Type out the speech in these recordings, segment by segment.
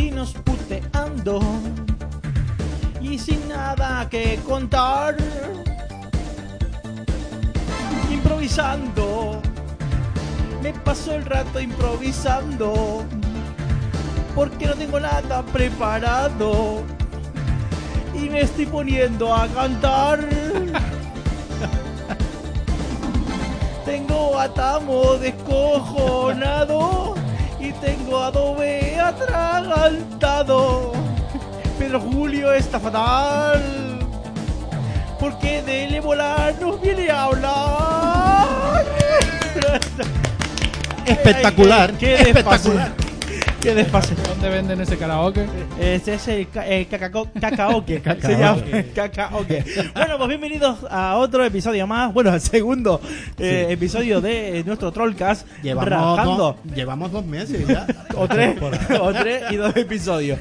vecinos puteando. Y sin nada que contar. Improvisando, me paso el rato improvisando. Porque no tengo nada preparado. Y me estoy poniendo a cantar. tengo a Tamo descojonado tengo Adobe atragantado. Pedro Julio está fatal porque del ébola nos viene a hablar. Espectacular, Qué, qué espectacular. Qué desfase. ¿Dónde venden ese karaoke? Ese es el ca- eh, cacaoque. se llama cacaoque. Bueno, pues bienvenidos a otro episodio más. Bueno, al segundo eh, episodio de nuestro Trollcast. Llevamos rajando. dos, llevamos dos meses ya. O tres, o tres y dos episodios.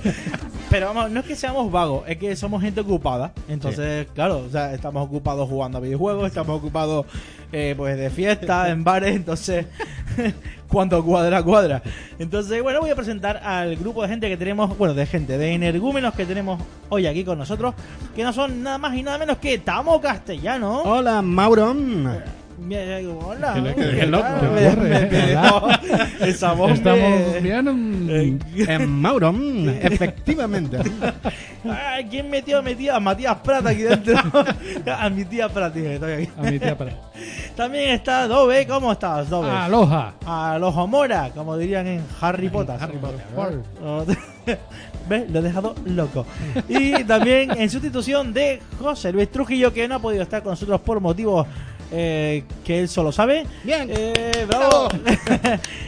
Pero vamos, no es que seamos vagos, es que somos gente ocupada. Entonces, claro, o sea, estamos ocupados jugando a videojuegos, estamos ocupados eh, pues de fiesta, en bares, entonces, cuando cuadra, cuadra. Entonces, bueno, voy a presentar al grupo de gente que tenemos, bueno, de gente, de energúmenos que tenemos hoy aquí con nosotros, que no son nada más y nada menos que Tamo Castellano. Hola, Mauron. Mira, Hola. Esa voz Estamos me- bien. Eh, En Mauron, efectivamente. Ay, ¿Quién metió, a Matías Prata aquí dentro? a mi tía Prata, que estoy aquí. A mi tía para. También está Dove, ¿cómo estás, Dove? Aloha. A los Homora, como dirían en Harry Potter. Harry Potter. ¿Ves? Lo he dejado loco. Y también en sustitución de José Luis Trujillo, que no ha podido estar con nosotros por motivos eh, que él solo sabe. Bien. Eh, bravo.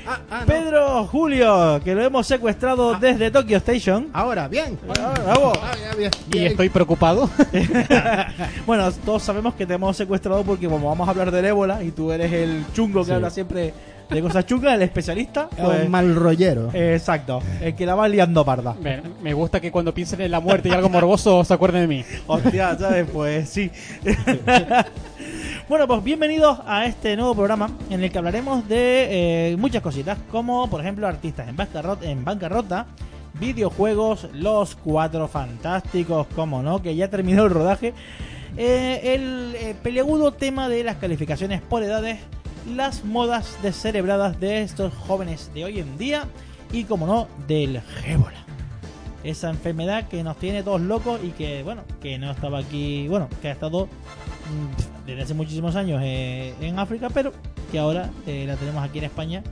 Ah, ah, no. Pedro Julio, que lo hemos secuestrado desde Tokyo Station. Ahora, bien. Ah, bravo. Ah, bien, Y estoy preocupado. bueno, todos sabemos que te hemos secuestrado porque como vamos a hablar del ébola y tú eres el chungo que Sí. habla siempre de cosas chungas, el especialista. Pues, Un mal rollero. eh, exacto, el que la va liando parda. Me, me gusta que cuando piensen en la muerte y algo morboso se acuerden de mí. Hostia, ¿sabes? Pues sí. bueno, pues bienvenidos a este nuevo programa en el que hablaremos de eh, muchas cositas, como por ejemplo artistas en bancarrota, en bancarrota, videojuegos, los cuatro fantásticos, como no, que ya terminó el rodaje, eh, el eh, peleagudo tema de las calificaciones por edades, las modas descerebradas de estos jóvenes de hoy en día y, como no, del ébola esa enfermedad que nos tiene todos locos y que, bueno, que no estaba aquí, bueno, que ha estado mm, desde hace muchísimos años eh, en África, pero que ahora eh, la tenemos aquí en España.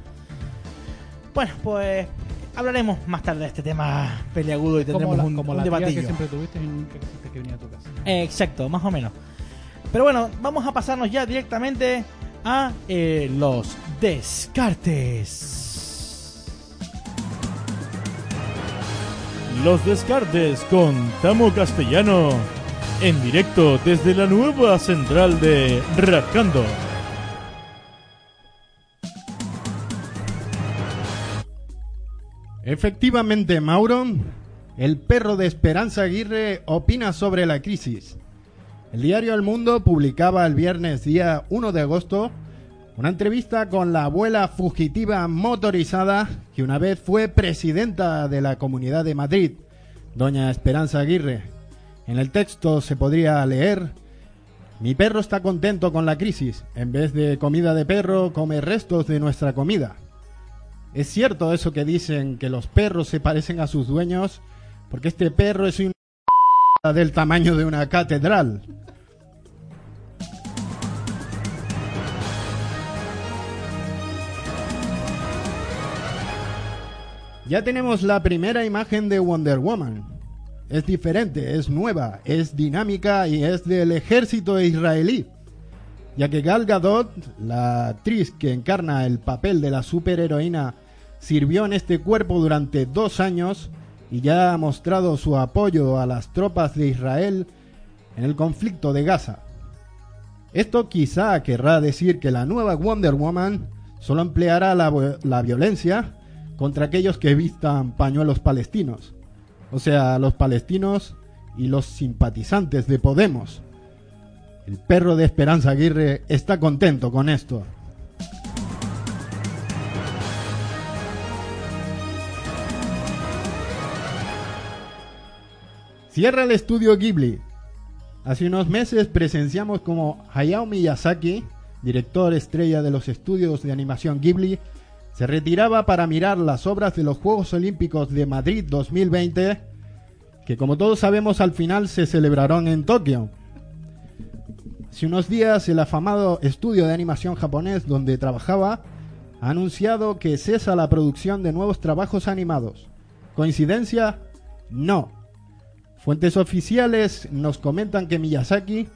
Bueno, pues hablaremos más tarde de este tema peliagudo y Como tendremos la, un, como un la tía que debatillo. siempre tuviste y quisiste que viniera a tu casa. Eh, exacto, más o menos. Pero bueno, vamos a pasarnos ya directamente a eh, los descartes. Los descartes con Tamo Castellano. En directo desde la nueva central de Rascando. Efectivamente, Mauron, el perro de Esperanza Aguirre opina sobre la crisis. El diario El Mundo publicaba el viernes día 1 de agosto una entrevista con la abuela fugitiva motorizada que una vez fue presidenta de la Comunidad de Madrid, doña Esperanza Aguirre. En el texto se podría leer Mi perro está contento con la crisis. En vez de comida de perro, come restos de nuestra comida. Es cierto eso que dicen que los perros se parecen a sus dueños, porque este perro es un del tamaño de una catedral. Ya tenemos la primera imagen de Wonder Woman. Es diferente, es nueva, es dinámica y es del ejército israelí ya que Gal Gadot, la actriz que encarna el papel de la superheroína, sirvió en este cuerpo durante dos años y ya ha mostrado su apoyo a las tropas de Israel en el conflicto de Gaza. Esto quizá querrá decir que la nueva Wonder Woman solo empleará la, la violencia contra aquellos que vistan pañuelos palestinos, o sea, los palestinos y los simpatizantes de Podemos. El perro de Esperanza Aguirre está contento con esto. Cierra el estudio Ghibli. Hace unos meses presenciamos como Hayao Miyazaki, director estrella de los estudios de animación Ghibli, se retiraba para mirar las obras de los Juegos Olímpicos de Madrid 2020, que como todos sabemos al final se celebraron en Tokio. Hace unos días el afamado estudio de animación japonés donde trabajaba ha anunciado que cesa la producción de nuevos trabajos animados. ¿Coincidencia? No. Fuentes oficiales nos comentan que Miyazaki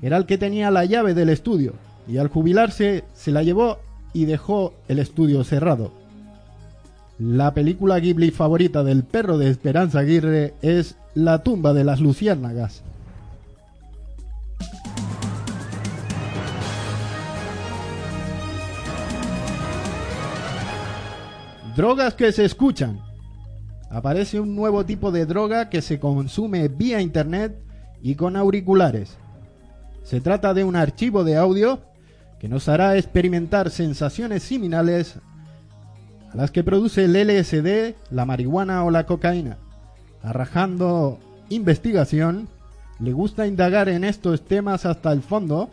era el que tenía la llave del estudio y al jubilarse se la llevó y dejó el estudio cerrado. La película Ghibli favorita del perro de Esperanza Aguirre es La tumba de las luciérnagas. Drogas que se escuchan. Aparece un nuevo tipo de droga que se consume vía internet y con auriculares. Se trata de un archivo de audio que nos hará experimentar sensaciones similares a las que produce el LSD, la marihuana o la cocaína. Arrajando investigación, le gusta indagar en estos temas hasta el fondo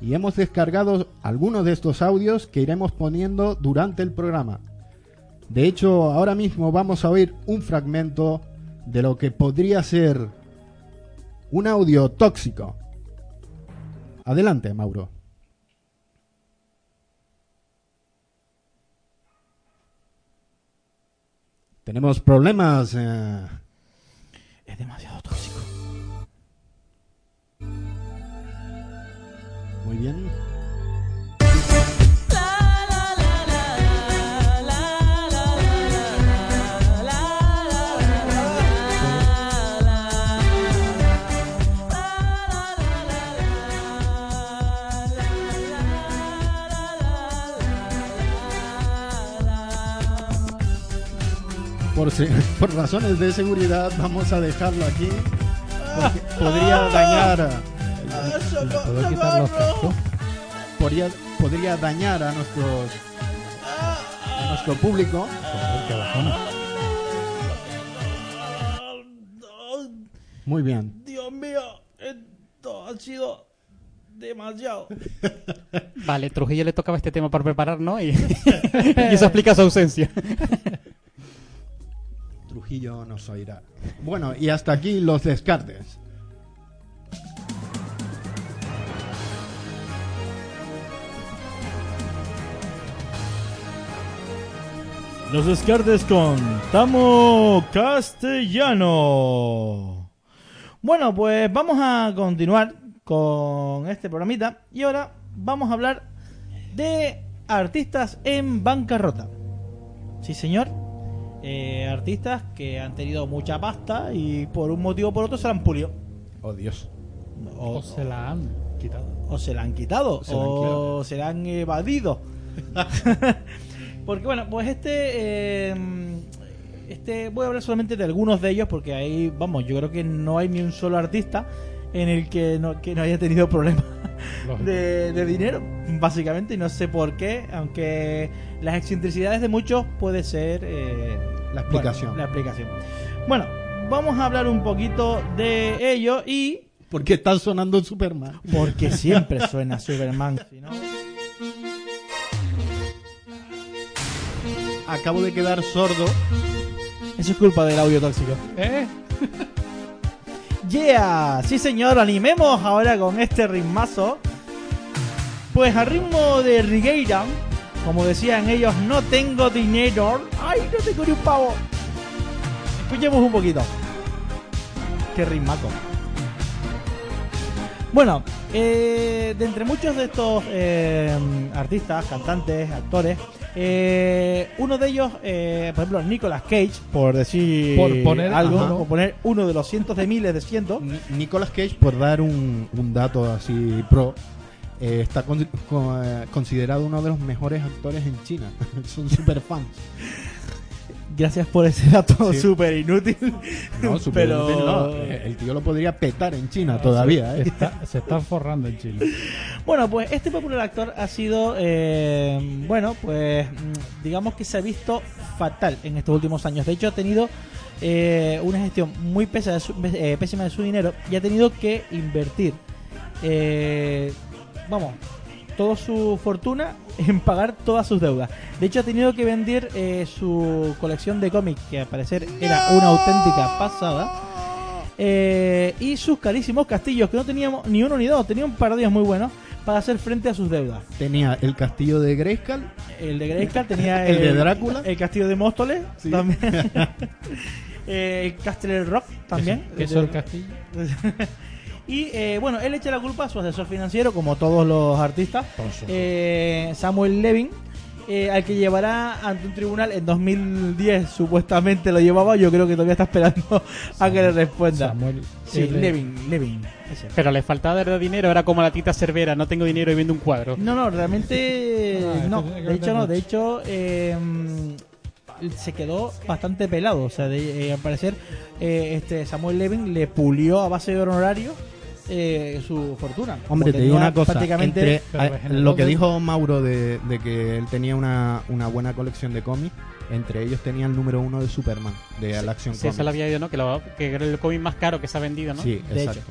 y hemos descargado algunos de estos audios que iremos poniendo durante el programa. De hecho, ahora mismo vamos a oír un fragmento de lo que podría ser un audio tóxico. Adelante, Mauro. Tenemos problemas. eh, Es demasiado tóxico. Muy bien. Por, por razones de seguridad vamos a dejarlo aquí. Porque podría dañar. a- podría, podría dañar a nuestros a nuestro público. Muy bien. Dios mío, esto ha sido demasiado. Vale, Trujillo le tocaba este tema para preparar, ¿no? Y, y eso explica su ausencia. Trujillo nos oirá. Bueno, y hasta aquí los descartes. Los descartes con Tamo Castellano. Bueno, pues vamos a continuar con este programita y ahora vamos a hablar de artistas en bancarrota. Sí, señor. Eh, artistas que han tenido mucha pasta y por un motivo o por otro se la han pulido. Oh Dios. O, O se la han quitado. o se la han quitado Se la han o quitado. se la han evadido. porque bueno, pues este eh, este voy a hablar solamente de algunos de ellos porque ahí vamos, yo creo que no hay ni un solo artista en el que no, que no haya tenido problemas. de, de dinero, básicamente, y no sé por qué, aunque las excentricidades de muchos puede ser eh, La explicación. bueno, la explicación. Bueno, vamos a hablar un poquito de ello y Porque está sonando Superman. porque siempre suena Superman. si no- Acabo de quedar sordo. Eso es culpa del audio tóxico. ¿Eh? Yeah, sí señor, animemos ahora con este ritmazo. Pues al ritmo de Rigueira, como decían ellos, no tengo dinero. Ay, no tengo ni un pavo. Escuchemos un poquito. Qué ritmazo. Bueno, eh, de entre muchos de estos eh, artistas, cantantes, actores, eh, uno de ellos, eh, por ejemplo, Nicolas Cage, por decir Por poner- algo, ajá. por poner uno de los cientos de miles de cientos, Ni- Nicolas Cage, por dar un, un dato así pro, eh, está con- con- eh, considerado uno de los mejores actores en China. Son super fans. gracias por ese dato Sí. súper inútil. No, super Pero- inútil, no. Eh, El tío lo podría petar en China todavía. ¿eh? Está- se están forrando en Chile. Bueno, pues este popular actor ha sido, eh, bueno, pues digamos que se ha visto fatal en estos últimos años. De hecho, ha tenido eh, una gestión muy pesa de su- eh, pésima de su dinero y ha tenido que invertir, eh, vamos, toda su fortuna en pagar todas sus deudas. De hecho, ha tenido que vender eh, su colección de cómics, que al parecer era una auténtica pasada. eh, y sus carísimos castillos, que no teníamos ni uno ni dos, tenía un par de días muy buenos para hacer frente a sus deudas. Tenía el castillo de Grayskull, El de Grayskull tenía El de Drácula. el castillo de Móstoles Sí. también. Eh, el Castle Rock también. ¿Qué es el castillo? Y eh, bueno, él echa la culpa a su asesor financiero, como todos los artistas, eh, Samuel Levin, eh, al que llevará ante un tribunal en 2010, supuestamente lo llevaba. Yo creo que todavía está esperando a que le responda. Samuel Sí. Levin, Levin. Pero le faltaba de verdad dinero, era como la tita Cervera, no tengo dinero y vendo un cuadro. No, no, realmente Ah, esto no. que De hecho, no. De hecho, eh, se quedó bastante pelado. O sea, de, eh, al parecer, eh, este Samuel Levin le pulió a base de honorario eh, su fortuna. Hombre, te digo tenía una cosa. prácticamente- Entre lo que dijo Mauro de, de que él tenía una, una buena colección de cómics, entre ellos tenía el número uno de Superman, de la Action Sí, eso lo había ido, ¿no? Que, lo, que era el cómic más caro que se ha vendido, ¿no? Sí, De exacto.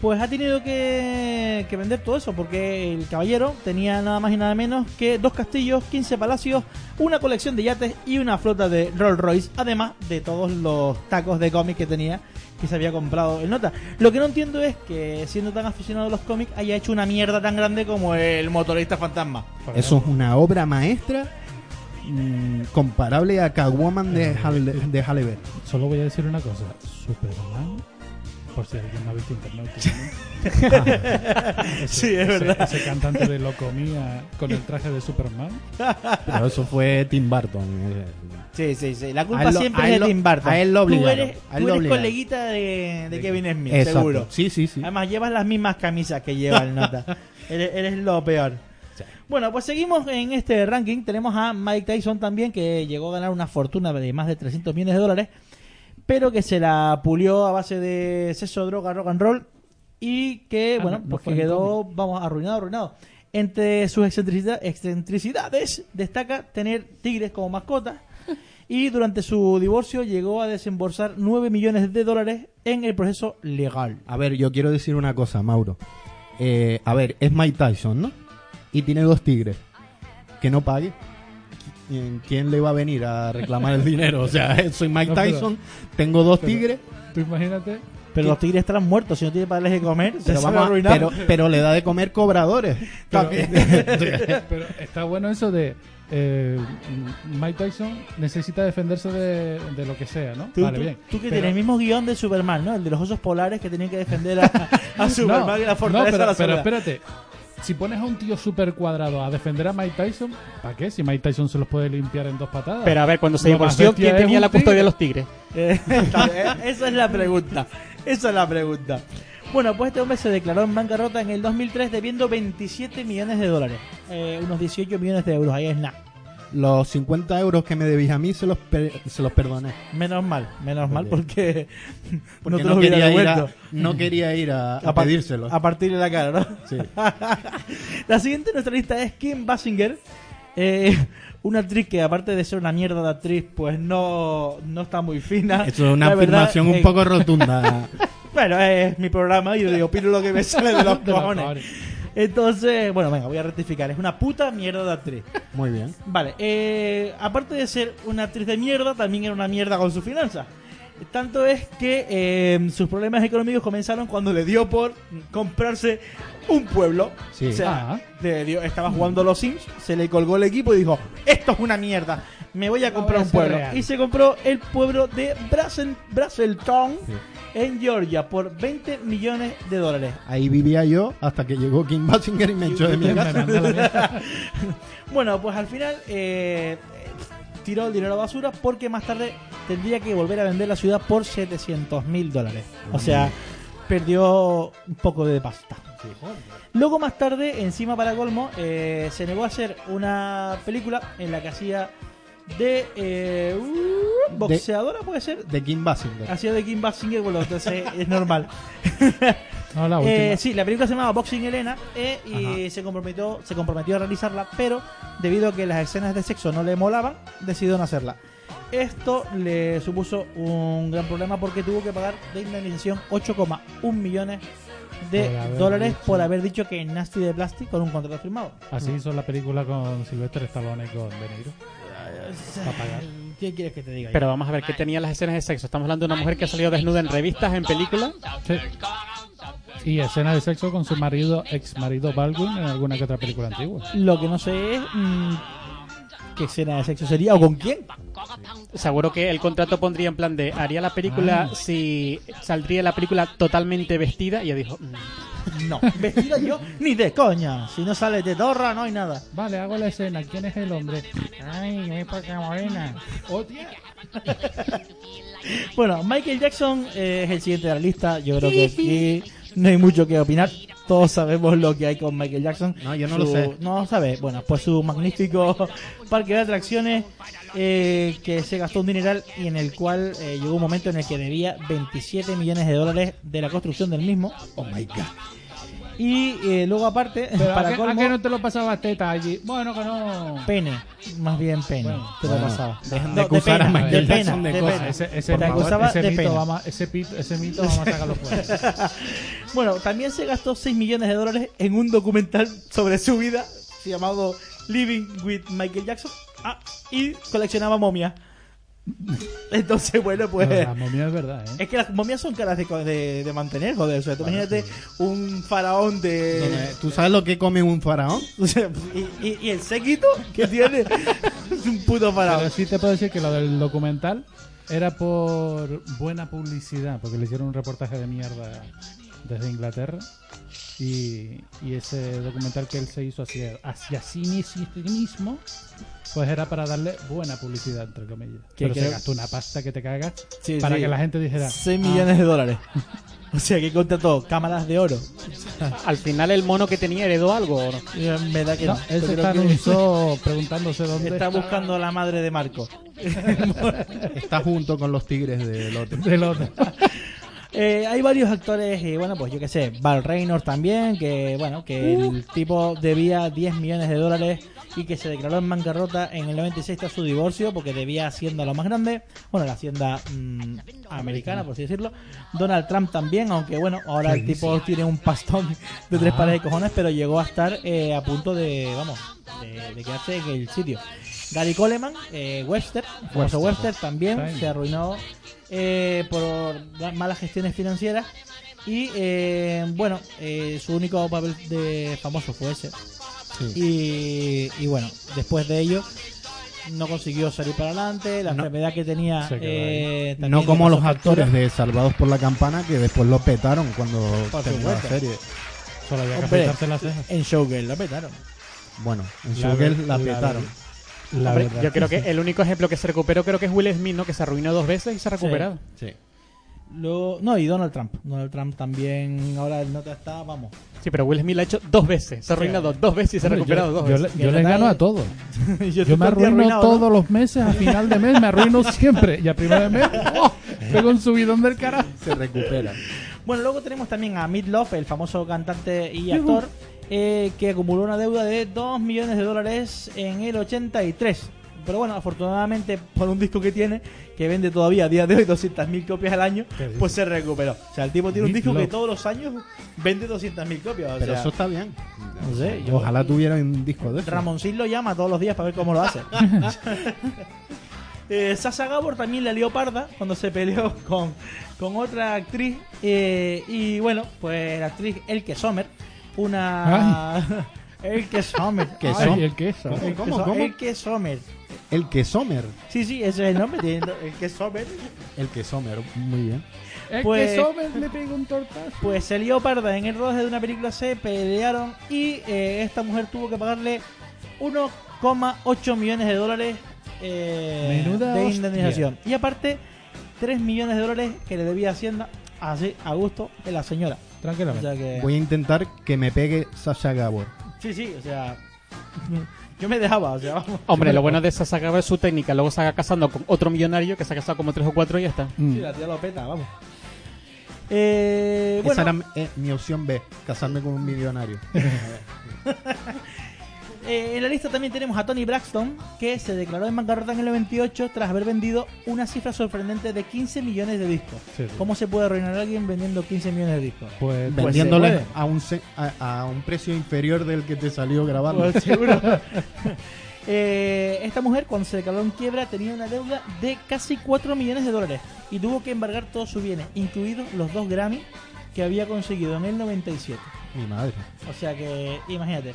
Pues ha tenido que, que vender todo eso porque el caballero tenía nada más y nada menos que dos castillos, 15 palacios, una colección de yates y una flota de Rolls Royce, además de todos los tacos de cómics que tenía que se había comprado en nota. Lo que no entiendo es que siendo tan aficionado a los cómics haya hecho una mierda tan grande como el motorista fantasma. Eso es una obra maestra mm, comparable a Catwoman de, Halle, de Halle Berry. Solo voy a decir una cosa. Superman, por si alguien no ha visto internet últimamente. Ese- Sí, es ese- verdad. Ese cantante de Locomía con el traje de Superman. Pero eso fue Tim Burton. eh. Sí, sí, sí. La culpa lo- siempre es de lo- Tim Burton. a él lo Tú obligaron, eres, a él tú eres obligaron. coleguita de, de Kevin Smith, Exacto. seguro. Sí, sí, sí. Además, llevas las mismas camisas que lleva el nota. eres, eres lo peor. Bueno, pues seguimos en este ranking. Tenemos a Mike Tyson también, que llegó a ganar una fortuna de más de 300 millones de dólares, pero que se la pulió a base de sexo, droga, rock and roll, y que, Ah, bueno, no- pues que quedó, vamos, arruinado, arruinado. Entre sus excentricidad- excentricidades destaca tener tigres como mascotas. Y durante su divorcio llegó a desembolsar 9 millones de dólares en el proceso legal. A ver, yo quiero decir una cosa, Mauro. Eh, a ver, es Mike Tyson, ¿no? Y tiene dos tigres. Que no pague. ¿Quién- ¿Quién le va a venir a reclamar el dinero? O sea, soy Mike No, pero- Tyson, tengo dos pero- ticres, Tú imagínate. Pero los tigres estarán muertos, si no tiene para darles de comer, se pero, van a vamos a- arruinar. pero, pero le da de comer cobradores. Pero, También. pero está bueno eso de. eh, Mike Tyson necesita defenderse de, de lo que sea, ¿no? Tú, vale, tú- bien. tú que Pero- tienes el mismo guion de Superman, ¿no? El de los osos polares que tenían que defender a, a Superman y la no, fortaleza pero, de la pero espérate. Si pones a un tío súper cuadrado a defender a Mike Tyson, ¿para qué? Si Mike Tyson se los puede limpiar en dos patadas. Pero a ver, cuando se divorció, ¿quién tenía la custodia tigre. de los tigres? Eh, esa es la pregunta. Esa es la pregunta. Bueno, pues este hombre se declaró en bancarrota en el 2003 debiendo 27 millones de dólares. Eh, unos 18 millones de euros. Ahí es nada. Los 50 euros que me debís a mí se los, per- se los perdoné. Menos mal, menos mal Porque- no te no, los quería ir a, no quería ir a, a par- pedírselos. A partir de la cara, ¿no? Sí. La siguiente en nuestra lista es Kim Basinger. Eh, una actriz que aparte de ser una mierda de actriz, pues no, no está muy fina. Eso es una La verdad, afirmación eh, un poco rotunda. Bueno, es mi programa y yo digo, opino lo que me sale De los cojones. Entonces, bueno, venga, voy a rectificar. Es una puta mierda de actriz. Muy bien. Vale, eh, aparte de ser una actriz de mierda, también era una mierda con sus finanzas. Tanto es que eh, sus problemas económicos comenzaron cuando le dio por comprarse un pueblo. Sí. O sea, Ah. le dio- estaba jugando a los Sims, se le colgó el equipo y dijo, esto es una mierda, me voy a comprar voy a un pueblo. real. Y se compró el pueblo de Brazelton Sí. en Georgia por 20 millones de dólares. Ahí vivía yo hasta que llegó Kim Basinger y me echó de mi casa. Bueno, pues al final eh, tiró el dinero a la basura porque más tarde tendría que volver a vender la ciudad por 700 mil dólares. O sea, perdió un poco de pasta. Luego más tarde, encima para colmo, eh, se negó a hacer una película en la que hacía de eh, uh, boxeadora, puede ser. De Kim Basinger. Hacía de Kim Basinger, bueno, entonces es normal. No, la última. Eh, sí, la película se llamaba Boxing Elena eh, y se comprometió, se comprometió a realizarla, pero debido a que las escenas de sexo no le molaban, decidió no hacerla. esto le supuso un gran problema porque tuvo que pagar de indemnización 8,1 millones de Por dólares dicho- por haber dicho que Nasty de Plastic con un contrato firmado. Así hizo la película con Sylvester Stallone y con De Niro. Pagar. ¿Qué quieres que te diga? Pero vamos a ver qué tenía las escenas de sexo. Estamos hablando de una mujer que ha salido desnuda en revistas, en películas. Sí. Y escena de sexo con su marido, ex marido Baldwin en alguna que otra película antigua. Lo que no sé es mm, qué escena de sexo sería o con quién. Seguro que el contrato pondría en plan de haría la película Ah. si saldría la película totalmente vestida y ella dijo "Mm, No, vestida yo ni de coña. Si no sale de torra, no hay nada. Vale, hago la escena. ¿Quién es el hombre? Ay, es poca morena. Hostia. Bueno, Michael Jackson eh, es el siguiente de la lista. Yo creo que aquí no hay mucho que opinar. Todos sabemos lo que hay con Michael Jackson. No, yo no Su- lo sé. No sabes. Bueno, pues su magnífico parque de atracciones eh, que se gastó un dineral y en el cual eh, llegó un momento en el que debía 27 millones de dólares de la construcción del mismo. Oh my god. Y eh, luego aparte, Pero para ¿a, qué, colmo, a qué no te lo pasabas teta allí? Bueno, que no. pene. Más bien pene. Bueno, te lo bueno, pasaba. dejen No, de acusar pena, a Michael de pena, Jackson de de cosas. pena. Ese, ese, Te favor, acusaba ese de mito, pena. vamos, ese, pit- ese mito vamos a sacarlo fuera. Bueno, también se gastó 6 millones de dólares en un documental sobre su vida llamado Living with Michael Jackson. Ah, y coleccionaba momias. Entonces, bueno, pues. No, la momia es verdad, ¿eh? Es que las momias son caras de, de, de mantener, joder. O sea, tú imagínate un faraón de. ¿Tú sabes lo que come un faraón? O sea, y, y- y el séquito que tiene es un puto Pero faraón. sí te puedo decir que lo del documental era por buena publicidad, porque le hicieron un reportaje de mierda desde Inglaterra. Y, y ese documental que él se hizo hacia, hacia sí mis- mismo, pues era para darle buena publicidad, entre comillas. Que Pero se creo- gastó una pasta que te cagas Sí, para sí. que la gente dijera... 6 "Ah, millones de dólares. O sea, que contrató cámaras de oro. al final el mono que tenía heredó algo o no. Que No, no. él se está que preguntándose dónde está buscando a la madre de Marco. Está junto con los tigres del otro. del otro. Eh, hay varios actores, y bueno, pues yo qué sé, Val Reynolds también, que bueno, que el tipo debía 10 millones de dólares y que se declaró en bancarrota en el 96 tras su divorcio porque debía Hacienda lo más grande, bueno, la Hacienda mm, americana, por así decirlo. Donald Trump también, aunque bueno, ahora el tipo tiene un pastón de tres pares de cojones, pero llegó a estar eh, a punto de, vamos, de, de quedarse en el sitio. Gary Coleman, eh, Webster, famoso Webster, también se arruinó eh, por la- malas gestiones financieras. Y eh, bueno eh, su único papel de famoso fue ese y, y bueno después de ello no consiguió salir para adelante la No. enfermedad que tenía eh, No como los factura. actores de Salvados por la Campana que después lo petaron cuando terminó la serie. Solo había que Hombre. afeitarse las cejas. en Showgirl la petaron Bueno, en La Showgirl la la petaron. La Hombre, verdad. yo creo que el único ejemplo que se recuperó creo que es Will Smith, ¿no? Que se arruinó dos veces y se ha recuperado. Sí. Luego, no y Donald Trump Donald Trump también ahora el nota está vamos Sí, pero Will Smith lo ha hecho dos veces. Se ha arruinado dos veces y se ha recuperado yo, dos yo veces. le- yo les gano a todos. yo, Yo me arruino arruinado, ¿no? todos los meses, a final de mes me arruino siempre. Y a primer de mes, ¡oh! pego un subidón del carajo. Se recupera. Bueno, luego tenemos también a Meat Love, el famoso cantante y actor, eh, que acumuló una deuda de 2 millones de dólares en el 83. Pero bueno, afortunadamente por un disco que tiene, que vende todavía a día de hoy 200.000 copias al año, pues se recuperó. O sea, el tipo tiene un disco que todos los años vende 200.000 copias. O Pero sea, eso está bien. no sé, yo- Ojalá tuviera un disco de eso. Ramoncín lo llama todos los días para ver cómo lo hace. eh, Sasha Gabor también la lió parda cuando se peleó con, con otra actriz. eh, y bueno, pues la actriz Elke Sommer, una. Sommer. Que Ay, son- el queso. ¿Cómo? Elke ¿Cómo? So- ¿Cómo? Elke Sommer. El que Sommer. Sí, sí, ese es el nombre. tiene Elke Sommer. El que Sommer. Muy bien. El Pues- queso me- le pega un tortazo. Pues se lió parda en el rodaje de una película, se pelearon y eh, esta mujer tuvo que pagarle 1,8 millones de dólares eh, Menuda de hostia. indemnización. Y aparte, 3 millones de dólares que le debía Hacienda así a gusto de la señora. O Tranquilamente. sea que. Voy a intentar que me pegue Sasha Gabor. Sí, sí, o sea. Yo me dejaba, o sea, vamos. Hombre, lo bueno de esa saga es su técnica. Luego se haga casando con otro millonario que se ha casado como tres o cuatro y ya está. Mm. Sí, la tía lo peta, vamos. Eh, Esa bueno, era eh, mi opción B, casarme con un millonario. Eh, en la lista también tenemos a Tony Braxton, que se declaró en bancarrota en el 98 tras haber vendido una cifra sorprendente de 15 millones de discos. Sí, sí. ¿Cómo se puede arruinar a alguien vendiendo 15 millones de discos? Pues, Pues Vendiéndole a un, se- a, a un precio inferior del que te salió grabando. Pues seguro. Eh, esta mujer, cuando se declaró en quiebra, tenía una deuda de casi 4 millones de dólares y tuvo que embargar todos sus bienes, incluidos los dos Grammy que había conseguido en el 97. Mi madre. O sea que, imagínate.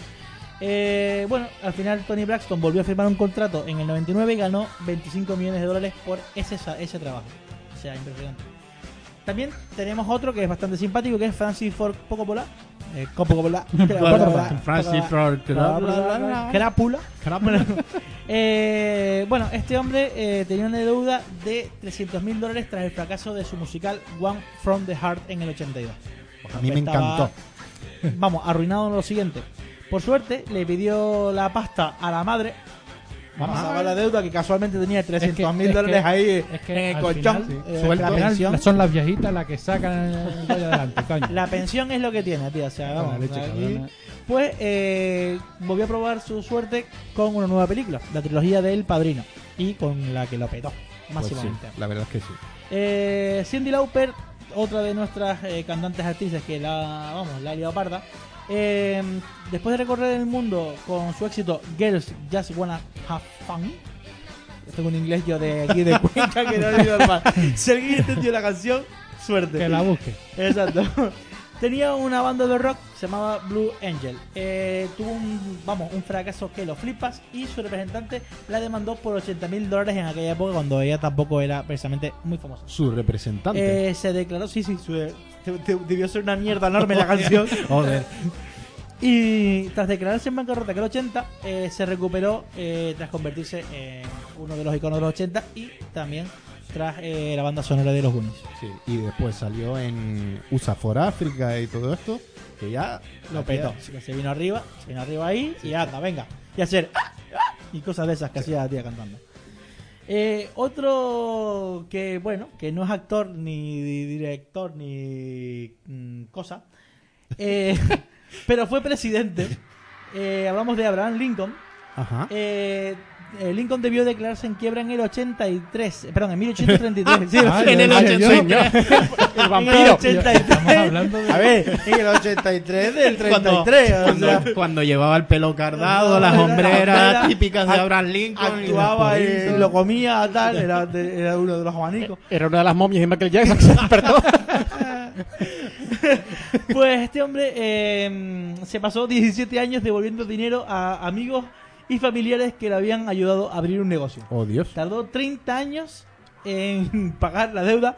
Eh, bueno, al final Tony Braxton volvió a firmar un contrato en el 99 y ganó 25 millones de dólares por ese, ese trabajo. O sea, impresionante. También tenemos otro que es bastante simpático, que es Francis Ford Coppola. Eh, Coppola. Francis Ford. Crápula. Eh, bueno, este hombre eh, tenía una deuda de 300 mil dólares tras el fracaso de su musical One from the Heart en el 82. A mí me Estaba- encantó. Vamos, arruinado en lo siguiente. Por suerte, le pidió la pasta a la madre. Vamos a pagar la deuda que casualmente tenía 300 mil es que- dólares ahí es que en el al colchón. final, Eh, suelto. la, pensión, son las viejitas las que sacan el adelante, coño. la pensión es lo que tiene, tío. O sea, Con la vamos, leche, aquí- cabrona. pues eh, volvió a probar su suerte con una nueva película, la trilogía de El Padrino, y con la que lo petó, Pues sí, la verdad es que sí. Eh, Cindy Lauper, otra de nuestras eh, cantantes artistas que la, vamos, la ha liado parda, eh, después de recorrer el mundo con su éxito Girls Just Wanna Have Fun, tengo un inglés yo de aquí de Cuenca que no he oído más. Si alguien entendió la canción, suerte. Que la busque. Exacto. Tenía una banda de rock, se llamaba Blue Angel. Eh, tuvo un, vamos, un fracaso que lo flipas y su representante la demandó por 80 mil dólares en aquella época cuando ella tampoco era precisamente muy famosa. Su representante. Eh, se declaró, sí, sí, su- debió ser una mierda enorme la canción. Joder. Y tras declararse en bancarrota que el 80, eh, se recuperó eh, tras convertirse en uno de los iconos de los 80 y también tras eh, la banda sonora de los Goonies. Sí, y después salió en USA for Africa y todo esto, que ya Lo petó. Que se vino arriba, se vino arriba ahí y anda, venga. Y hacer ¡ah! ¡ah! y cosas de esas que hacía la tía cantando. Eh, otro que, bueno, que no es actor, ni director, ni mm, cosa, eh, pero fue presidente. Eh, hablamos de Abraham Lincoln. Ajá. Eh, eh, Lincoln debió declararse en quiebra en el 83, eh, perdón, en 1833. Sí, Ah, en el decía yo. 83. El En vampiro. el 83. Estamos hablando de... A ver, en el 83 del 33. Cuando, o sea, cuando, cuando llevaba el pelo cardado, las Las hombreras hombreras, típicas de Abraham Lincoln. actuaba y poritos. lo comía, tal, era, de- era uno de los abanicos. Era una de las momias de Michael Jackson que se despertó. Pues este hombre eh, se pasó 17 años devolviendo dinero a amigos y familiares que le habían ayudado a abrir un negocio. Oh, Dios. Tardó 30 años en pagar la deuda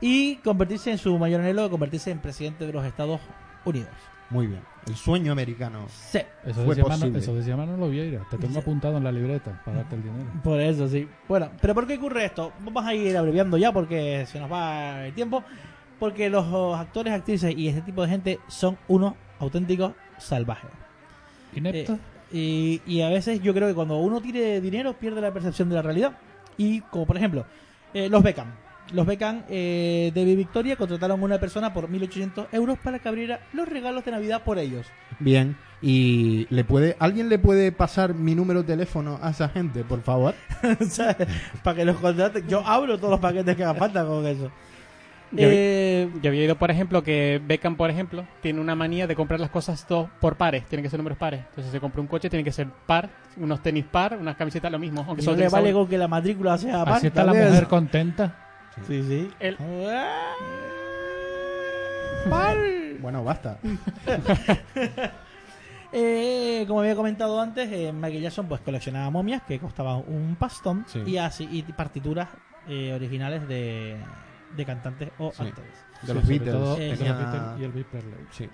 y convertirse en su mayor anhelo de convertirse en presidente de los Estados Unidos. Muy bien. El sueño americano. Sí, Eso Fue decía, Mano, posible. eso decía Manolo Vieira. Te tengo apuntado en la libreta para darte el dinero. por eso sí. Bueno, pero ¿por qué ocurre esto? Vamos a ir abreviando ya porque se nos va el tiempo. Porque los actores, actrices y este tipo de gente son unos auténticos salvajes. ¿Inepto? Eh, y, y a veces yo creo que cuando uno tiene dinero pierde la percepción de la realidad. Y como por ejemplo, eh, los Beckham. Los Beckham eh, de Victoria contrataron a una persona por 1.800 euros para que abriera los regalos de Navidad por ellos. Bien. ¿Y le puede, alguien le puede pasar mi número de teléfono a esa gente, por favor? Para que los contraten. Yo abro todos los paquetes que hagan falta con eso. Yo, Eh, yo había oído, por ejemplo, que Beckham, por ejemplo, tiene una manía de comprar las cosas dos por pares. Tienen que ser números pares. Entonces, se compra un coche, tiene que ser par. Unos tenis par, unas camisetas lo mismo. Aunque no solo le vale con que la matrícula sea par. Así está la mujer contenta. Sí, sí. El- Bueno, basta. Eh, como había comentado antes, eh, Michael Jackson pues coleccionaba momias que costaban un pastón Sí. y así y partituras eh, originales de, de cantantes o Sí. actores. De los Beatles. Eh, los y el Elvis Presley. Sí.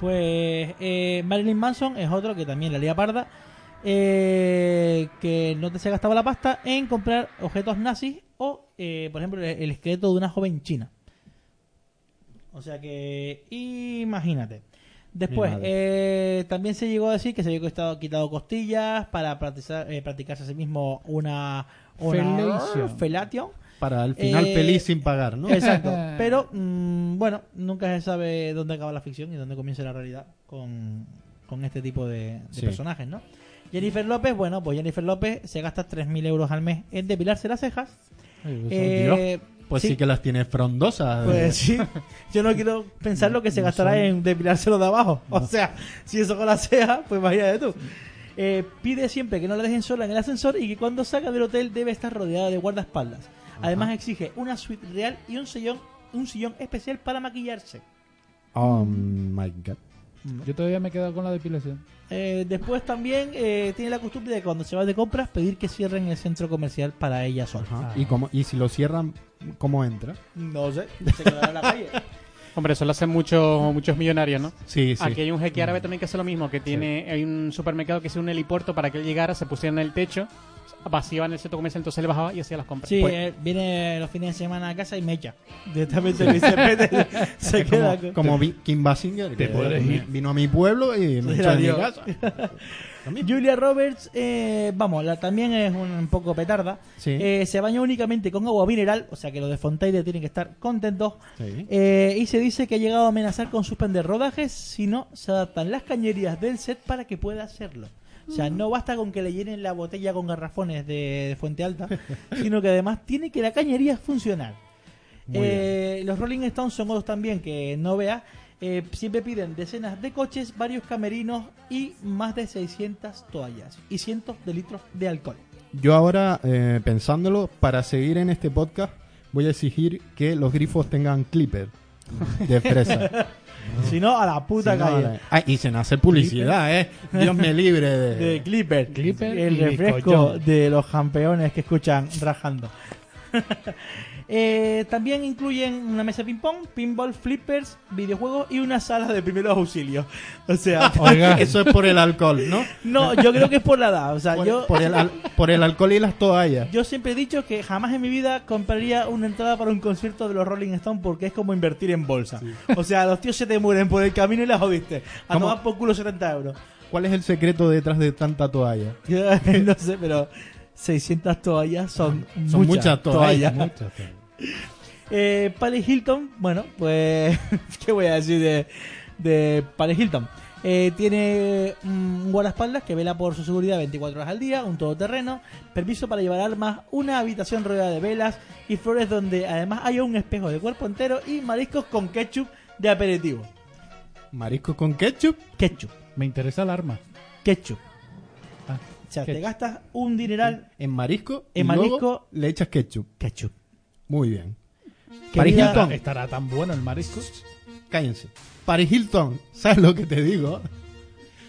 Pues eh, Marilyn Manson es otro que también la lía parda, eh, que no te se gastaba la pasta en comprar objetos nazis o, eh, por ejemplo, el, el esqueleto de una joven china. O sea que, imagínate. Después, eh, también se llegó a decir que se había quitado, quitado costillas para practicar, eh, practicarse a sí mismo una, una fellatio. Para el final Eh, feliz sin pagar, ¿no? Exacto. Pero, mm, bueno, nunca se sabe dónde acaba la ficción y dónde comienza la realidad con, con este tipo de, de Sí. personajes, ¿no? Jennifer López, bueno, pues Jennifer López se gasta 3.000 euros al mes en depilarse las cejas. Ay, pues, Eh, Pues sí, sí. que las tiene frondosas. Pues sí, yo no quiero pensar lo que se No gastará son- en depilárselo de abajo. O sea, si eso con la ceja, pues imagínate tú. Eh, pide siempre que no la dejen sola en el ascensor y que cuando salga del hotel debe estar rodeada de guardaespaldas. Además exige una suite real y un sillón, un sillón especial para maquillarse. Oh my god. Yo todavía me he quedado con la depilación. Eh, después también eh, tiene la costumbre de cuando se va de compras pedir que cierren el centro comercial para ella sola. Ajá. Ah. ¿Y, cómo, y si lo cierran, ¿cómo entra? No sé, se quedará en la calle. Hombre, eso lo hacen muchos muchos millonarios, ¿no? Sí, sí. Aquí hay un jeque árabe también que hace lo mismo, que tiene hay un supermercado que es un helipuerto para que él llegara, se pusiera en el techo, vaciaban el centro comercial, entonces él bajaba y hacía las compras. Sí, Pues, eh, viene los fines de semana a casa y me echa. Directamente Cepete se Es queda como, Vi- Kim Basinger, que ir. vino a mi pueblo y me Sí, echó de mi casa. Julia Roberts, eh, vamos, la, también es un, un poco petarda. Sí. Eh, se baña únicamente con agua mineral, o sea que los de Fontaine tienen que estar contentos. Sí. Eh, y se dice que ha llegado a amenazar con suspender rodajes si no se adaptan las cañerías del set para que pueda hacerlo. O sea, no basta con que le llenen la botella con garrafones de, de Fuente Alta, sino que además tiene que la cañería funcionar. Eh, los Rolling Stones son otros también que no vea. eh, siempre piden decenas de coches, varios camerinos y más de 600 toallas y cientos de litros de alcohol. Yo ahora, eh, pensándolo, para seguir en este podcast, voy a exigir que los grifos tengan clipper de fresa. Si no, a la puta Si no, calle. la- Ah, y sin hacer publicidad, ¿eh? Dios me libre de... De Clipper. Clipper el refresco de los campeones que escuchan rajando. Eh, también incluyen una mesa de ping-pong, pinball, flippers, videojuegos y una sala de primeros auxilios. O sea, Oiga, Eso es por el alcohol, ¿no? no, yo creo que es por la edad. O sea, Por, yo, por el, al- por el alcohol y las toallas. yo siempre he dicho que jamás en mi vida compraría una entrada para un concierto de los Rolling Stones porque es como invertir en bolsa. O sea, los tíos se te mueren por el camino y las jodiste. A ¿Cómo? tomar por culo 70 euros. ¿Cuál es el secreto detrás de tanta toalla? no sé, pero 600 toallas son, Son muchas toallas. muchas, pero- Eh, Paris Hilton, bueno, pues, ¿qué voy a decir de, de Paris Hilton? Eh, tiene un guardaespaldas que vela por su seguridad 24 horas al día, un todoterreno, permiso para llevar armas, una habitación rodeada de velas y flores donde además hay un espejo de cuerpo entero y mariscos con ketchup de aperitivo. Marisco con ketchup. Ketchup, Me interesa el arma. ketchup. Te gastas un dineral En marisco. En y luego marisco- le echas ketchup. ketchup. Muy bien. Paris Hilton. ¿Estará tan bueno el marisco? Cállense. Paris Hilton, ¿sabes lo que te digo?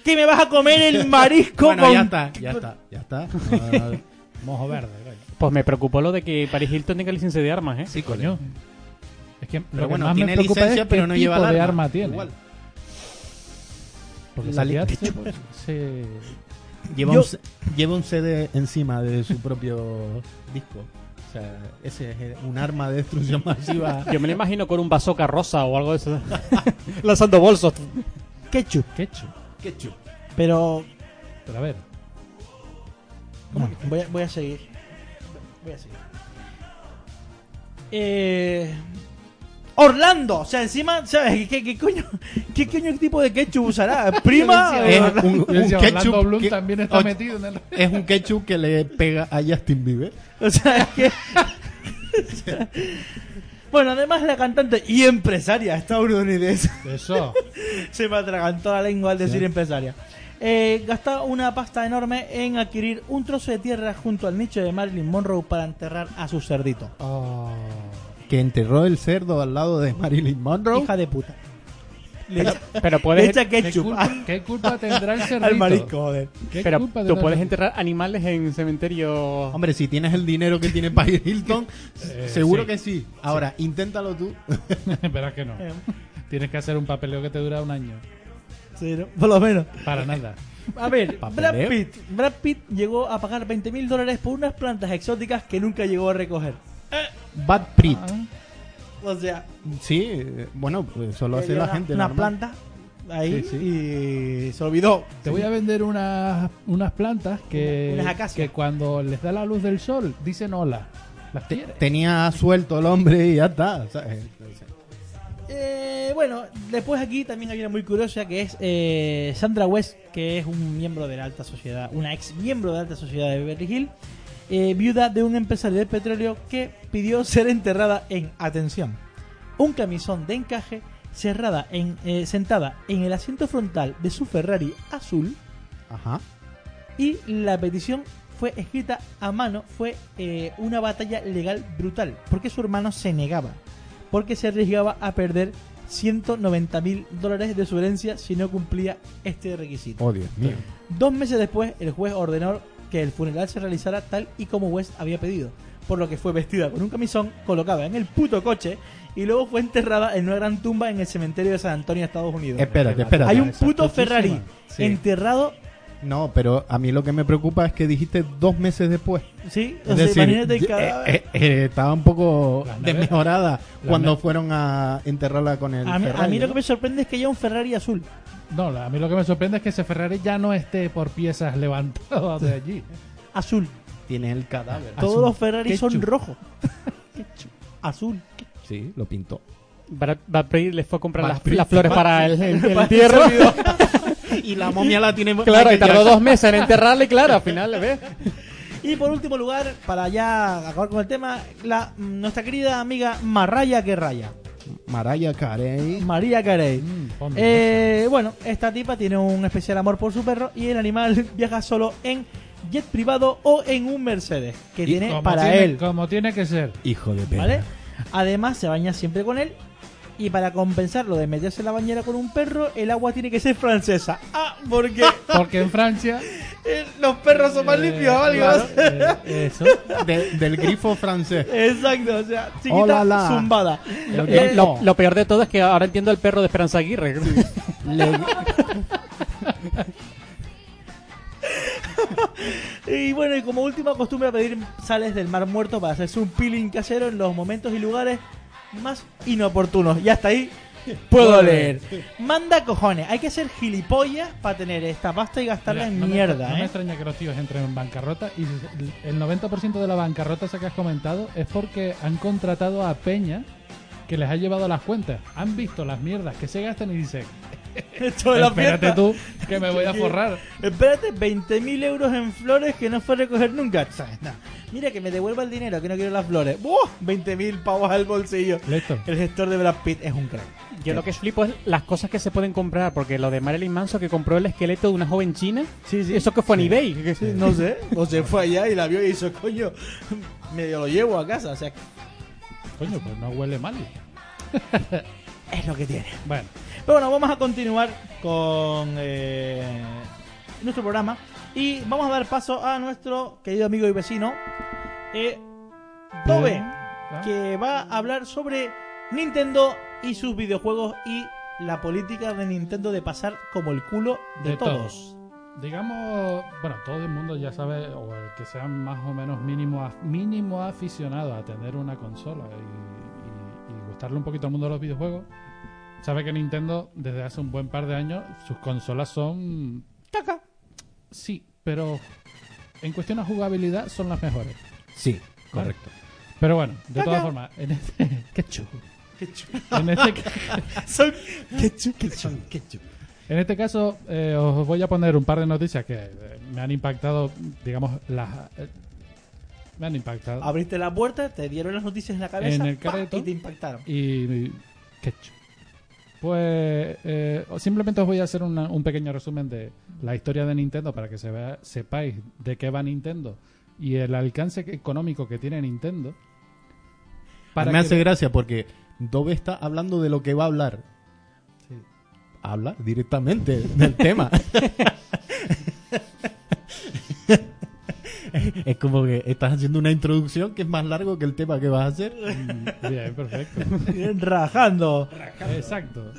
¿Qué me vas a comer el marisco bueno, con ya está, ya está, ya está. Mojo verde, pues me preocupó lo de que Paris Hilton tenga licencia de armas, ¿eh? sí, Coño. Es que Pero lo que bueno, más me tiene preocupa licencia, es pero qué no tipo lleva de arma. arma tiene. Igual. Porque La ketchup. pues, se- Lleva, Yo- un, lleva un CD encima de su propio disco. O sea, ese es un arma de destrucción masiva. Yo me lo imagino con un bazooka rosa o algo de eso. Lanzando bolsos. ketchup. ketchup. ketchup. Pero Pero a ver, voy, a, voy a seguir. Voy a seguir. Eh, Orlando, o sea, encima, ¿sabes? ¿Qué, qué coño, ¿Qué coño tipo de ketchup usará? ¿Prima? Es o- un, Yo un ketchup Bloom que- también está oye, metido en el... Es un ketchup que le pega a Justin Bieber. O sea, es que... bueno, además la cantante y empresaria estadounidense Eso. se me atragantó la lengua al decir empresaria. Eh, gasta una pasta enorme en adquirir un trozo de tierra junto al nicho de Marilyn Monroe para enterrar a su cerdito. Oh. Que enterró el cerdo al lado de Marilyn Monroe. Hija de puta. Le echa, Pero le puedes, echa ¿Qué ketchup culpa, qué culpa tendrá el cerdito? al marisco, joder. ¿Qué pero culpa tú tendrá puedes el- enterrar animales en cementerio. Hombre, si tienes el dinero que tiene Paris Hilton, Eh, seguro sí. que sí. Ahora, inténtalo tú. Verás que no. Eh, Tienes que hacer un papeleo que te dura un año. sí, ¿no? Por lo menos. Para nada. A ver, Papeleo. Brad Pitt. Brad Pitt llegó a pagar 20 mil dólares por unas plantas exóticas que nunca llegó a recoger. Bad Prit. Ah, O sea, Sí, eh, bueno, pues eso lo hace la una, gente. Una normal. planta ahí Sí, y se olvidó. te voy a vender unas, unas plantas que, Unas que cuando les da la luz del sol dicen hola. Las Te- tenía suelto el hombre y ya está. ¿sabes? Eh, bueno, después aquí también hay una muy curiosa que es eh, Sandra West, que es un miembro de la alta sociedad, una ex miembro de la alta sociedad de Beverly Hills, eh, viuda de un empresario de petróleo que pidió ser enterrada en, atención, un camisón de encaje cerrada en, eh, sentada en el asiento frontal de su Ferrari azul Ajá. y la petición fue escrita a mano, fue eh, una batalla legal brutal, porque su hermano se negaba, porque se arriesgaba a perder 190 mil dólares de su herencia si no cumplía este requisito. Oh, Dios mío. Dos meses después, el juez ordenó que el funeral se realizara tal y como West había pedido, por lo que fue vestida con un camisón, colocada en el puto coche y luego fue enterrada en una gran tumba en el cementerio de San Antonio, Estados Unidos. Espérate, espérate. Hay un puto. Ferrari Sí. enterrado, No, pero a mí lo que me preocupa es que dijiste dos meses después. ¿sí? O Es sea, decir, imagínate el ye- cadáver. eh, eh, estaba un poco Las desmejorada Las cuando fueron a enterrarla con el A mí, a Ferrari, mí lo ¿no? que me sorprende es que haya un Ferrari azul. No, a mí lo que me sorprende es que ese Ferrari ya no esté por piezas levantado de allí. Azul. Tiene el cadáver. Todos los Ferrari son rojos. azul. Sí, lo pintó. Brad, Brad Pitt le fue a comprar las, flores para el, el- entierro. y la momia la tiene Claro, y tardó dos meses en enterrarle, y claro, al final le ves. Y por último lugar, para ya acabar con el tema, la, nuestra querida amiga Marraya que raya. Mariah Carey. María Carey. Mm. Eh, bueno, esta tipa tiene un especial amor por su perro y el animal viaja solo en jet privado o en un Mercedes que tiene para tiene- él. Como tiene que ser. Hijo de perra. ¿Vale? Además, se baña siempre con él. Y para compensar lo de meterse en la bañera con un perro, el agua tiene que ser francesa. Ah, porque Porque en Francia. eh, los perros son más eh, limpios, ¿vale? claro, eh, eso. De- del grifo francés. Exacto, o sea, chiquita la. zumbada. Eh, lo peor de todo es que ahora entiendo el perro de Esperanza Aguirre. Le- Y bueno, y como última costumbre pedir sales del mar muerto para hacerse un peeling casero en los momentos y lugares más inoportunos. Y hasta ahí puedo leer. Manda cojones, hay que ser gilipollas para tener esta pasta y gastarla Mira, en no me- mierda, no me ¿eh? extraña que los tíos entren en bancarrota y el 90% de la bancarrota esa que has comentado es porque han contratado a Peña que les ha llevado las cuentas. Han visto las mierdas que se gastan y dicen, Esto de la espérate fiesta. tú que me voy a forrar. Espérate, 20.000 euros en flores que no fue a recoger nunca. No. Mira, que me devuelva el dinero, que no quiero las flores. ¡Buah! 20.000 pavos al bolsillo. Listo. El gestor de Brad Pitt es un crack. Yo lo que flipo es las cosas que se pueden comprar, porque lo de Marilyn Manson que compró el esqueleto de una joven china, Sí, sí. eso que fue en eBay. Sí, no sé. O se fue allá y la vio y hizo, coño, medio lo llevo a casa. O sea, Coño, pues no huele mal. es lo que tiene. Bueno, Pero bueno, vamos a continuar con eh, nuestro programa y vamos a dar paso a nuestro querido amigo y vecino, eh, Bien. Ah. que va a hablar sobre Nintendo y sus videojuegos y la política de Nintendo de pasar como el culo de, De todos. digamos, bueno, todo el mundo ya sabe, o el que sea más o menos mínimo, mínimo aficionado a tener una consola y, y- y gustarle un poquito al mundo de los videojuegos, sabe que Nintendo desde hace un buen par de años sus consolas son Caca. Sí, pero en cuestión a jugabilidad son las mejores. Sí, correcto. Pero bueno, de todas formas, en este, ketchup. Ketchup. En este, Son ketchup, ketchup, ketchup. en este caso, eh, os voy a poner un par de noticias que eh, me han impactado, digamos, las eh, me han impactado. Abriste la puerta, te dieron las noticias en la cabeza En el ¡pa! careto. y te impactaron. y ketchup. Pues eh, simplemente os voy a hacer una- un pequeño resumen de la historia de Nintendo para que se vea, sepáis de qué va Nintendo y el alcance económico que tiene Nintendo. Para me que- hace gracia porque Dove está hablando de lo que va a hablar. Habla directamente del tema. es como que estás haciendo una introducción que es más largo que el tema que vas a hacer. Mm, Bien, perfecto. Rajando. Exacto.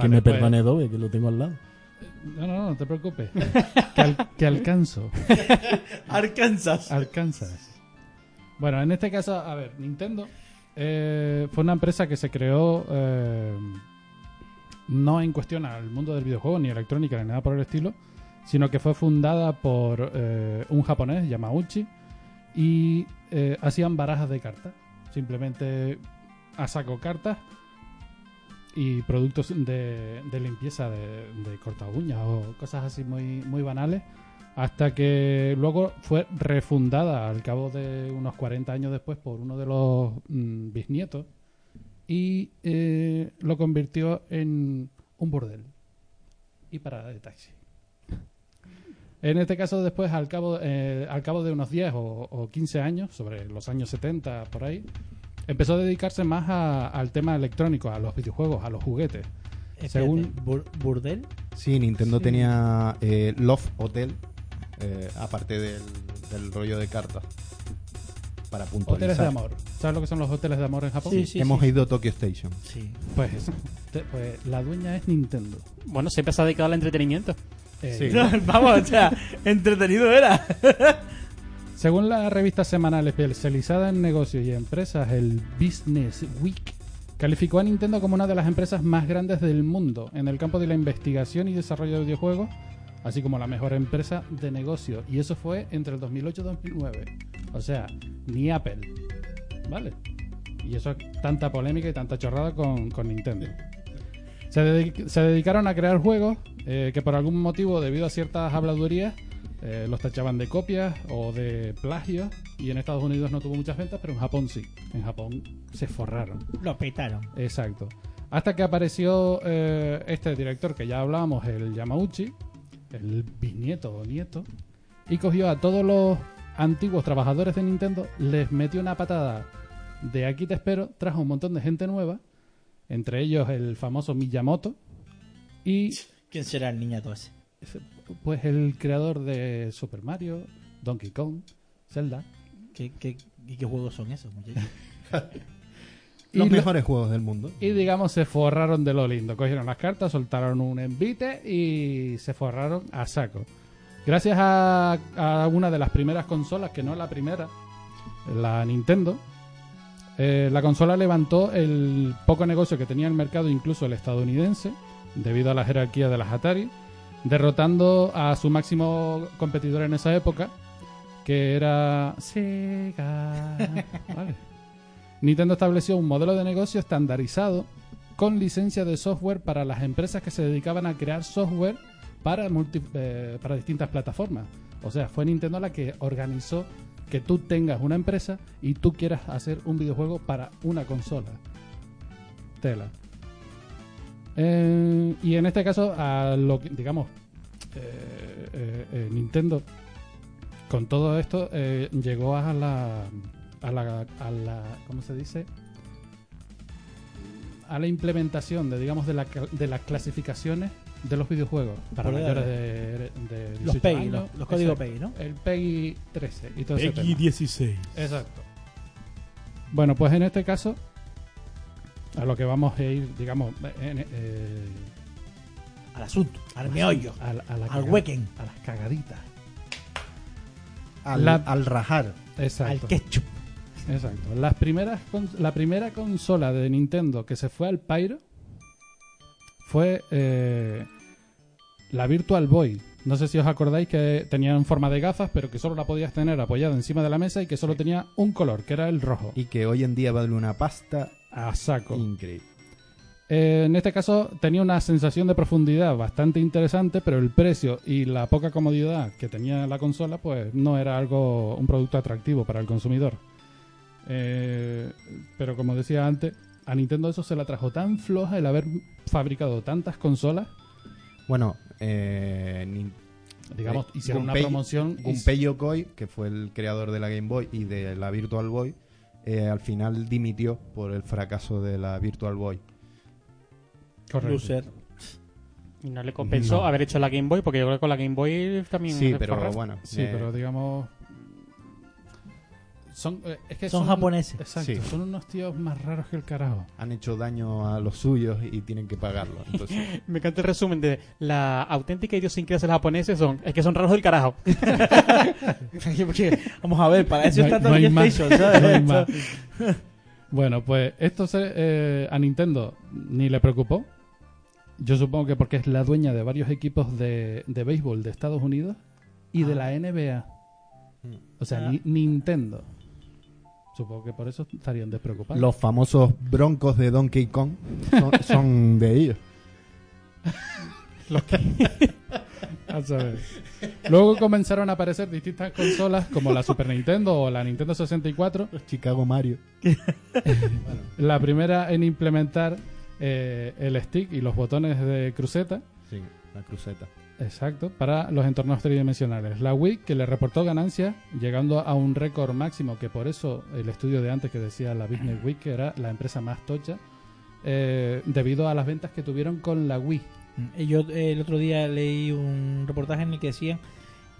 que me pues- perdone que lo tengo al lado. No, no, no, no te preocupes. que, al- que alcanzo. Arkansas. Alcanzas. Bueno, en este caso, a ver, Nintendo eh, fue una empresa que se creó eh, no en cuestión al mundo del videojuego, ni electrónica, ni nada por el estilo, sino que fue fundada por eh, un japonés, Yamauchi, y eh, hacían barajas de cartas. Simplemente a saco cartas y productos de, limpieza de, de corta uñas o cosas así muy, muy banales, hasta que luego fue refundada al cabo de unos 40 años después por uno de los mm, bisnietos y eh, lo convirtió en un burdel y parada de taxi. En este caso, después, al cabo, eh, al cabo de unos 10 o, o 15 años, sobre los años 70, por ahí, empezó a dedicarse más a- al tema electrónico, a los videojuegos, a los juguetes. Espérate, Según- bur- ¿Burdel? Sí, Nintendo Sí. tenía eh, Love Hotel, eh, aparte del, del rollo de cartas. Para puntualizar. Hoteles de amor. ¿Sabes lo que son los hoteles de amor en Japón? Sí, sí. Hemos ido a Tokyo Station. Sí. Pues, eso. Te- pues la dueña es Nintendo. Bueno, siempre se ha dedicado al entretenimiento. Sí. Vamos, o sea, entretenido era. Según la revista semanal especializada en negocios y empresas, el Business Week calificó a Nintendo como una de las empresas más grandes del mundo en el campo de la investigación y desarrollo de videojuegos, así como la mejor empresa de negocio. Y eso fue entre el 2008 y 2009. O sea, ni Apple. ¿Vale? Y eso tanta polémica y tanta chorrada con, con Nintendo. Se dedicaron a crear juegos eh, que por algún motivo, debido a ciertas habladurías, eh, los tachaban de copias o de plagio y en Estados Unidos no tuvo muchas ventas, pero en Japón sí. En Japón se forraron. Lo petaron. Exacto. Hasta que apareció eh, este director que ya hablábamos, el Yamauchi, el bisnieto o nieto, y cogió a todos los antiguos trabajadores de Nintendo, les metió una patada de aquí te espero, trajo un montón de gente nueva, entre ellos el famoso Miyamoto, y ¿Quién será el niñato ese? pues el creador de Super Mario, Donkey Kong, Zelda. ¿Qué, qué, y qué juegos son esos, muchachos? Los Y lo- mejores juegos del mundo. Y digamos, se forraron de lo lindo. Cogieron las cartas, soltaron un envite y se forraron a saco. Gracias a, a una de las primeras consolas, que no la primera, la Nintendo, eh, la consola levantó el poco negocio que tenía el mercado, incluso el estadounidense, debido a la jerarquía de las Atari, derrotando a su máximo competidor en esa época, que era Sega. Vale. Nintendo estableció un modelo de negocio estandarizado con licencia de software para las empresas que se dedicaban a crear software para, multi- eh, para distintas plataformas. O sea, fue Nintendo la que organizó que tú tengas una empresa y tú quieras hacer un videojuego para una consola. Tela. Eh, y en este caso, a lo que, digamos, eh, eh, Nintendo, con todo esto, eh, llegó a la, a la, a la, ¿cómo se dice? A la implementación de, digamos, de, la, de las clasificaciones de los videojuegos para Por mayores de, de Los 18 PEGI, años. los, los códigos. PEGI, ¿no? El PEGI 13 y todo ese tema. 16. Exacto. Bueno, pues en este caso, a lo que vamos a ir, digamos, en- eh, Al asunto, al meollo, a, la- a la al caga- huequen, a las cagaditas. Al, La- al rajar. al Exacto. ketchup. Exacto. Las primeras la primera consola de Nintendo que se fue al Pyro fue eh, la Virtual Boy. No sé si os acordáis que tenía en forma de gafas, pero que solo la podías tener apoyada encima de la mesa y que solo tenía un color, que era el rojo. Y que hoy en día vale una pasta A saco. increíble. Eh, en este caso tenía una sensación de profundidad bastante interesante, pero el precio y la poca comodidad que tenía la consola, pues no era algo un producto atractivo para el consumidor. Eh, pero como decía antes, a Nintendo eso se la trajo tan floja el haber fabricado tantas consolas, Bueno, eh, digamos, Eh, hicieron una promoción Gunpei Yokoi, que fue el creador de la Game Boy y de la Virtual Boy, eh, al final dimitió por el fracaso de la Virtual Boy. Correcto. Loser. Y no le compensó No. haber hecho la Game Boy, porque yo creo que con la Game Boy también. Sí, pero bueno. Sí, eh, pero digamos son eh, es que Son japoneses. Exacto, Sí. son unos tíos más raros que el carajo. han hecho daño a los suyos y tienen que pagarlo. Entonces, Me encanta el resumen de la auténtica idiosincrasia de los japoneses son. Es que son raros del carajo. Vamos a ver, para eso No está no hay Tokyo más. Station, ¿sabes? No hay más. Bueno, pues esto se, eh, a Nintendo ni le preocupó. Yo supongo que porque es la dueña de varios equipos de, de béisbol de Estados Unidos y de Ah. la NBA. O sea, Ah. ni- Nintendo. Supongo que por eso estarían despreocupados. Los famosos broncos de Donkey Kong son, son de ellos. A saber. Luego comenzaron a aparecer distintas consolas como la Super Nintendo o la Nintendo 64. Los Chicago Mario. La primera en implementar eh, el stick y los botones de cruceta. Sí, la cruceta. Exacto, para los entornos tridimensionales. La Wii que le reportó ganancias, llegando a un récord máximo, que por eso el estudio de antes que decía la Business Week, que era la empresa más tocha, eh, debido a las ventas que tuvieron con la Wii. Y Yo eh, el otro día leí un reportaje en el que decían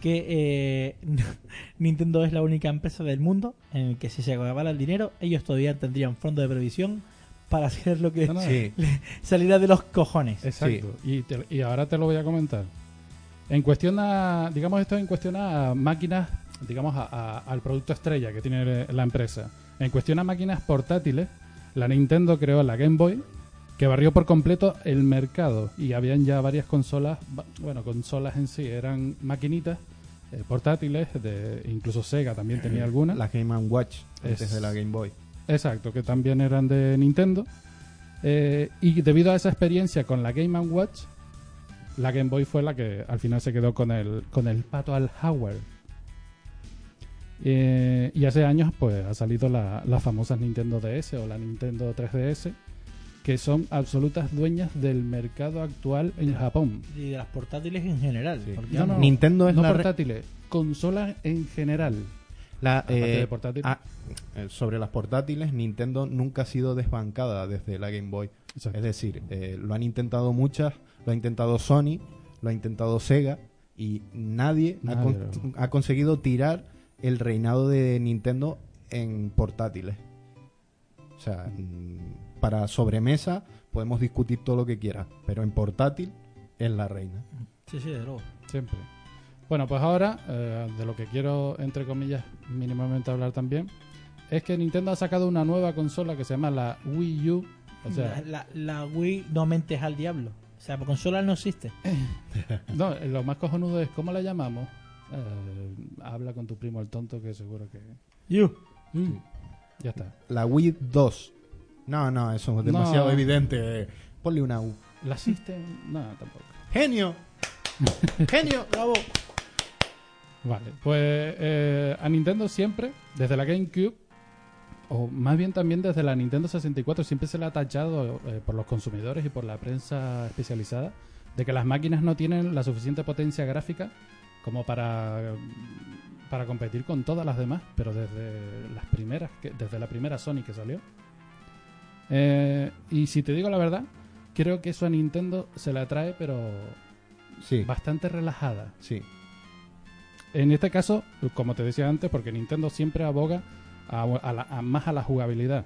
que eh, Nintendo es la única empresa del mundo en el que si se acabara el dinero, ellos todavía tendrían fondo de previsión para hacer lo que No, no, Sí, saliera de los cojones. Exacto. Y, te- y ahora te lo voy a comentar. En cuestión a, digamos esto en cuestión a máquinas, digamos a- a- al producto estrella que tiene la empresa. En cuestión a máquinas portátiles, la Nintendo creó la Game Boy, que barrió por completo el mercado y habían ya varias consolas, bueno, consolas en sí, eran maquinitas eh, portátiles, de, incluso Sega también tenía algunas. la Game Watch antes Es- de la Game Boy. Exacto, que también eran de Nintendo. Eh, y debido a esa experiencia con la Game Watch, la Game Boy fue la que al final se quedó con el, con el pato al hardware. Eh, y hace años pues ha salido la, las famosas Nintendo DS o la Nintendo 3DS, que son absolutas dueñas del mercado actual en Japón. Y de las portátiles en general. Sí. No, no, Nintendo es no la portátiles, consolas en general. La, eh, de ah, eh, sobre las portátiles, Nintendo nunca ha sido desbancada desde la Game Boy. Exacto. Es decir, eh, lo han intentado muchas, lo ha intentado Sony, lo ha intentado Sega y nadie, ha, Nadie, con- ha conseguido tirar el reinado de Nintendo en portátiles. O sea, mm, para sobremesa podemos discutir todo lo que quieras, pero en portátil es la reina. Sí, sí, de luego. Siempre. Bueno, pues ahora, eh, de lo que quiero, entre comillas, mínimamente hablar también, es que Nintendo ha sacado una nueva consola que se llama la Wii U. O sea, la, la Wii no mentes al diablo. O sea, por consola no existe. no, lo más cojonudo es, ¿cómo la llamamos? Eh, habla con tu primo el tonto que seguro que... You. Ya está. La Wii 2. No, no, eso es demasiado No. evidente. Ponle una U. ¿La System? No, tampoco. ¡Genio! ¡Genio! ¡Bravo! Vale, pues eh, a Nintendo siempre, desde la GameCube, o más bien también desde la Nintendo 64, siempre se le ha tachado eh, por los consumidores y por la prensa especializada de que las máquinas no tienen la suficiente potencia gráfica como para, para competir con todas las demás, pero desde las primeras, que, desde la primera Sony que salió. Eh, y si te digo la verdad, creo que eso a Nintendo se la trae, pero Sí, bastante relajada. sí. En este caso, como te decía antes, porque Nintendo siempre aboga a, a la- a más a la jugabilidad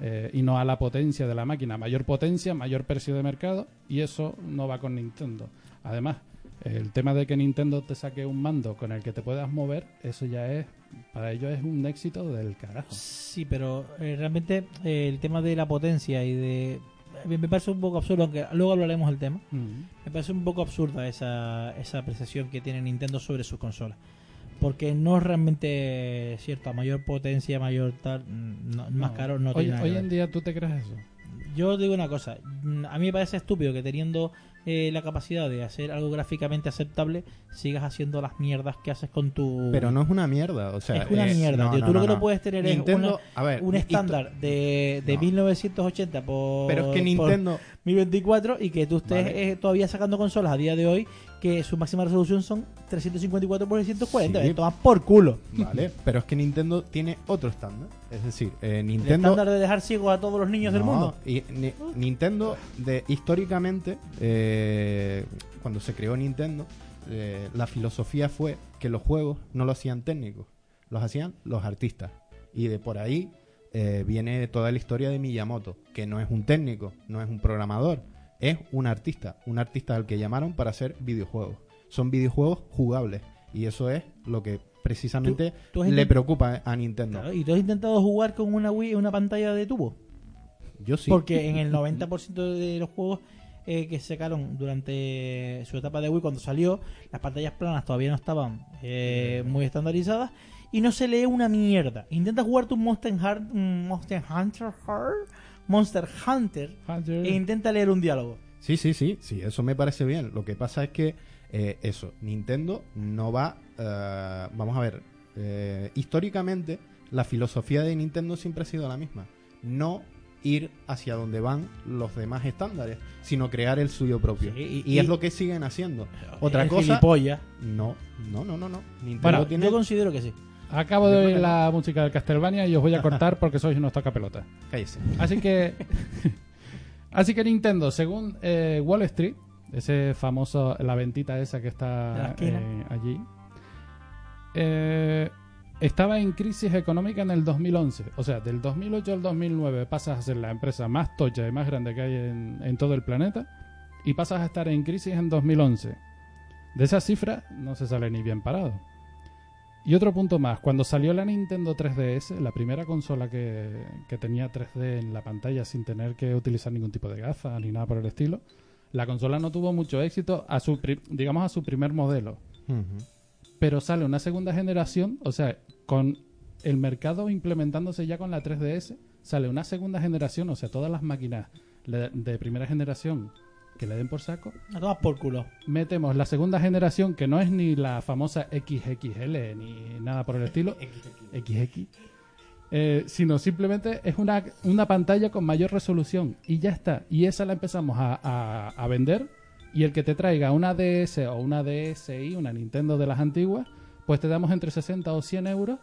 eh, y no a la potencia de la máquina. Mayor potencia, mayor precio de mercado y eso no va con Nintendo. Además, el tema de que Nintendo te saque un mando con el que te puedas mover, eso ya es, para ellos es un éxito del carajo. Sí, pero eh, realmente eh, el tema de la potencia y de... Me me parece un poco absurdo, aunque luego hablaremos del tema. Mm. Me parece un poco absurda esa, esa apreciación que tiene Nintendo sobre sus consolas. Porque no es realmente cierto, a mayor potencia, mayor tal, mm, no, más No. caro no hoy, tiene nada hoy en día tú te crees eso. Yo digo una cosa, mm, a mí me parece estúpido que teniendo eh, la capacidad de hacer algo gráficamente aceptable, sigas haciendo las mierdas que haces con tu... Pero no es una mierda, o sea... es una mierda, no, tío. no, Tú lo no, que no puedes tener Nintendo, es a ver, un estándar de, de No. 1980 por, Pero es que Nintendo... 1024 y que tú estés Vale. eh, todavía sacando consolas a día de hoy que su máxima resolución son 354 por 640. Sí. Eh, tomas por culo. Vale, pero es que Nintendo tiene otro estándar. Es decir, eh, El Nintendo... estándar de dejar ciegos a todos los niños del mundo. y ni- Nintendo, de, históricamente, eh, cuando se creó Nintendo, eh, la filosofía fue que los juegos no lo hacían técnicos, los hacían los artistas. Y de por ahí eh, viene toda la historia de Miyamoto, que no es un técnico, no es un programador, es un artista, un artista al que llamaron para hacer videojuegos. Son videojuegos jugables y eso es lo que precisamente Tú- tú has le preocupa a Nintendo. Claro, y tú has intentado jugar con una Wii en una pantalla de tubo. Yo sí. Porque en el 90% de los juegos eh, que sacaron durante su etapa de Wii cuando salió, las pantallas planas todavía no estaban eh, muy estandarizadas y no se lee una mierda. Intenta jugar tu Monster, Heart- un Monster Hunter Heart, Monster Hunter Hunter. e intenta leer un diálogo. Sí, sí, sí, sí, eso me parece bien. Lo que pasa es que eh, eso, Nintendo no va, eh, vamos a ver, eh, históricamente la filosofía de Nintendo siempre ha sido la misma, no ir hacia donde van los demás estándares, sino crear el suyo propio. Sí, y, y- es lo que siguen haciendo. Otra cosa, gilipollas. no, no, no, no, no. Nintendo Bueno, tiene Yo considero que sí. Acabo de oír la música del Castlevania y os voy a cortar porque sois unos tocapelota. Cállese. Así que. así que Nintendo, según eh, Wall Street, ese famoso. La ventita esa que De está eh, allí. eh, estaba en crisis económica en el 2011. O sea, del 2008 al 2009 pasas a ser la empresa más tocha y más grande que hay en, en todo el planeta. Y pasas a estar en crisis en 2011. De esa cifra no se sale ni bien parado. Y otro punto más, cuando salió la Nintendo 3DS, la primera consola que, que tenía 3D en la pantalla sin tener que utilizar ningún tipo de gafas ni nada por el estilo, la consola no tuvo mucho éxito a su, digamos, a su primer modelo. Pero sale una segunda generación, o sea, con el mercado implementándose ya con la 3DS, sale una segunda generación, o sea, todas las máquinas de primera generación que le den por saco, La tomas por culo. metemos la segunda generación que no es ni la famosa XXL ni nada por el estilo. XX eh, sino simplemente es una, una pantalla con mayor resolución. Y ya está. Y esa la empezamos a, a- a vender. Y el que te traiga una DS o una DSi una Nintendo de las antiguas pues te damos entre 60 o 100 euros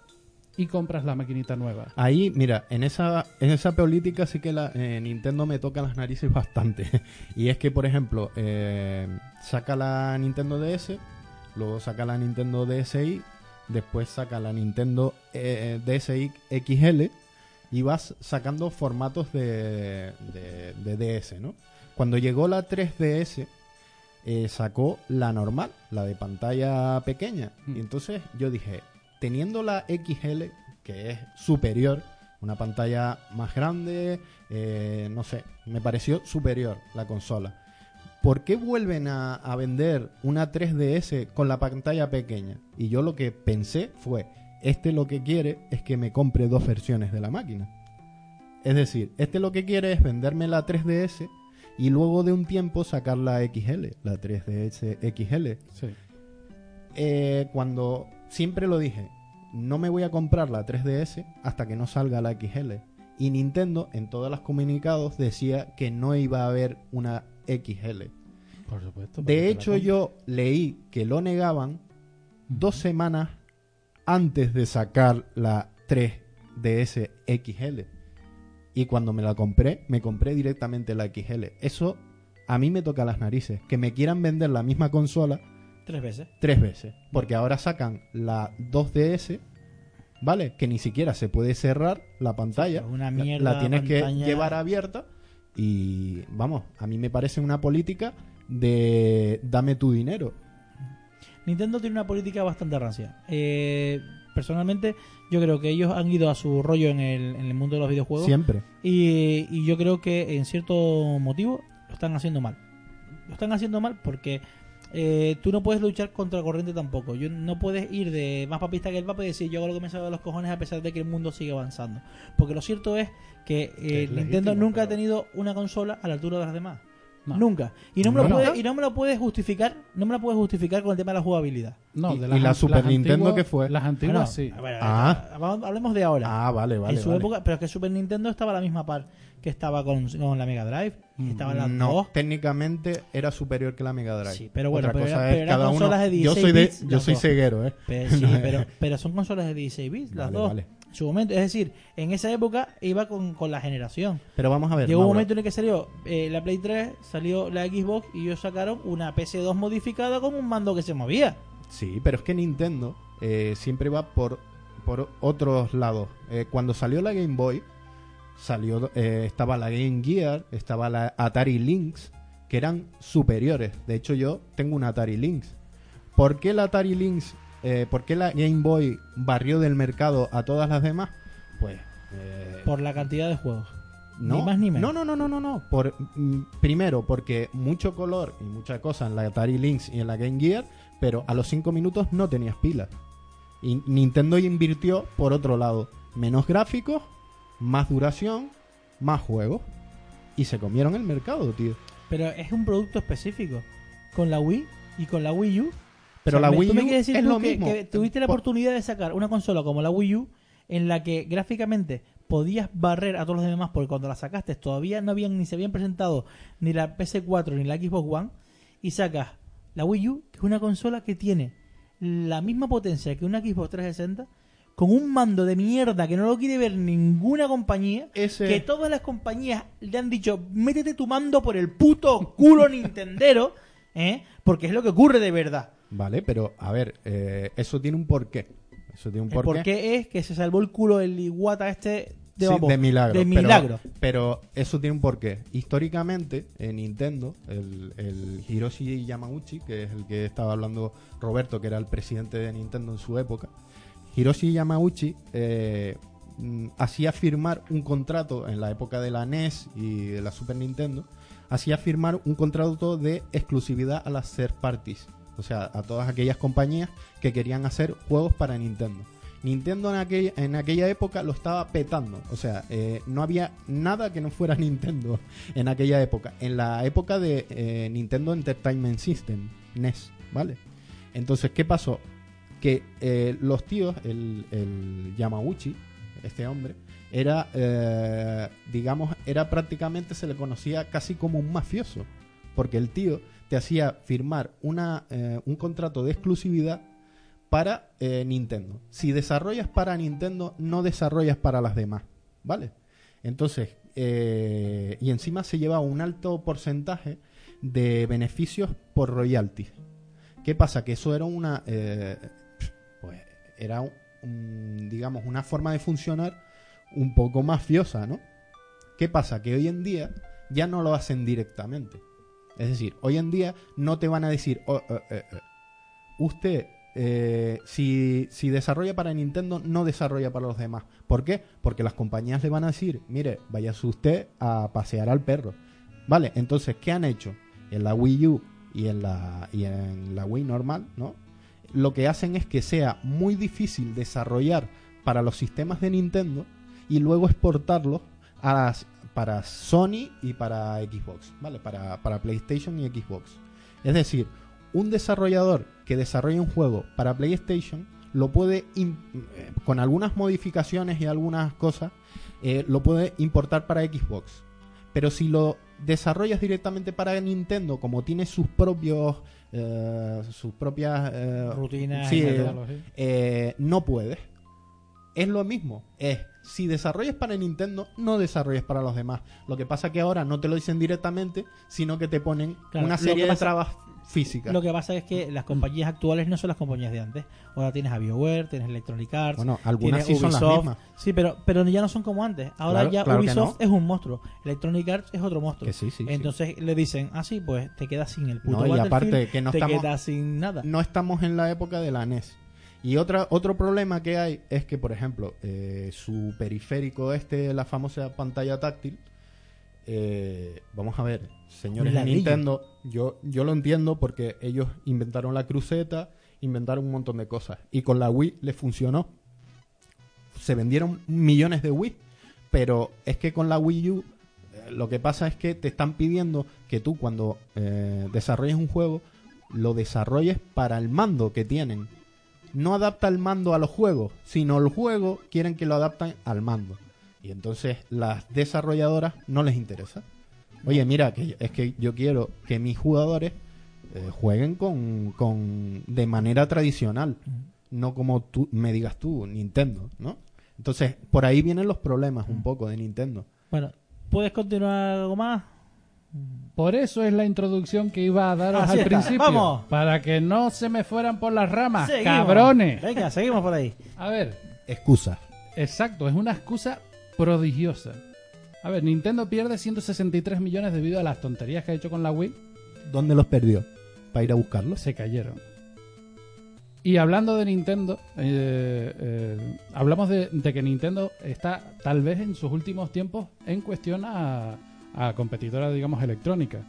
y compras la maquinita nueva Ahí, mira, en esa, en esa política sí que la, eh, Nintendo me toca las narices bastante. y es que, por ejemplo, eh, saca la Nintendo DS, luego saca la Nintendo DSi, después saca la Nintendo eh, DSi XL y vas sacando formatos de, de, de DS, ¿no? Cuando llegó la 3DS, eh, sacó la normal, la de pantalla pequeña. Mm. Y entonces yo dije, teniendo la XL, que es superior, una pantalla más grande, eh, no sé, me pareció superior la consola. ¿Por qué vuelven a, a vender una 3DS con la pantalla pequeña? Y yo lo que pensé fue, este lo que quiere es que me compre dos versiones de la máquina. Es decir, este lo que quiere es venderme la 3DS y luego de un tiempo sacar la XL, la 3DS XL. sí. Eh, cuando siempre lo dije, no me voy a comprar la 3DS hasta que no salga la XL. Y Nintendo en todos los comunicados decía que no iba a haber una XL. por supuesto De hecho yo leí que lo negaban dos semanas antes de sacar la 3DS XL. Y cuando me la compré, me compré directamente la XL. Eso a mí me toca las narices. Que me quieran vender la misma consola Tres veces. tres veces. Porque ahora sacan la 2DS, ¿vale? Que ni siquiera se puede cerrar la pantalla. Una mierda la, tienes que llevar abierta. Y vamos, a mí me parece una política de dame tu dinero. Nintendo tiene una política bastante rancia. Eh, personalmente, yo creo que ellos han ido a su rollo en el, en el mundo de los videojuegos. Siempre. Y, y yo creo que en cierto motivo lo están haciendo mal. Lo están haciendo mal porque eh, tú no puedes luchar contra la corriente tampoco. Yo, no puedes ir de más papista que el papa y decir yo hago lo que me salga de los cojones a pesar de que el mundo sigue avanzando. Porque lo cierto es que eh, es Nintendo legítimo, nunca ha tenido una consola a la altura de las demás. No. Nunca. Y no, me lo No. puede, y no me lo puedes justificar, no me lo puedes justificar con el tema de la jugabilidad. No, ¿Y- de y las la an- Super las Nintendo antiguas- qué fue? Las antiguas sí. a ver, Ah. ha- hablemos de ahora. Ah, vale, vale. en su vale. época, pero es que Super Nintendo estaba a la misma par que estaba con, con la Mega Drive. Mm, Estaban las no, dos. técnicamente era superior que la Mega Drive. Sí, pero bueno, Otra pero cosa era- es pero cada uno. de yo 16 soy de, bits, yo soy dos. ceguero, ¿eh? Pero, sí, pero, pero son consolas de 16 bits, las Vale, dos. vale. En su momento, es decir, en esa época iba con, con la generación. Pero vamos a ver. Llegó un momento en el que salió eh, la Play 3, salió la Xbox y ellos sacaron una PS2 modificada con un mando que se movía. Sí, pero es que Nintendo eh, siempre va por, por otros lados. Eh, cuando salió la Game Boy, salió eh, estaba la Game Gear, estaba la Atari Lynx, que eran superiores. De hecho, yo tengo una Atari Lynx. ¿Por qué la Atari Lynx, eh, por qué la Game Boy barrió del mercado a todas las demás? Pues... eh, Por la cantidad de juegos. No, Ni más ni menos. No, no, no, no, no, no. Por, mm, primero, porque mucho color y mucha cosa en la Atari Lynx y en la Game Gear, pero a los 5 minutos no tenías pilas. Y Nintendo invirtió por otro lado. Menos gráficos, más duración, más juegos. Y se comieron el mercado, tío. Pero es un producto específico. Con la Wii y con la Wii U. Pero O sea, la Wii ¿tú me U decir es tú lo que- mismo. que tuviste la Por- oportunidad de sacar una consola como la Wii U en la que gráficamente podías barrer a todos los demás porque cuando la sacaste todavía no habían ni se habían presentado ni la PS4 ni la Xbox One y sacas la Wii U que es una consola que tiene la misma potencia que una Xbox 360 con un mando de mierda que no lo quiere ver ninguna compañía Ese- que todas las compañías le han dicho métete tu mando por el puto culo nintendero ¿eh? porque es lo que ocurre de verdad Vale, pero a ver, eh, eso tiene un porqué. Eso tiene un El porqué. porqué es que se salvó el culo el Iguata este de, Sí, de milagro. De pero- milagro. Pero, eso tiene un porqué. Históricamente, en Nintendo, el, el Hiroshi Yamauchi, que es el que estaba hablando Roberto, que era el presidente de Nintendo en su época, Hiroshi Yamauchi eh, mm, hacía firmar un contrato en la época de la NES y de la Super Nintendo, hacía firmar un contrato de exclusividad a las third parties, o sea, a todas aquellas compañías que querían hacer juegos para Nintendo. Nintendo en aquella, época lo estaba petando, o sea, eh, no había nada que no fuera Nintendo en aquella época, en la época de eh, Nintendo Entertainment System, NES, ¿vale? Entonces, ¿qué pasó? Que eh, los tíos, el, el Yamauchi, este hombre, era, eh, digamos, era prácticamente, se le conocía casi como un mafioso, porque el tío te hacía firmar una, eh, un contrato de exclusividad para Nintendo. Si desarrollas para Nintendo, no desarrollas para las demás, ¿vale? Entonces, y encima se lleva un alto porcentaje de beneficios por royalties. ¿Qué pasa? Que eso era una, era un- digamos, una forma de funcionar un poco mafiosa, ¿no? ¿Qué pasa? Que hoy en día ya no lo hacen directamente. Es decir, hoy en día no te van a decir, "Oh, eh, eh, eh, usted, eh, si, si desarrolla para Nintendo, no desarrolla para los demás. ¿Por qué? Porque las compañías le van a decir, mire, váyase usted a pasear al perro. Vale, entonces, ¿qué han hecho? En la Wii U y en la, y en la Wii normal, ¿no? Lo que hacen es que sea muy difícil desarrollar para los sistemas de Nintendo y luego exportarlos para Sony y para Xbox, ¿vale? Para, PlayStation y Xbox. Es decir, un desarrollador que desarrolla un juego para PlayStation lo puede, eh, con algunas modificaciones y algunas cosas, eh, lo puede importar para Xbox. Pero si lo desarrollas directamente para Nintendo, como tiene sus propios, eh, sus propias eh, Rutinas sí, eh, no puedes. Es lo mismo. Es si desarrollas para Nintendo, no desarrolles para los demás. Lo que pasa que ahora no te lo dicen directamente, sino que te ponen Claro, una serie de trabas físicas. Lo que pasa es que las compañías actuales no son las compañías de antes. Ahora tienes a BioWare, tienes Electronic Arts, Bueno, algunas sí tienes son las Ubisoft. mismas. Sí, pero, pero ya no son como antes. Ahora Claro, ya claro Ubisoft no. es un monstruo. Electronic Arts es otro monstruo. Que sí, sí, sí. Entonces le dicen, ah, sí, pues te quedas sin el puto No, y aparte que no te estamos- quedas sin nada. no estamos en la época de la NES. Y otra, otro problema que hay es que, por ejemplo, eh, su periférico este, la famosa pantalla táctil, eh, vamos a ver, señores de. Nintendo, yo, yo lo entiendo porque ellos inventaron la cruceta, inventaron un montón de cosas. Y con la Wii les funcionó. Se vendieron millones de Wii, pero es que con la Wii U eh, lo que pasa es que te están pidiendo que tú cuando eh, desarrolles un juego lo desarrolles para el mando que tienen. No adapta el mando a los juegos, sino el juego quieren que lo adapten al mando. Y entonces las desarrolladoras no les interesa. Oye, mira, que es que yo quiero que mis jugadores eh, jueguen con, con de manera tradicional, no como tú me digas tú, Nintendo, ¿no? Entonces, por ahí vienen los problemas un poco de Nintendo. Bueno, ¿puedes continuar algo más? Por eso es la introducción que iba a daros Así al está. principio. Vamos. Para que no se me fueran por las ramas, Seguimos. cabrones. Venga, seguimos por ahí. A ver, Excusa. exacto, es una excusa prodigiosa. A ver, Nintendo pierde 163 millones debido a las tonterías que ha hecho con la Wii. ¿Dónde los perdió? Para ir a buscarlos. Se cayeron. Y hablando de Nintendo, eh, eh, hablamos de, de que Nintendo está tal vez en sus últimos tiempos en cuestión a, a competidora, digamos, electrónica.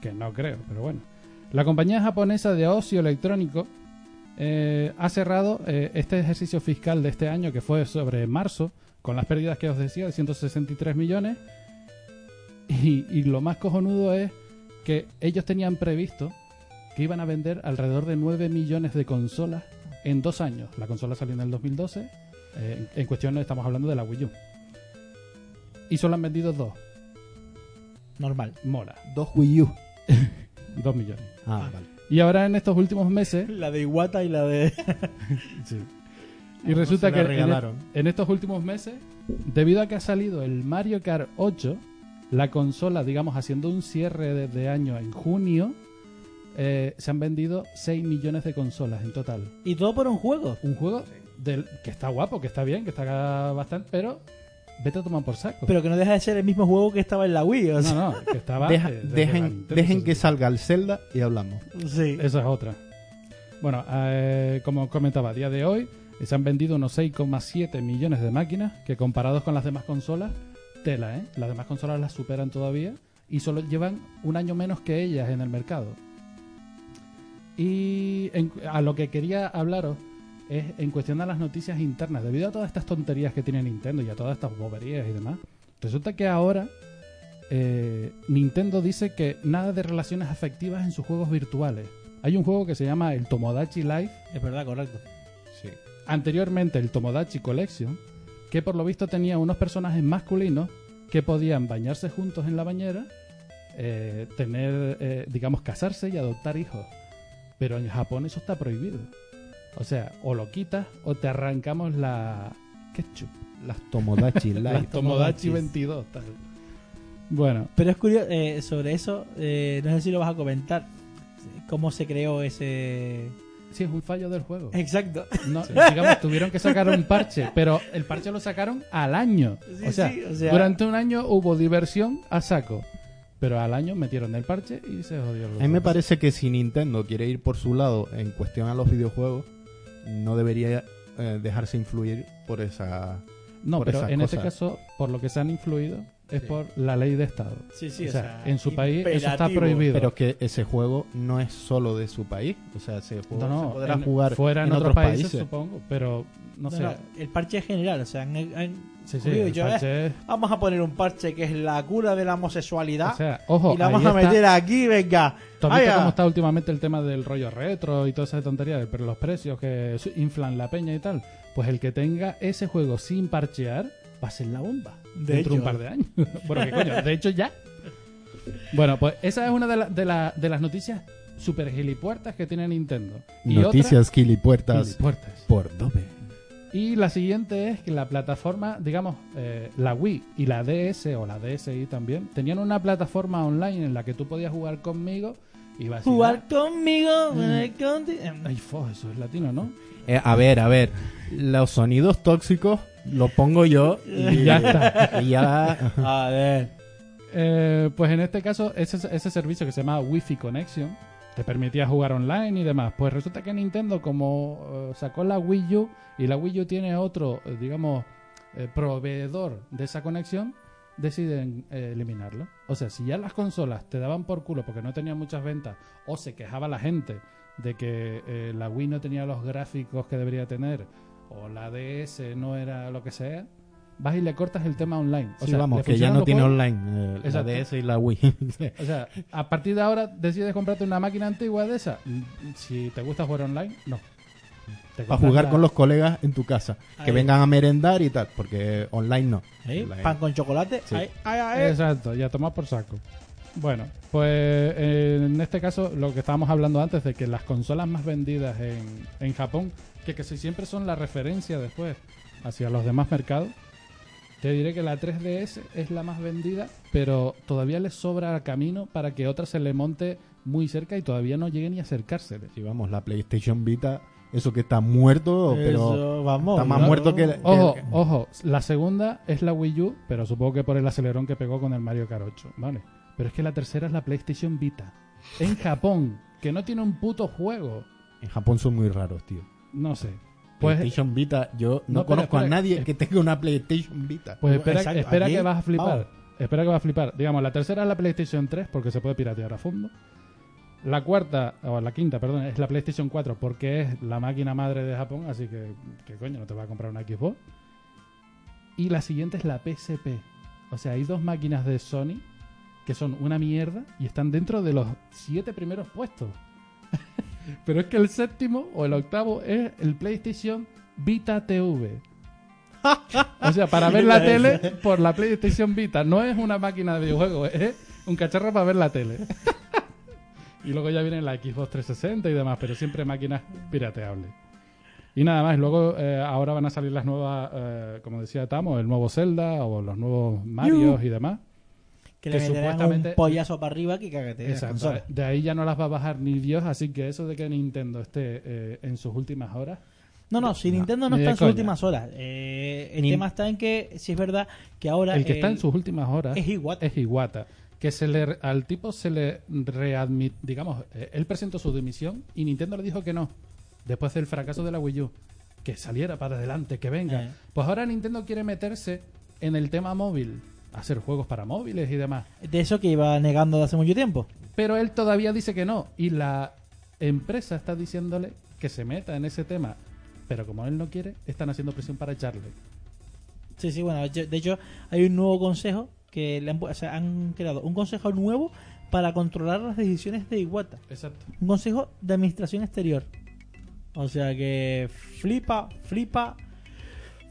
Que no creo, pero bueno. La compañía japonesa de ocio electrónico eh, ha cerrado este ejercicio fiscal de este año, que fue sobre marzo, con las pérdidas que os decía de 163 millones. Y, y lo más cojonudo es que ellos tenían previsto que iban a vender alrededor de 9 millones de consolas en dos años. La consola salió en el 2012. eh, en cuestión estamos hablando de la Wii U. Y solo han vendido dos. Normal. Mola. Dos Wii U. Dos millones. Ah, vale. Y ahora en estos últimos meses... La de Iwata y la de. Y resulta que la en, estos últimos meses, debido a que ha salido el Mario Kart 8, la consola, digamos, haciendo un cierre de, de año en junio, eh, se han vendido 6 millones de consolas en total. y todo por un juego. Un juego del, que está guapo, que está bien, que está bastante, pero vete a tomar por saco. Pero que no deja de ser el mismo juego que estaba en la Wii. O sea, no, no, que estaba... Deja- eh, desde dejen Nintendo dejen que 64. salga el Zelda y hablamos. sí. Esa es otra. Bueno, eh, como comentaba, a día de hoy se han vendido unos 6,7 millones de máquinas, que comparados con las demás consolas, tela, ¿eh? Las demás consolas las superan todavía y solo llevan un año menos que ellas en el mercado. Y a lo que quería hablaros es en cuestión de las noticias internas. Debido a todas estas tonterías que tiene Nintendo y a todas estas boberías y demás, resulta que ahora eh, Nintendo dice que nada de relaciones afectivas en sus juegos virtuales. Hay un juego que se llama el Tomodachi Life, Es verdad, correcto. Anteriormente el Tomodachi Collection, que por lo visto tenía unos personajes masculinos que podían bañarse juntos en la bañera, eh, tener, eh, digamos, casarse y adoptar hijos. Pero en Japón eso está prohibido. O sea, o lo quitas o te arrancamos la ketchup. Las Tomodachi Live. La Tomodachi Tomodachis. 22. tal. Bueno, Pero es curioso, eh, sobre eso, eh, no sé si lo vas a comentar. ¿Cómo se creó ese...? Sí, es un fallo del juego. Exacto. No, digamos, tuvieron que sacar un parche, pero el parche lo sacaron al año. Sí, o, sea, sí, o sea- durante un año hubo diversión a saco, pero al año metieron el parche y se jodió. el A mí me parece que si Nintendo quiere ir por su lado en cuestión a los videojuegos, no debería eh, dejarse influir por esa... No, por pero esas en este cosas. caso, por lo que se han influido, es Sí. por la ley de Estado. Sí, sí, o o sea, sea, en su país eso está prohibido. Pero que ese juego no es solo de su país. O sea, ese juego no, no, se podrá en- jugar fuera en, en otros, otros países, países. supongo, pero no, No, sé. no, el parche es general, o sea, han, han Sí, sí, cogido y el dicho, "Eh, vamos a poner un parche que es la cura de la homosexualidad o sea, ojo, y la vamos a está- meter aquí, venga. ¿Tú has visto cómo está últimamente el tema del rollo retro y toda esa tontería? Pero los precios que inflan la peña y tal. Pues el que tenga ese juego sin parchear va a ser la bomba. De dentro de un par de años. bueno, ¿qué coño? De hecho, ya. Bueno, pues esa es una de, la- de, la- de las noticias super gilipuertas que tiene Nintendo. Y Noticias otra, Gilipuertas gilipuertas. por Dobe. Y la siguiente es que la plataforma, digamos, eh, la Wii y la DS o la DSi también, tenían una plataforma online en la que tú podías jugar conmigo y vacilar. Jugar conmigo, Mm. Ay, fo, eso es latino, ¿no? Eh, a ver, a ver. Los sonidos tóxicos los pongo yo y Ya está. y ya... A ver. Eh, pues en este caso, ese, ese servicio que se llama Wi-Fi Connection te permitía jugar online y demás. Pues resulta que Nintendo, como eh, sacó la Wii U y la Wii U tiene otro, eh, digamos, eh, proveedor de esa conexión, deciden eh, eliminarlo. O sea, si ya las consolas te daban por culo porque no tenían muchas ventas o se quejaba la gente de que eh, la Wii no tenía los gráficos que debería tener o la DS no era lo que sea, vas y le cortas el tema online. O Sí, sea, vamos, que ya no tiene juegos, online. eh, la. DS y la Wii. o sea, a partir de ahora decides comprarte una máquina antigua de esa. Si te gusta jugar online, no. Para jugar la- con los colegas en tu casa. Que vengan a merendar y tal. Porque online no. Online. pan con chocolate. Sí. Ahí, ahí, ahí. Exacto, ya tomar por saco. Bueno, pues eh, en este caso lo que estábamos hablando antes de que las consolas más vendidas en, en Japón, que casi siempre son la referencia después hacia los demás mercados, te diré que la 3DS es la más vendida, pero todavía le sobra camino para que otra se le monte muy cerca y todavía no llegue ni a acercársele. Si vamos, la PlayStation Vita, eso que está muerto, pero vamos. está más muerto que... Ojo, que- ojo, la segunda es la Wii U, pero supongo que por el acelerón que pegó con el Mario Kart 8, ¿vale? Pero es que la tercera es la PlayStation Vita. En Japón, que no tiene un puto juego. En Japón son muy raros, tío. No sé. Pues, PlayStation Vita, yo no, No, espera, conozco a nadie que tenga una PlayStation Vita. pues espera, Exacto, espera aquí, que vas a flipar. vamos. Espera que vas a flipar. Digamos, la tercera es la PlayStation 3 porque se puede piratear a fondo. La cuarta, o la quinta, perdón, es la PlayStation 4 porque es la máquina madre de Japón, así que, que coño, no te va a comprar una Xbox. Y la siguiente es la PSP. O sea, hay dos máquinas de Sony que son una mierda y están dentro de los siete primeros puestos. Pero es que el séptimo o el octavo es el PlayStation Vita TV. O sea, para ver la tele por la PlayStation Vita. No es una máquina de videojuegos, es un cacharro para ver la tele. Y luego ya viene la Xbox 360 y demás, pero siempre máquinas pirateables. Y nada más, luego eh, ahora van a salir las nuevas, eh, como decía Tamo, el nuevo Zelda o los nuevos Marios y demás. Que, que le supuestamente- un pollazo para arriba que cagate. Exacto. De ahí ya no las va a bajar ni Dios, así que eso de que Nintendo esté eh, en sus últimas horas. No, no, si Nintendo no está en sus coña. últimas horas. Eh, el Ni- tema está en que, si es verdad, que ahora. El que está en sus últimas horas es Iwata. es Iwata. Que se le, al tipo se le readmit, digamos, eh, él presentó su dimisión y Nintendo le dijo que no. Después del fracaso de la Wii U. Que saliera para adelante, que venga. Eh. Pues ahora Nintendo quiere meterse en el tema móvil. Hacer juegos para móviles y demás. De eso que iba negando de hace mucho tiempo. Pero él todavía dice que no. Y la empresa está diciéndole que se meta en ese tema. Pero como él no quiere, están haciendo presión para echarle. Sí, sí, bueno, de hecho hay un nuevo consejo que le han, o sea, han creado un consejo nuevo para controlar las decisiones de Iwata. Exacto. Un consejo de administración exterior. O sea que flipa, flipa,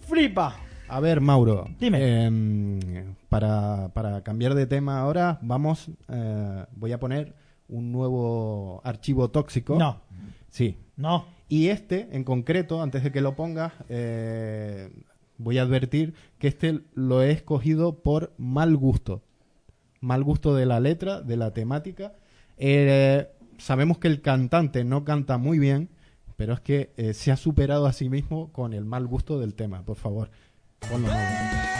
flipa. A ver, Mauro. Dime. em, para, para cambiar de tema ahora, vamos. eh, voy a poner un nuevo archivo tóxico. No, Sí. no. Y este, en concreto, antes de que lo pongas, eh, voy a advertir que este lo he escogido por mal gusto. Mal gusto de la letra, de la temática. Eh, sabemos que el cantante no canta muy bien, pero es que eh, se ha superado a sí mismo con el mal gusto del tema. Por favor, ponlo. Mauro.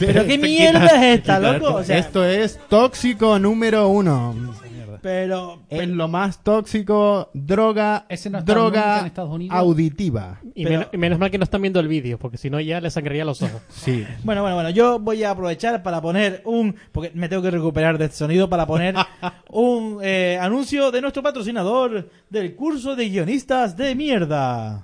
Pero qué mierda quitas- es esta, loco. O sea, Esto es tóxico número uno. pero, Es lo más tóxico, droga, Ese no droga en Estados Unidos. auditiva. Y, Pero- menos, y menos mal que no están viendo el vídeo, porque si no ya les sangraría los ojos. Sí. Bueno, bueno, bueno, yo voy a aprovechar para poner un, porque me tengo que recuperar de este sonido, para poner un eh, anuncio de nuestro patrocinador del curso de guionistas de mierda.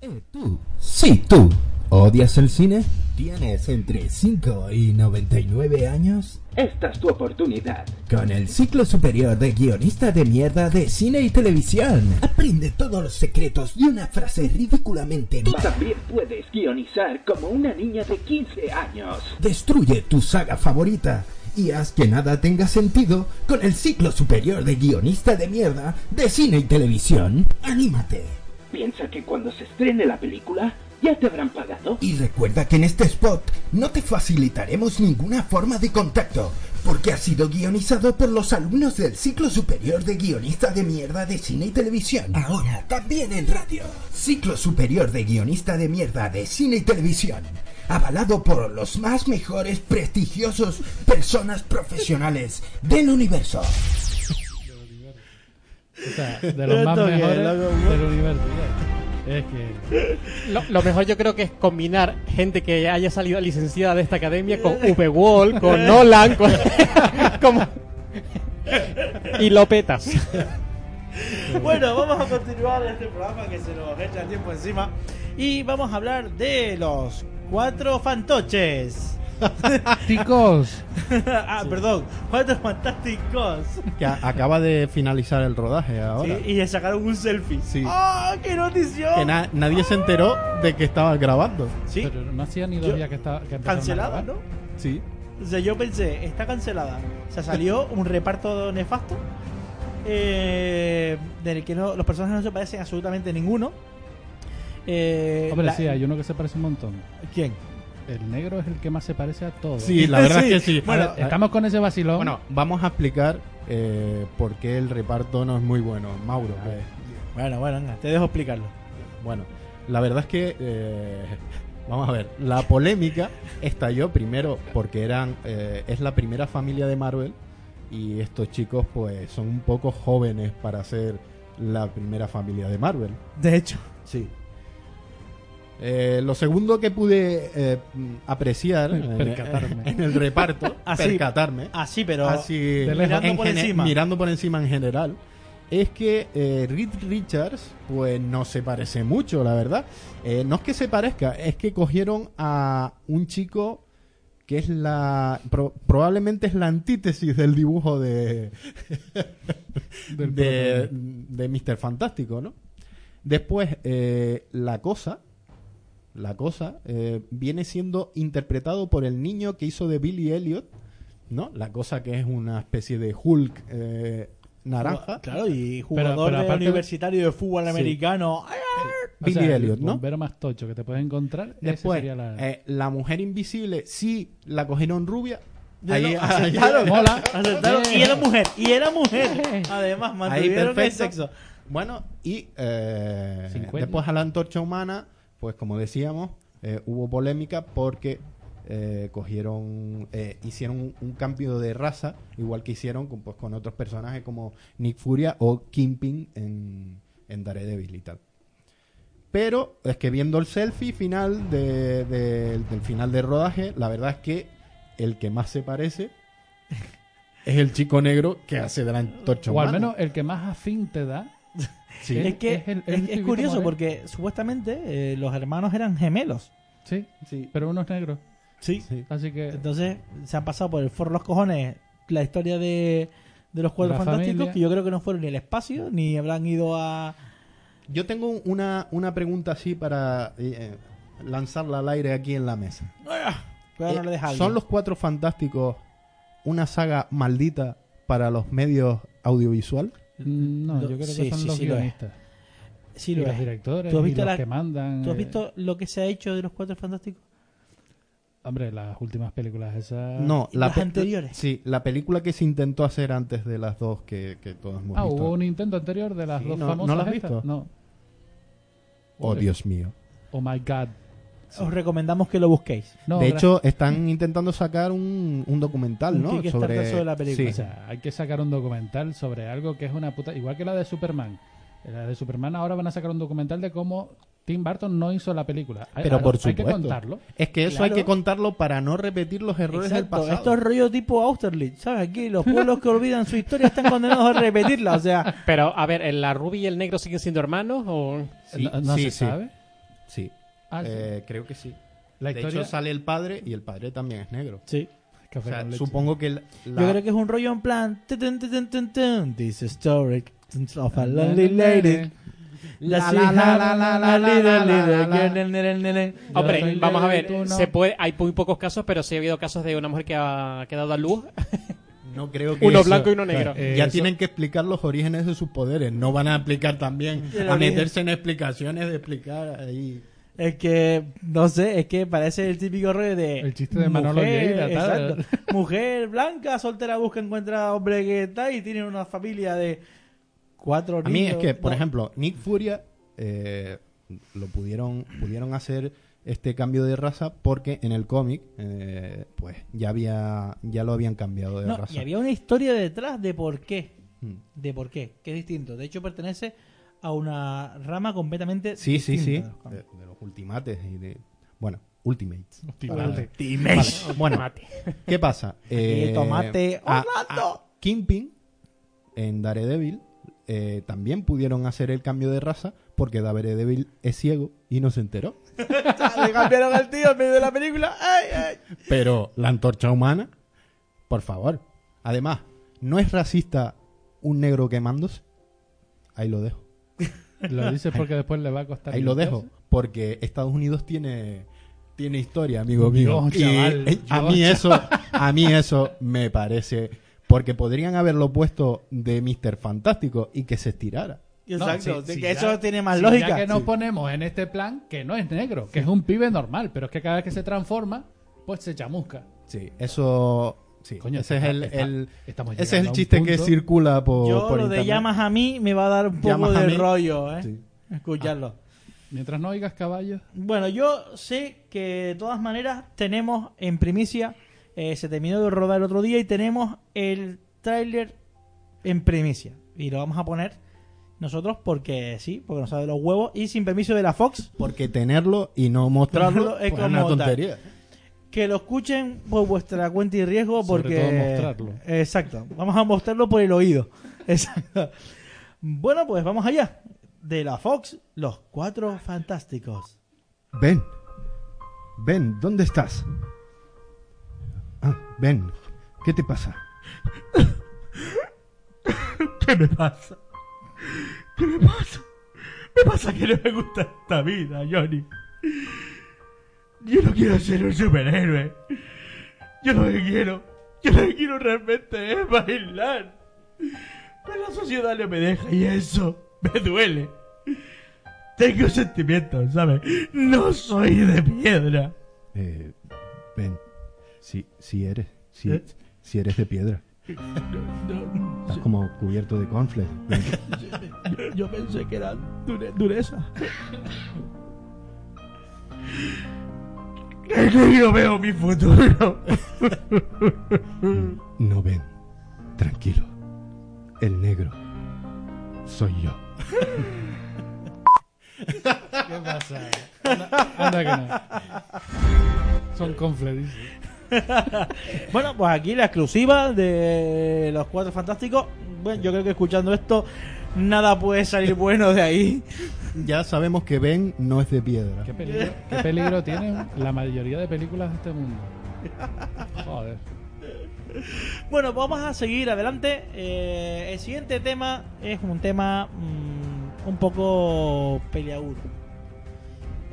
Eh, tú. Sí, tú. ¿Odias el cine? ¿Tienes entre 5 y 99 años? Esta es tu oportunidad. Con el ciclo superior de guionista de mierda de cine y televisión. Aprende todos los secretos de una frase ridículamente Tú también puedes guionizar como una niña de 15 años. Destruye tu saga favorita. Y haz que nada tenga sentido con el ciclo superior de guionista de mierda de cine y televisión. ¡Anímate! Piensa que cuando se estrene la película ya te habrán pagado. Y recuerda que en este spot no te facilitaremos ninguna forma de contacto, porque ha sido guionizado por los alumnos del ciclo superior de guionista de mierda de cine y televisión. Ahora también en radio. Ciclo superior de guionista de mierda de cine y televisión. Avalado por los más mejores, prestigiosos personas profesionales del universo. O sea, de los más mejores del universo. Es que. Lo, lo mejor yo creo que es combinar gente que haya salido licenciada de esta academia con V. Wall, con Nolan, con... como- y lo petas. Bueno, vamos a continuar este programa que se nos echa el tiempo encima y vamos a hablar de los cuatro fantoches. Ticos. ah, perdón, cuatro fantásticos. Que acaba de finalizar el rodaje ahora. Sí, y le sacaron un selfie. Sí. ¡Ah, qué notición! Que na- nadie se enteró de que estaba grabando. Sí, Pero no hacía ni dos Yo- días que estaba. Que cancelada. ¿no? Sí. O sea, yo pensé, está cancelada. O sea, salió un reparto nefasto. Eh, del que no, los personajes no se parecen absolutamente ninguno. Eh, Hombre, la- sí, hay uno que se parece un montón. ¿Quién? El negro es el que más se parece a todos. Sí, la verdad Sí, es que sí. bueno, ver, estamos con ese vacilón. Bueno, vamos a explicar eh, por qué el reparto no es muy bueno. Mauro, A eh, ver. Bueno, bueno, te dejo explicarlo. bueno, la verdad es que, eh, vamos a ver, la polémica estalló primero porque eran, eh, es la primera familia de Marvel y estos chicos pues son un poco jóvenes para ser la primera familia de Marvel. De hecho, Sí. Eh, lo segundo que pude eh, apreciar en, Percatarme. en el reparto, Así. percatarme, así, pero así mirando en por encima. mirando por encima en general, es que eh, Reed Richards, pues no se parece mucho, la verdad. Eh, no es que se parezca, es que cogieron a un chico que es la. pro- probablemente es la antítesis del dibujo de. De, de Mr. Fantástico, ¿no? Después, eh, la cosa. La cosa eh, viene siendo interpretado por el niño que hizo de Billy Elliot, ¿no? La cosa que es una especie de Hulk eh, naranja. Claro, y jugador Pero- pero de universitario de fútbol Sí. americano. Billy sea, Elliot, el ¿no? bombero más tocho que te puedes encontrar. Después, sería la... eh, la mujer invisible, sí, la cogieron rubia. Ahí, aceptaron, Mola. aceptaron, y era mujer, y era mujer. Además, ahí mantuvieron el sexo. Bueno, y eh, después a la antorcha humana, pues como decíamos, eh, hubo polémica porque eh, cogieron, eh, hicieron un, un cambio de raza, igual que hicieron con, pues, con otros personajes como Nick Furia o Kingpin en, en Daredevil y tal. Pero es que viendo el selfie final de- de- del final de rodaje, la verdad es que el que más se parece es el chico negro que hace de la antorcha o al menos el que más afín te da. Sí. Es que Es el- es, es el es Tibito curioso Moreno. porque supuestamente eh, los hermanos eran gemelos. Sí, Sí. pero uno es negro. Sí. Sí. Así que Entonces se han pasado por el forro los cojones la historia de, de los cuatro La fantásticos, familia. que yo creo que no fueron ni al espacio, ni habrán ido a... Yo tengo una, una pregunta así para eh, lanzarla al aire aquí en la mesa. Cuidado, no Eh, le deja a ¿Son los cuatro fantásticos una saga maldita para los medios audiovisual? Mm, no, Lo- yo creo sí, que son sí, los sí lo guionistas. Sí, y lo los es. directores ¿Tú has y visto los la- que mandan. ¿Tú has eh, visto lo que se ha hecho de los cuatro fantásticos? Hombre, las últimas películas esas. No, ¿Y la las anteriores? Sí, la película que se intentó hacer antes de las dos que, que todos hemos Ah, visto. hubo un intento anterior de las Sí, dos no- famosas. ¿no la has estas? visto? No. Oh, Dios mío. Oh my god. Os recomendamos que lo busquéis. No, de hecho, están intentando sacar un, un documental, Un ¿no? Kickstarter sobre la película. O sea, hay que sacar un documental sobre algo que es una puta. Igual que la de Superman. La de Superman ahora van a sacar un documental de cómo Tim Burton no hizo la película. Pero hay- por Hay que supuesto. contarlo. Es que eso Claro. hay que contarlo para no repetir los errores del pasado. esto es rollo tipo Austerlitz, ¿sabes? Aquí los pueblos que olvidan su historia están condenados a repetirla, o sea... Pero, a ver, ¿el- ¿la rubia y el negro siguen siendo hermanos? O... Sí, no no sí, se sí. sabe. Ah, eh, sí. creo que sí. ¿La de historia? hecho, sale el padre y el padre también es negro. Sí. Café o sea, supongo que la, la... Yo creo que es un rollo en plan... This story of a lonely lady. La Hombre, ah, vamos a ver, se puede, hay muy pocos casos, pero sí ha habido casos de una mujer que ha quedado a luz no creo que uno eso, blanco y uno negro. Claro, eh, ya eso. tienen que explicar los orígenes de sus poderes, no van a explicar también a meterse en explicaciones de explicar ahí. Es que, no sé, es que parece el típico rollo de... El chiste de Manolo Lleida, tal. exacto. Mujer blanca, soltera, busca, encuentra hombre que está y tiene una familia de cuatro A mí niños. es que, por No, ejemplo, Nick Furia eh, lo pudieron pudieron hacer este cambio de raza porque en el cómic eh, pues ya había ya lo habían cambiado de no, raza. y había una historia detrás de por qué. Mm. De por qué, que es distinto. De hecho, pertenece a una rama completamente Sí, sí, sí. de los De, ultimates y de bueno, Ultimates. Ultimate. Vale, Bueno, Mate. ¿qué pasa? Eh, el tomate a- Orlando. a Kingpin en Daredevil eh, también pudieron hacer el cambio de raza porque Daredevil es ciego y no se enteró. Le cambiaron al tío en medio de la película. ¡Ay, ay! Pero la antorcha humana, por favor. Además, ¿no es racista un negro quemándose? Ahí lo dejo. Lo dices porque después le va a costar. Ahí lo dejo. Porque Estados Unidos tiene, tiene historia, amigo mío. Yo, Y, chaval, eh, a mí eso, A mí eso me parece. Porque podrían haberlo puesto de Mr. Fantástico y que se estirara. Exacto, si- de si que ya- eso tiene más si lógica. Ya que nos Sí. ponemos en este plan, que no es negro, que es un pibe normal, pero es que cada vez que se transforma, pues se chamusca. Sí, eso. Sí, Coño, ese es está- el, está- el- estamos ese es el chiste que circula por, Yo por lo de llamas a mí me va a dar un poco Llamas a de mí. rollo, ¿eh? Sí. Escucharlo. Mientras no oigas caballos, Bueno, yo sé que de todas maneras tenemos en primicia, eh, se terminó de rodar el otro día y tenemos el tráiler en primicia. Y lo vamos a poner nosotros porque sí, porque nos sale de los huevos y sin permiso de la Fox. Porque tenerlo y no mostrarlo es pues, es como una tal. Que lo escuchen por vuestra cuenta y riesgo Sobre porque... todo mostrarlo. Exacto. Vamos a mostrarlo por el oído. Exacto. Bueno, pues vamos allá. De la Fox, los cuatro fantásticos. Ben. Ben, ¿dónde estás? Ah, Ben, ¿qué te pasa? ¿Qué me pasa? ¿Qué me pasa? Me pasa que no me gusta esta vida, Johnny. Yo no quiero ser un superhéroe. Yo lo que quiero, yo lo que quiero realmente es bailar. Pero la sociedad no me deja y eso me duele. Tengo sentimientos, ¿sabes? No soy de piedra. Eh, Ben, si, si eres, si, ¿Eh? si eres de piedra. Estás como cubierto de cornflakes. Ben. Yo, yo pensé que era dure- dureza. Es que yo veo mi futuro. No, Ben. Tranquilo. El negro. Soy yo. ¿qué pasa? Anda, anda que no. Son conflades. Bueno, pues aquí la exclusiva de los cuatro fantásticos. Bueno, yo creo que escuchando esto, nada puede salir bueno de ahí. Ya sabemos que Ben no es de piedra. ¿Qué peligro, qué peligro tienen la mayoría de películas de este mundo? Joder. Bueno, vamos a seguir adelante. Eh, el siguiente tema es un tema mm, un poco peleagudo.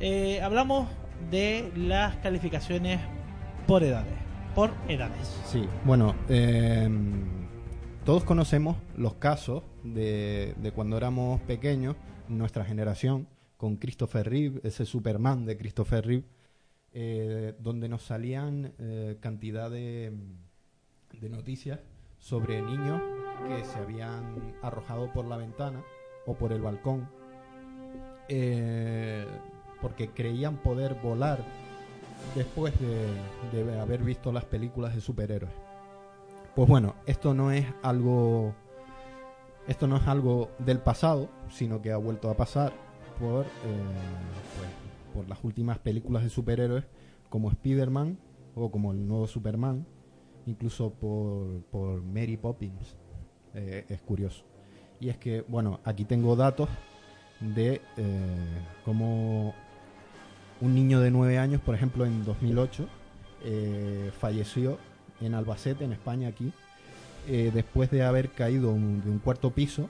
Eh, hablamos de las calificaciones por edades. Por edades. Sí, bueno, eh, todos conocemos los casos de, cuando éramos pequeños, nuestra generación, con Christopher Reeve, ese Superman de Christopher Reeve, eh, donde nos salían eh, cantidad de, noticias sobre niños que se habían arrojado por la ventana o por el balcón eh, porque creían poder volar después de, de haber visto las películas de superhéroes. Pues bueno, esto no es algo esto no es algo del pasado, sino que ha vuelto a pasar por eh, pues, por las últimas películas de superhéroes como Spider-Man o como el nuevo Superman, incluso por, por Mary Poppins. Eh, es curioso. Y es que, bueno, aquí tengo datos de eh, cómo un niño de 9 años, por ejemplo, en 2008, eh, falleció en Albacete, en España, aquí, eh, después de haber caído un- de un cuarto piso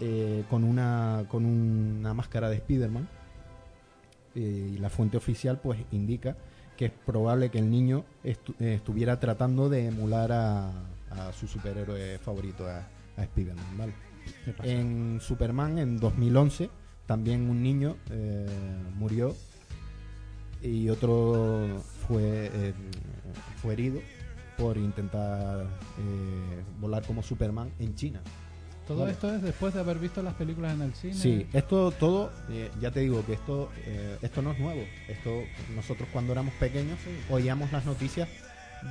eh, con, una, con una máscara de Spider-Man. Eh, y la fuente oficial pues indica que es probable que el niño estu- estuviera tratando de emular a, a su superhéroe favorito, a, a Spider-Man. En Superman, en 2011, también un niño murió y otro fue, fue herido por intentar eh, volar como Superman en China. Todo Vale. esto es después de haber visto las películas en el cine. Sí, esto todo, eh, ya te digo que esto, eh, esto no es nuevo. Esto nosotros cuando éramos pequeños oíamos las noticias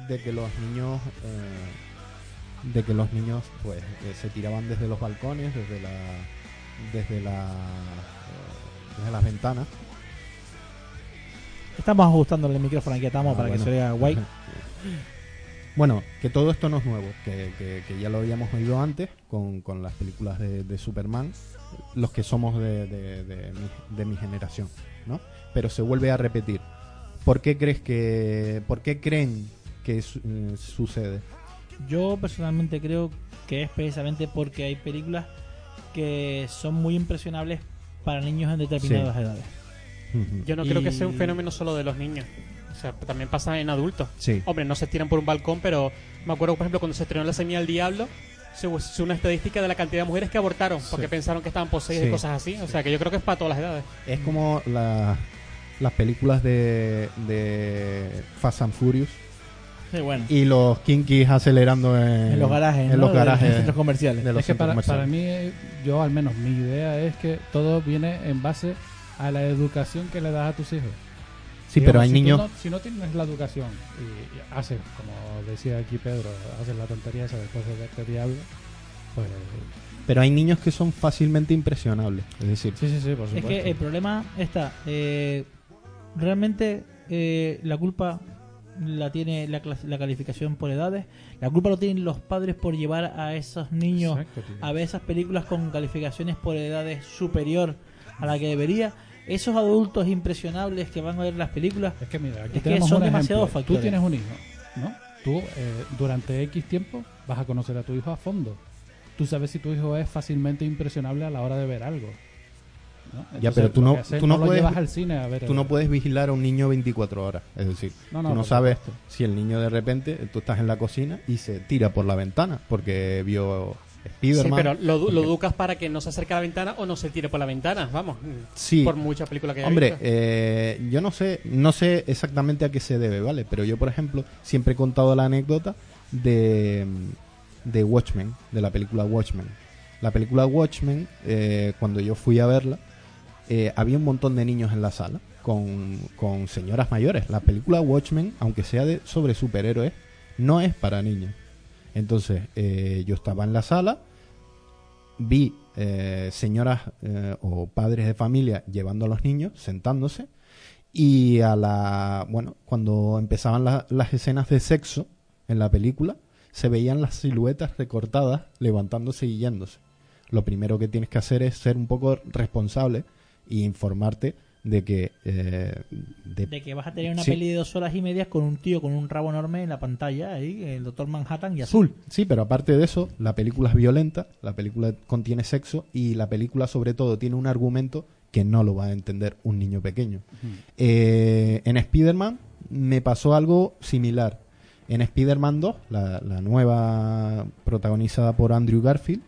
de que los niños, eh, de que los niños, pues, se tiraban desde los balcones, desde la, desde la, desde las ventanas. Estamos ajustando el micrófono aquí estamos Ah, para bueno. que se vea guay. Bueno, que todo esto no es nuevo, que, que- que ya lo habíamos oído antes con, con las películas de, de Superman, los que somos de, de- de mi, de mi generación, ¿no? Pero se vuelve a repetir. ¿Por qué crees que, por qué creen que su- eh, sucede? Yo personalmente creo que es precisamente porque hay películas que son muy impresionables para niños en determinadas Sí. edades. Yo no creo que sea un fenómeno solo de los niños. O sea, también pasa en adultos. Sí. Hombre, no se tiran por un balcón, pero me acuerdo, por ejemplo, cuando se estrenó La Semilla del Diablo, se hizo una estadística de la cantidad de mujeres que abortaron porque pensaron que estaban poseídas Sí. y cosas así. O sea, que yo creo que es para todas las edades. Es como la- las películas de, de Fast and Furious Sí, bueno. y los kinkis acelerando en, En los garajes, en ¿no? los garajes de centros comerciales. de los es que para, mí, yo al menos, mi idea es que todo viene en base a la educación que le das a tus hijos. Sí, Digamos, pero hay si niños... no- si no tienes la educación y, y haces, como decía aquí Pedro, haces la tontería esa después de verte diablo, pues. Pero hay niños que son fácilmente impresionables. Es decir, Sí, sí, sí, por Es supuesto. que el problema está. eh, realmente eh, la culpa la tiene la, la calificación por edades. La culpa lo tienen los padres por llevar a esos niños Exacto, a ver esas películas con calificaciones por edades superior a la que debería. Esos adultos impresionables que van a ver las películas. Es que mira, aquí Es que tenemos son un demasiados ejemplo. factores. Tú tienes un hijo, ¿no? Tú eh, durante X tiempo vas a conocer a tu hijo a fondo. Tú sabes si tu hijo es fácilmente impresionable a la hora de ver algo. ¿no? Ya, pero tú no- tú no lo puedes- llevas al cine a ver. tú no puedes vigilar a un niño 24 horas. Es decir, No, no, tú no sabes si el niño de repente, tú estás en la cocina y se tira por la ventana porque vio Sí, Spiderman. pero lo, educas para que no se acerque a la ventana o no se tire por la ventana. Vamos. Sí. Por muchas películas que haya Hombre, visto. eh, yo no sé, no sé exactamente a qué se debe, ¿vale? Pero yo, por ejemplo, siempre he contado la anécdota de, de Watchmen, de la película Watchmen. La película Watchmen, eh, cuando yo fui a verla, eh, había un montón de niños en la sala con, con señoras mayores. La película Watchmen, aunque sea de, sobre superhéroes, no es para niños. Entonces, eh, yo estaba en la sala, vi eh, señoras eh, o padres de familia llevando a los niños, sentándose, y a la, bueno, cuando empezaban la- las escenas de sexo en la película, se veían las siluetas recortadas levantándose y yéndose. Lo primero que tienes que hacer es ser un poco responsable y informarte de que eh, de- De que vas a tener una Sí. peli de dos horas y media con un tío con un rabo enorme en la pantalla, ahí, el Doctor Manhattan y azul. Sí, pero aparte de eso, la película es violenta, la película contiene sexo y la película sobre todo tiene un argumento que no lo va a entender un niño pequeño. Eh, en Spider-Man me pasó algo similar. En Spider-Man 2, la, la nueva protagonizada por Andrew Garfield,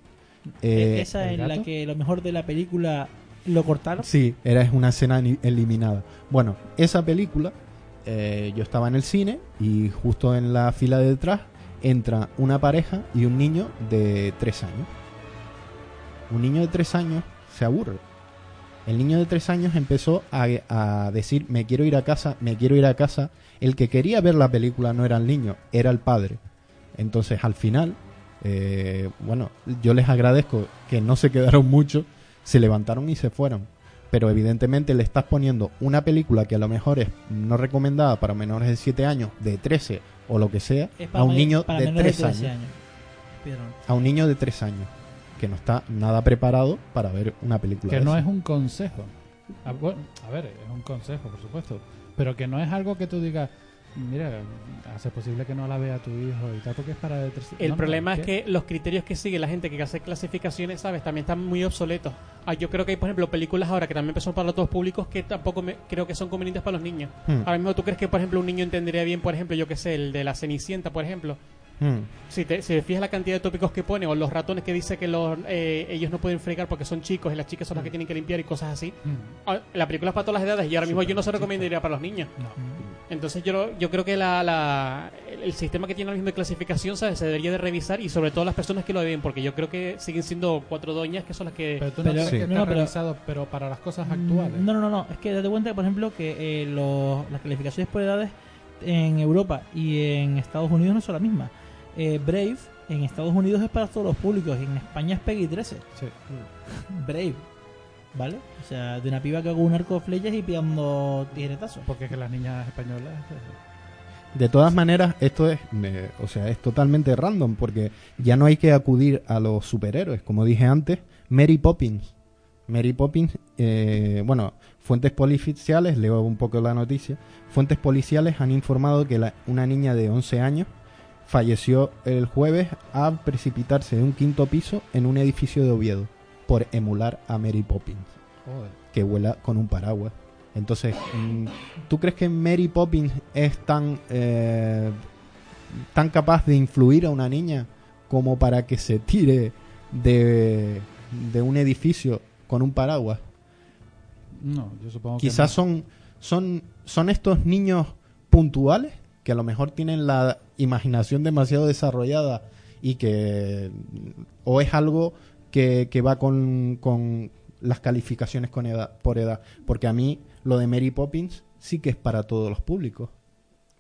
eh, Esa ¿el en la que lo mejor de la película lo cortaron. Sí, era una escena eliminada. Bueno, esa película, eh, yo estaba en el cine y justo en la fila de detrás entra una pareja y un niño de tres años. Un niño de tres años se aburre. El niño de tres años empezó a, a decir, me quiero ir a casa, me quiero ir a casa. El que quería ver la película no era el niño, era el padre. Entonces, al final, eh, bueno, yo les agradezco que no se quedaron mucho, se levantaron y se fueron. Pero evidentemente le estás poniendo una película que a lo mejor es no recomendada para menores de 7 años, de 13 o lo que sea, Es para a un niño de menores 3 13 años. A un niño de 3 años, que no está nada preparado para ver una película. Que de no es un consejo. A, bueno, a ver, es un consejo, por supuesto. Pero que no es algo que tú digas, mira, hace posible que no la vea tu hijo y tal, porque es para... de tres- El no, no, problema es que los criterios que sigue la gente que hace clasificaciones, ¿sabes? También están muy obsoletos. Ah, yo creo que hay, por ejemplo, películas ahora que también son para todos públicos que tampoco me- creo que son convenientes para los niños. Hmm. Ahora mismo, ¿tú crees que, por ejemplo, un niño entendería bien, por ejemplo, yo que sé, el de la Cenicienta, por ejemplo? Hmm. Si te, si te fijas la cantidad de tópicos que pone, o los ratones que dice que los, eh, ellos no pueden fregar porque son chicos y las chicas son las que tienen que limpiar y cosas así. Mm. Ah, La película es para todas las edades y ahora mismo yo no se recomendaría para los niños. Entonces yo, lo- yo creo que la, la- el, el sistema que tiene ahora mismo de clasificación ¿sabes? se debería de revisar y sobre todo las personas que lo deben, porque yo creo que siguen siendo cuatro doñas que son las que... Pero tú Pero- no crees sí. que está no, pero- revisado, pero para las cosas actuales. No, no, no, no. Es que date cuenta, por ejemplo, que eh, los- las calificaciones por edades en Europa y en Estados Unidos no son las mismas. Eh, Brave en Estados Unidos es para todos los públicos y en España es Peggy 13. Sí. Brave. ¿Vale? O sea, de una piba que hago un arco de flechas y pillando tijeretazos. Porque es que las niñas españolas... De todas maneras, esto es, me- o sea, es totalmente random porque ya no hay que acudir a los superhéroes, como dije antes, Mary Poppins. Mary Poppins, eh, bueno, fuentes policiales, leo un poco la noticia, fuentes policiales han informado que la- una niña de 11 años falleció el jueves al precipitarse de un quinto piso en un edificio de Oviedo por emular a Mary Poppins, Joder. que vuela con un paraguas. Entonces, mm, ¿tú crees que Mary Poppins es tan, eh, tan capaz de influir a una niña como para que se tire de, de un edificio con un paraguas? No, yo supongo que Quizás no. son, son, son estos niños puntuales que a lo mejor tienen la imaginación demasiado desarrollada y que o es algo que, que va con, con las calificaciones con edad, por edad. Porque a mí lo de Mary Poppins sí que es para todos los públicos.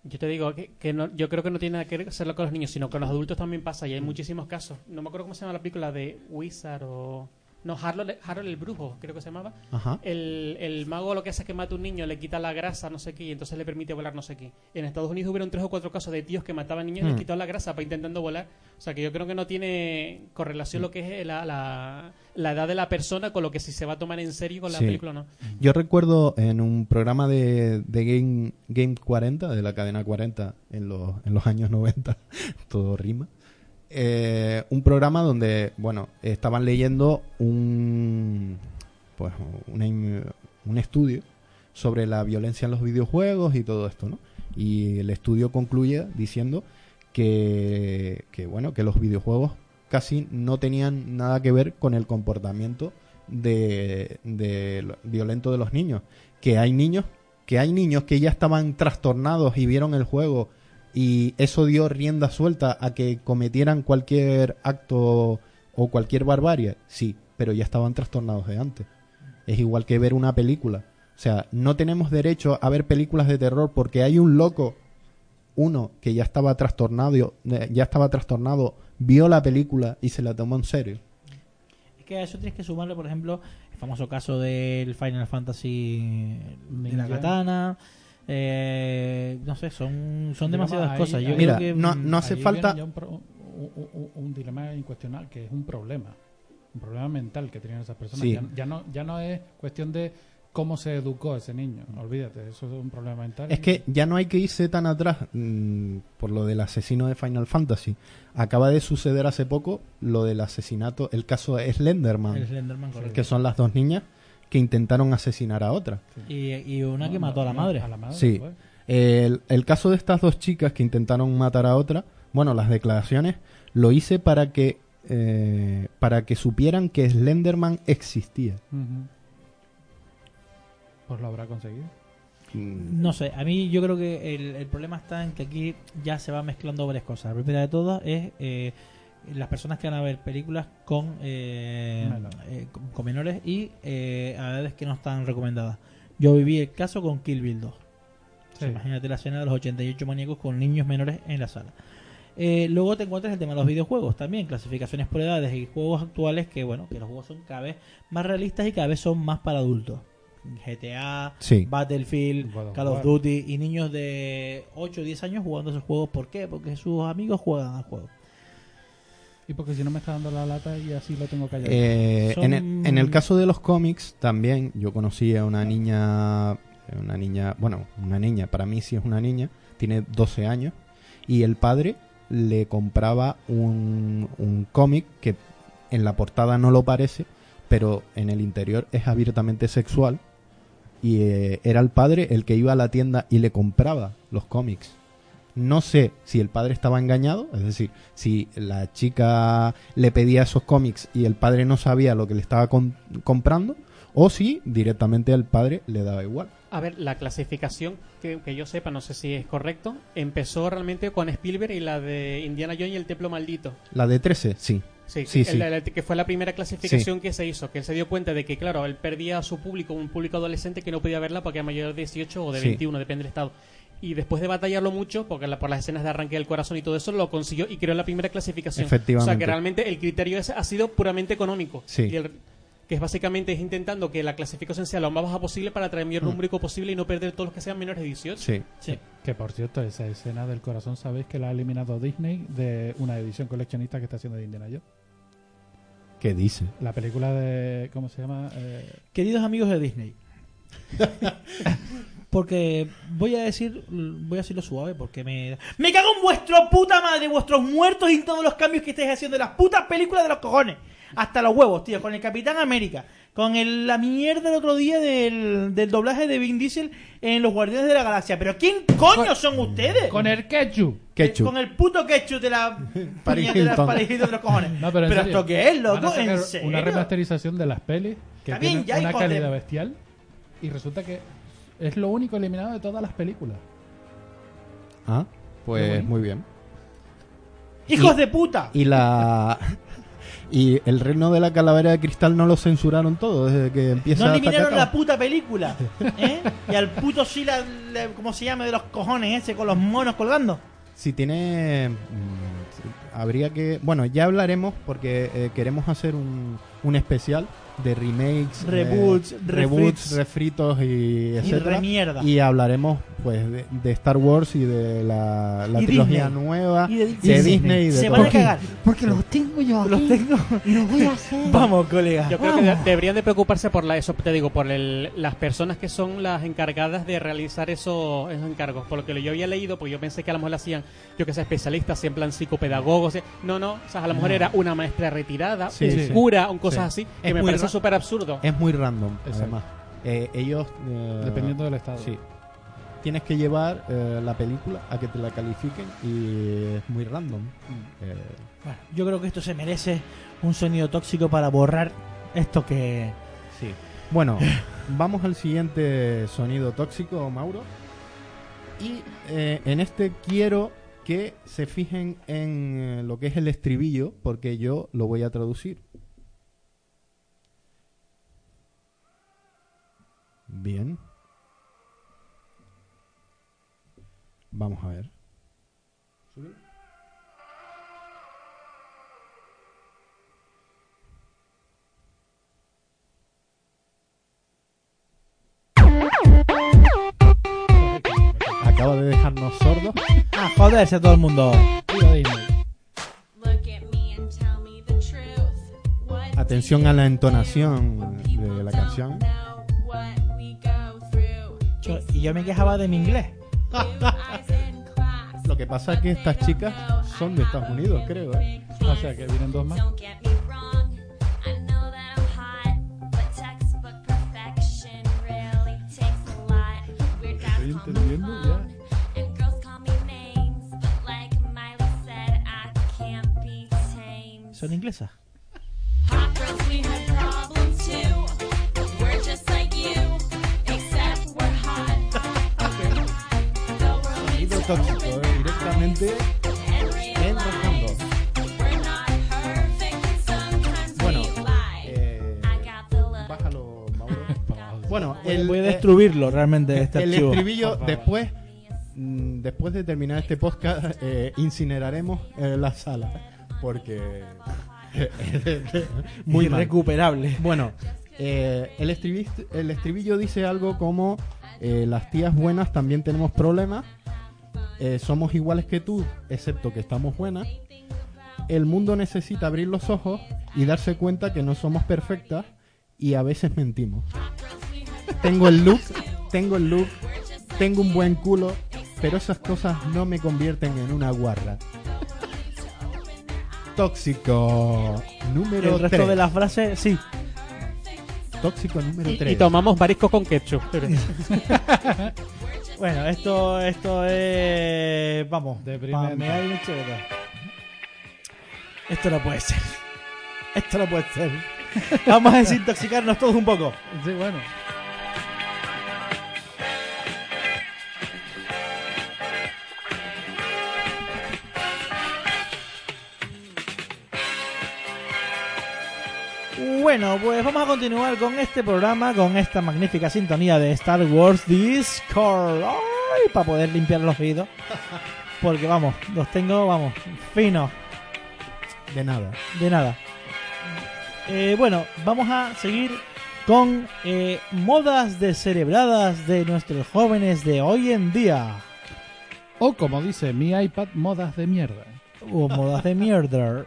Yo te digo que, no, yo creo que no tiene nada que hacerlo con los niños, sino con los adultos también pasa y hay muchísimos casos. No me acuerdo cómo se llama la película de Wizard o... No, Harold, Harold el Brujo, creo que se llamaba. Ajá. El, el mago lo que hace es que mata a un niño, le quita la grasa, no sé qué, y entonces le permite volar no sé qué. En Estados Unidos hubieron tres o cuatro casos de tíos que mataban niños y les quitaban la grasa para intentando volar. O sea que yo creo que no tiene correlación lo que es la, la, la edad de la persona con lo que si se va a tomar en serio con la Sí. película o no. Yo recuerdo en un programa de, de Game, Game 40, de la cadena 40, en los, en los años 90, todo rima, eh, un programa donde, bueno, estaban leyendo un, pues, una un estudio sobre la violencia en los videojuegos y todo esto, ¿no? Y el estudio concluye diciendo que, que, bueno, que los videojuegos casi no tenían nada que ver con el comportamiento de, de violento de los niños. Que hay niños, que hay niños que ya estaban trastornados y vieron el juego y eso dio rienda suelta a que cometieran cualquier acto o cualquier barbarie. Sí, pero ya estaban trastornados de antes. Es igual que ver una película. O sea, no tenemos derecho a ver películas de terror porque hay un loco, uno que ya estaba trastornado, eh, ya estaba trastornado, vio la película y se la tomó en serio. Es que a eso tienes que sumarle, por ejemplo, el famoso caso del Final Fantasy de la katana. Eh, no sé, son, son demasiadas ahí- cosas. Yo Mira, creo que, no- no hace falta- un, pro- un- un- un dilema incuestionable que es un problema un problema mental que tienen esas personas Sí. ya, ya no ya no es cuestión de cómo se educó ese niño olvídate eso es un problema mental Es que ya no hay que irse tan atrás mm, por lo del asesino de Final Fantasy. Acaba de suceder hace poco lo del asesinato, el caso de Slenderman, el Slenderman, correcto. que son las dos niñas que intentaron asesinar a otra. Y, y una No, que no, mató a la madre. a la madre Sí. pues. El, el caso de estas dos chicas que intentaron matar a otra, bueno, las declaraciones lo hice para que eh, para que supieran que Slenderman existía. Pues lo habrá conseguido Mm, No sé, a mí yo creo que el, el problema está en que aquí ya se va mezclando varias cosas. La primera de todas es eh, las personas que van a ver películas con, eh, eh, con, con menores y eh, a edades que no están recomendadas. Yo viví el caso con Kill Bill 2. O sea, Sí. imagínate la escena de los 88 maníacos con niños menores en la sala. Eh, luego te encuentras el tema de los videojuegos también, clasificaciones por edades y juegos actuales que, bueno, que los juegos son cada vez más realistas y cada vez son más para adultos. GTA, Sí. Battlefield, Call of. Duty y niños de 8 o 10 años jugando esos juegos. ¿Por qué? Porque sus amigos juegan al juego. Y porque si no me está dando la lata y así lo tengo callado Eh, Son- en, el, en el caso de los cómics también yo conocí a una niña, una niña, bueno, una niña, para mí sí es una niña, tiene 12 años y el padre le compraba un, un cómic que en la portada no lo parece, pero en el interior es abiertamente sexual y eh, era el padre el que iba a la tienda y le compraba los cómics. No sé si el padre estaba engañado, es decir, si la chica le pedía esos cómics y el padre no sabía lo que le estaba com- comprando, o si directamente al padre le daba igual. A ver, la clasificación, que, que yo sepa, no sé si es correcto, empezó realmente con Spielberg y la de Indiana Jones y el Templo Maldito. La de 13, sí. Sí, Sí, que fue la primera clasificación que se hizo, que él se dio cuenta de que, claro, él perdía a su público, un público adolescente que no podía verla porque era mayor de 18 o de Sí. 21, depende del estado. Y después de batallarlo mucho, porque la- por las escenas de arranque del corazón y todo eso, lo consiguió y creó la primera clasificación. Efectivamente. O sea, que realmente el criterio ese ha sido puramente económico. Sí. Y el- que es básicamente es intentando que la clasificación sea lo más baja posible para atraer el mayor Mm. público posible y no perder todos los que sean menores de 18. Sí. Sí. que por cierto esa escena del corazón sabéis que la ha eliminado Disney de una edición coleccionista que está haciendo de Indiana Jones ¿Qué dice? la película de cómo se llama Eh, Queridos amigos de Disney. porque voy a decir, voy a decirlo suave porque me me cago en vuestro puta madre, vuestros muertos y en todos los cambios que estáis haciendo en las putas películas de los cojones. Hasta los huevos, tío, con el Capitán América. con el- la mierda el otro día del, del doblaje de Vin Diesel en Los Guardianes de la Galaxia. ¿Pero quién coño son ustedes? Con el ketchup. Ketchup. Con el puto ketchup de la Paris de los cojones. No, pero, serio, esto qué es, loco, en serio. Una remasterización de las pelis que bien, tienen ya, una de- calidad bestial y resulta que es lo único eliminado de todas las películas. Ah, pues muy bien. ¡Hijos Y- de puta! Y la. Y el reino de la calavera de cristal no lo censuraron todo desde que empieza No eliminaron la puta película. ¿eh? Y al puto sí, la, la- ¿cómo se llama? De los cojones ese con los monos colgando. Si tiene. Habría que. Bueno, ya hablaremos porque eh, queremos hacer un, un especial de remakes, Reboots, eh, refritos. reboots, refritos y Y etcétera. remierda. Y hablaremos pues de, de Star Wars y de la, la Y trilogía Disney. nueva Y de de Disney. Disney, y de Se todo. van a cagar. Porque los tengo yo aquí. Los tengo. Y los voy a hacer. Vamos, colega. Yo creo que de- deberían de preocuparse por la, eso, te digo, por el- las personas que son las encargadas de realizar esos, esos encargos. Por lo que yo había leído, porque yo pensé que a lo mejor lo hacían, yo que sé, especialistas, en plan psicopedagogos. No, no, o sea, a lo mejor era una maestra retirada, Sí, un sí. cura, un cosas Sí. así, que Es me muy parece súper absurdo. Es muy random, Exacto. además. Eh, ellos. eh, Dependiendo del estado. Sí. Tienes que llevar eh, la película a que te la califiquen y es muy random. Eh, Bueno, yo creo que esto se merece un sonido tóxico para borrar esto que. sí. Bueno, vamos al siguiente sonido tóxico, Mauro. Y eh, en este quiero que se fijen en lo que es el estribillo, porque yo lo voy a traducir. Bien. Vamos a ver. Acaba de dejarnos sordos. Ah, joderse a todo el mundo. Viva Disney. Look at me and tell me the truth. What Atención a la entonación de la canción. Yo- y yo me quejaba de mi inglés. Lo que pasa es que estas chicas son de Estados Unidos, creo. ¿eh? O sea que vienen dos más. Don't get me wrong. I ¿eh? directamente en sometimes Bueno, eh, bájalo, Mauro. Bueno, el, Voy a eh, destruirlo realmente este el archivo. estribillo, después, mm, después de terminar este podcast, eh, incineraremos eh, la sala. Porque. Muy recuperable. Bueno, eh, el, estribi- el estribillo dice algo como: Las tías buenas también tenemos problemas. Eh, somos iguales que tú, excepto que estamos buenas. El mundo necesita abrir los ojos y darse cuenta que no somos perfectas y a veces mentimos. Tengo el look, tengo el look, tengo un buen culo, pero esas cosas no me convierten en una guarra. Tóxico número El resto 3. de la frase, sí. Tóxico número Y, 3. y tomamos marisco con ketchup. Bueno, esto, esto es. Vamos. Y echar otra. Esto no puede ser. Esto no puede ser. Vamos a desintoxicarnos todos un poco. Sí, bueno. Bueno, pues vamos a continuar con este programa, con esta magnífica sintonía de Star Wars Discord. ¡Ay! Para poder limpiar los oídos. Porque vamos, los tengo, vamos, finos. De nada. De nada. Eh, bueno, vamos a seguir con eh, modas descerebradas de nuestros jóvenes de hoy en día. O como dice mi iPad, modas de mierda. O modas de mierda.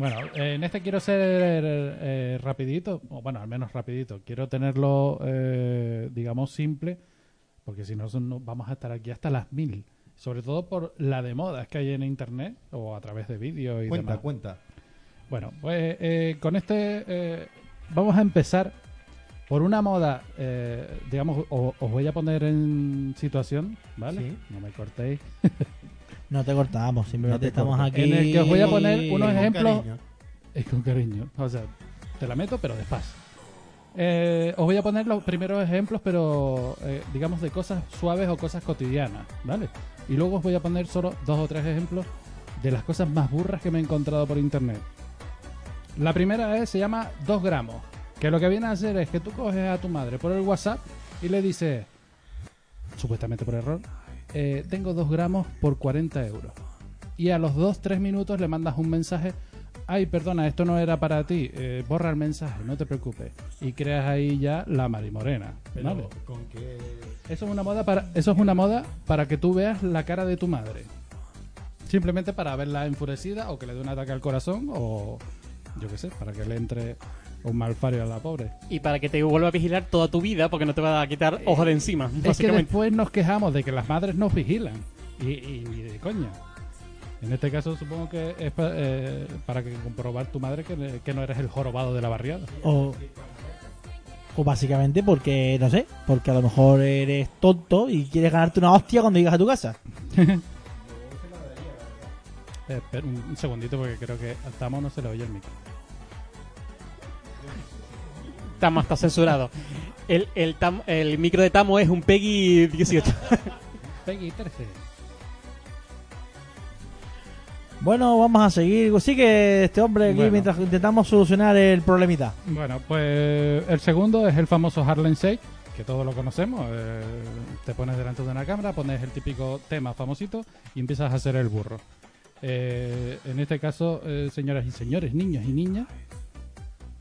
Bueno, en este quiero ser eh, rapidito, o bueno, al menos rapidito. Quiero tenerlo, eh, digamos, simple, porque si no vamos a estar aquí hasta las mil. Sobre todo por la de modas que hay en internet o a través de vídeos y Cuenta, demás. cuenta. Bueno, pues eh, con este eh, vamos a empezar por una moda, eh, digamos, o- os voy a poner en situación, ¿vale? Sí. No me cortéis. No te cortamos, simplemente No te estamos corto. aquí. En el que os voy a poner unos Con ejemplos. cariño. Es con cariño. O sea, te la meto, pero despacio. Eh, os voy a poner los primeros ejemplos, pero eh, digamos de cosas suaves o cosas cotidianas, ¿vale? Y luego os voy a poner solo dos o tres ejemplos de las cosas más burras que me he encontrado por internet. La primera es, se llama 2 gramos, que lo que viene a hacer es que tú coges a tu madre por el WhatsApp y le dices, supuestamente por error, eh, tengo 2 gramos por 40 euros. Y a los 2-3 minutos le mandas un mensaje, ay, perdona, esto no era para ti, eh, borra el mensaje, no te preocupes. Y creas ahí ya la marimorena, ¿vale? ¿Con qué? Eso es una moda para eso es una moda para que tú veas la cara de tu madre. Simplemente para verla enfurecida o que le dé un ataque al corazón o yo qué sé, para que le entre un malfario a la pobre. Y para que te vuelva a vigilar toda tu vida, porque no te va a quitar ojos de encima, Es que después nos quejamos de que las madres nos vigilan y, y, y de coña. En este caso supongo que es pa- eh, para que comprobar tu madre que, que no eres el jorobado de la barriada. O, o básicamente porque, no sé, porque a lo mejor eres tonto y quieres ganarte una hostia cuando llegas a tu casa. Eh, espera un, un segundito porque creo que al Tamo no se le oye el micro. Tamo está censurado. El, el, tam- el micro de Tamo es un Peggy 18. Peggy 13. Bueno, vamos a seguir. Sigue este hombre aquí Bueno. mientras intentamos solucionar el problemita. Bueno, pues el segundo es el famoso Harlem Shake, que todos lo conocemos. eh, te pones delante de una cámara, pones el típico tema famosito y empiezas a hacer el burro. Eh, en este caso, eh, señoras y señores, niños y niñas,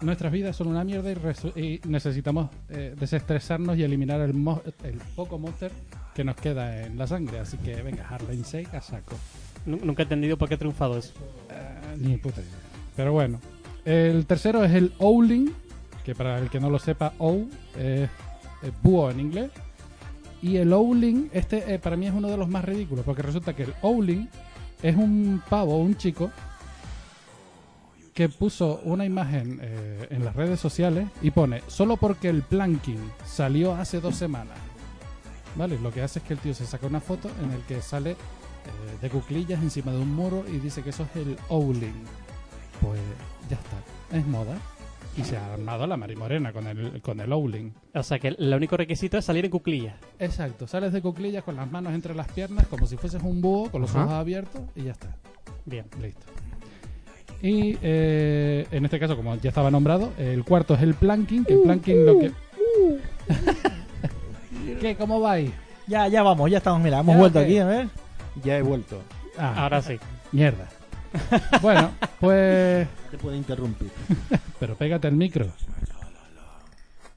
nuestras vidas son una mierda y, y necesitamos eh, desestresarnos y eliminar el, mo- el poco monster que nos queda en la sangre. Así que venga, Harlem Shake a saco. Nu- Nunca he entendido por qué ha triunfado eso. Eh, ni puta idea. Pero bueno. El tercero es el Owling, que para el que no lo sepa, Ow es, es búho en inglés. Y el Owling, este eh, para mí es uno de los más ridículos, porque resulta que el Owling es un pavo, un chico, que puso una imagen eh, en las redes sociales y pone, solo porque el planking salió hace dos semanas. ¿Vale? Lo que hace es que el tío se saca una foto en el que sale eh, de cuclillas encima de un muro y dice que eso es el Owling. Pues ya está, es moda. Y se ha armado la marimorena con el, con el Owling. O sea que el único requisito es salir en cuclillas. Exacto, sales de cuclillas con las manos entre las piernas como si fueses un búho con los Ajá. ojos abiertos y ya está. Bien. Listo. Y eh, en este caso, como ya estaba nombrado, el cuarto es el planking, que el planking lo que... ¿Qué? ¿Cómo vais? Ya, ya vamos, ya estamos, mira, hemos Ya, vuelto ok. aquí, a ver. Ya he vuelto. Ah, Ahora sí. mierda. bueno, pues... Te puedo interrumpir. Pero pégate el micro.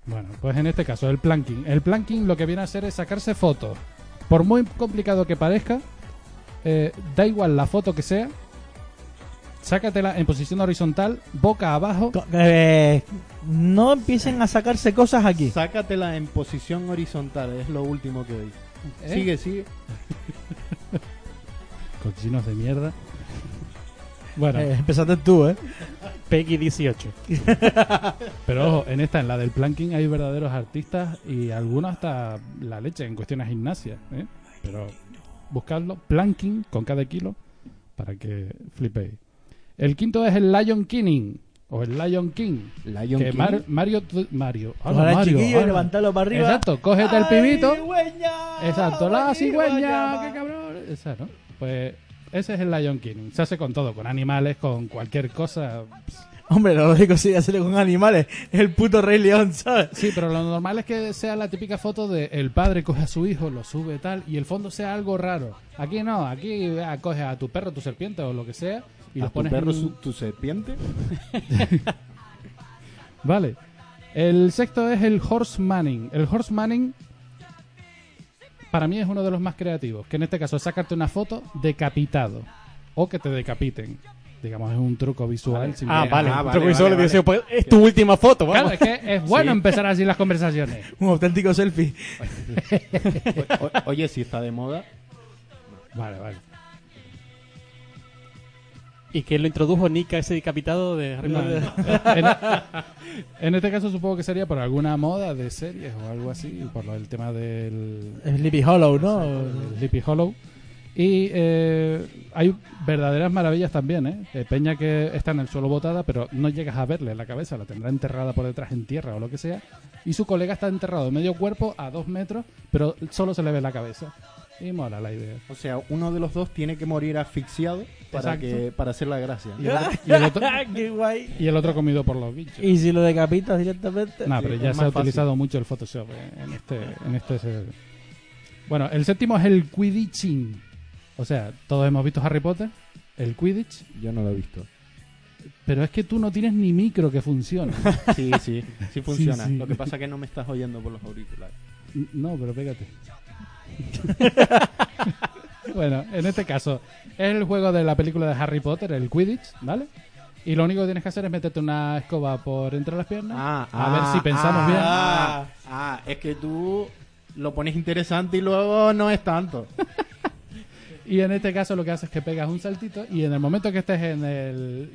Bueno, pues en este caso, el planking. El planking lo que viene a hacer es sacarse fotos. Por muy complicado que parezca, eh, da igual la foto que sea, sácatela en posición horizontal, boca abajo. Co- eh, no empiecen a sacarse cosas aquí. Sácatela en posición horizontal, es lo último que oí. ¿eh? Sigue, sigue. Cochinos de mierda. Bueno, Eh, empezaste tú, ¿eh? Peggy 18. pero ojo, en esta, en la del planking, hay verdaderos artistas y algunos hasta la leche en cuestiones de gimnasia. ¿eh? Pero buscadlo, planking con cada kilo, para que flipéis. El quinto es el Lion King, o el Lion King. Lion que King. Mar- Mario, Mario, ah, Mario, chiquillo ah, levantarlo para arriba. Exacto, cógete el ¡Ay, pibito. cigüeña! Exacto, la ¡Ay, cigüeña, qué cabrón. Esa, ¿no? Pues ese es el Lion King. Se hace con todo, con animales, con cualquier cosa. Hombre, lo lógico sería hacerlo con animales. Es el puto Rey León, ¿sabes? Sí, pero lo normal es que sea la típica foto de el padre coge a su hijo, lo sube tal, y el fondo sea algo raro. Aquí no, aquí ah, coge a tu perro, tu serpiente o lo que sea, y ¿A los tu pones perro en- su- tu serpiente? Vale. El sexto es el horse manning. El horse manning para mí es uno de los más creativos, que en este caso es sacarte una foto decapitado o que te decapiten. Digamos, es un truco visual. sin Ah, vale. Ah, vale, pues, es tu última foto, Claro, vamos. es que es bueno Sí. empezar así las conversaciones. Un auténtico selfie. O- o- oye, si está de moda. Vale, vale. ¿Y quién lo introdujo? Nika, ese decapitado de Harry No, Potter? en, en este caso supongo que sería por alguna moda de series o algo así, por lo- el tema del Sleepy Hollow, ¿no? el Sleepy Hollow. Y eh, hay verdaderas maravillas también, ¿eh? Eh, Peña que está en el suelo botada, pero no llegas a verle la cabeza, la tendrá enterrada por detrás en tierra o lo que sea. Y su colega está enterrado medio cuerpo a dos metros, pero solo se le ve la cabeza. Y mola la idea. O sea, uno de los dos tiene que morir asfixiado para, Exacto. que, para hacer la gracia. Y el, otro, y el otro- ¡Qué guay! y el otro comido por los bichos. ¿Y si lo decapitas directamente? No, pero Sí, ya es se ha más fácil. utilizado mucho el Photoshop eh, en este, en este. se- Bueno, el séptimo es el Quidditching. O sea, todos hemos visto Harry Potter, el Quidditch, Yo no lo he visto. pero es que tú no tienes ni micro que funcione. Sí, sí, sí funciona. sí. Lo que pasa es que no me estás oyendo por los auriculares. No, pero pégate. bueno, en este caso, es el juego de la película de Harry Potter, el Quidditch, ¿vale? Y lo único que tienes que hacer es meterte una escoba por entre las piernas. a ver si pensamos bien. Ah, ah, es que tú lo pones interesante y luego no es tanto. Y en este caso lo que haces es que pegas un saltito y en el momento que estés en el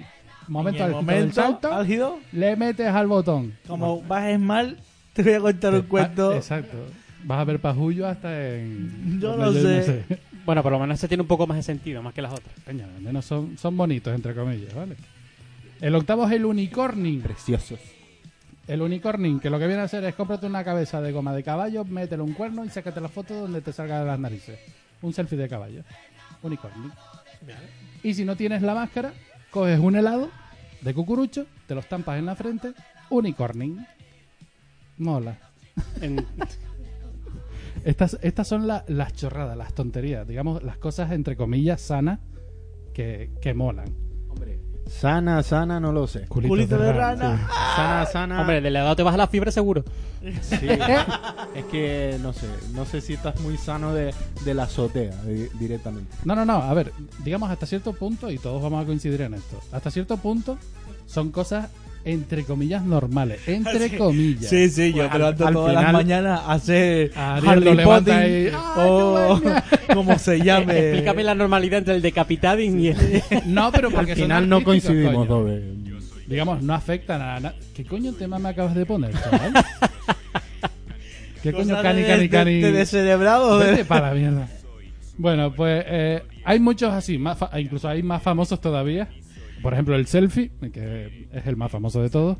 momento, En el álgido del salto, álgido, le metes al botón. como bajes mal, te voy a contar un cuento. ah, Exacto. Vas a ver pajullo hasta en... Yo no yo sé. Bueno, por lo menos este tiene un poco más de sentido, más que las otras. Coño, al menos son, son bonitos, entre comillas, ¿vale? El octavo es el unicorning. Preciosos. El unicorning, que lo que viene a hacer es cómprate una cabeza de goma de caballo, métele un cuerno y sácate la foto donde te salga de las narices. Un selfie de caballo. Unicorning. Y si no tienes la máscara, coges un helado de cucurucho, te lo estampas en la frente, unicorning. Mola. En- Estas, estas son la- las chorradas, las tonterías, digamos, las cosas entre comillas sanas que, que molan. Sana, sana, no lo sé. Culitos Culito de rana. rana. Sana, sana. Hombre, del helado te baja la fibra seguro. Sí. es que no sé, no sé si estás muy sano de, de la azotea di- directamente. No, no, no. A ver, digamos hasta cierto punto, y todos vamos a coincidir en esto. Hasta cierto punto son cosas entre comillas normales. Entre Sí. comillas. Sí, sí, yo me al- levanto al todas las mañanas a hacer lo levanta Potter y- o como se llame. Explícame la normalidad entre el decapitading y el... No, pero Al porque son final no coincidimos. Dobe. Digamos, no afectan a nada. ¿Qué coño tema me acabas de poner, chaval? ¿Qué coño cani, cani, cani? de descerebrado, de- Vete para la mierda. Bueno, pues eh, hay muchos así, más fa- incluso hay más famosos todavía. Por ejemplo, el selfie, que es el más famoso de todos,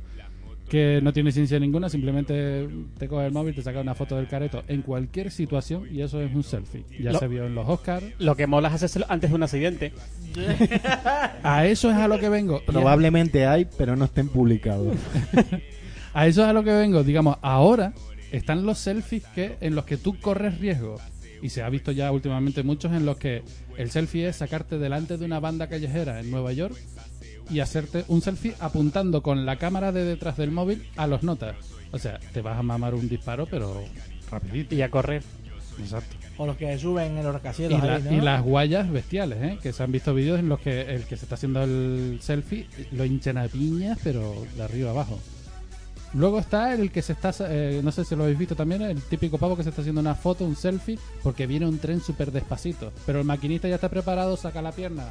que no tiene ciencia ninguna, simplemente te coge el móvil, te saca una foto del careto en cualquier situación y eso es un selfie. Ya Lo- se vio en los Oscars. Lo que mola es hacérselo antes de un accidente. A eso es a lo que vengo. Probablemente hay, pero no estén publicados. A eso es a lo que vengo. Digamos, ahora están los selfies que en los que tú corres riesgo. Y se ha visto ya últimamente muchos en los que el selfie es sacarte delante de una banda callejera en Nueva York y hacerte un selfie apuntando con la cámara de detrás del móvil a los notas. O sea, te vas a mamar un disparo, pero rapidito. Y a correr. Exacto. O los que suben en los Y, rascacielos la- ahí, ¿no? y las guayas bestiales, ¿eh? Que se han visto vídeos en los que el que se está haciendo el selfie lo hinchan a piñas, pero de arriba abajo. Luego está el que se está, eh, no sé si lo habéis visto también, el típico pavo que se está haciendo una foto, un selfie, porque viene un tren súper despacito. Pero el maquinista ya está preparado, saca la pierna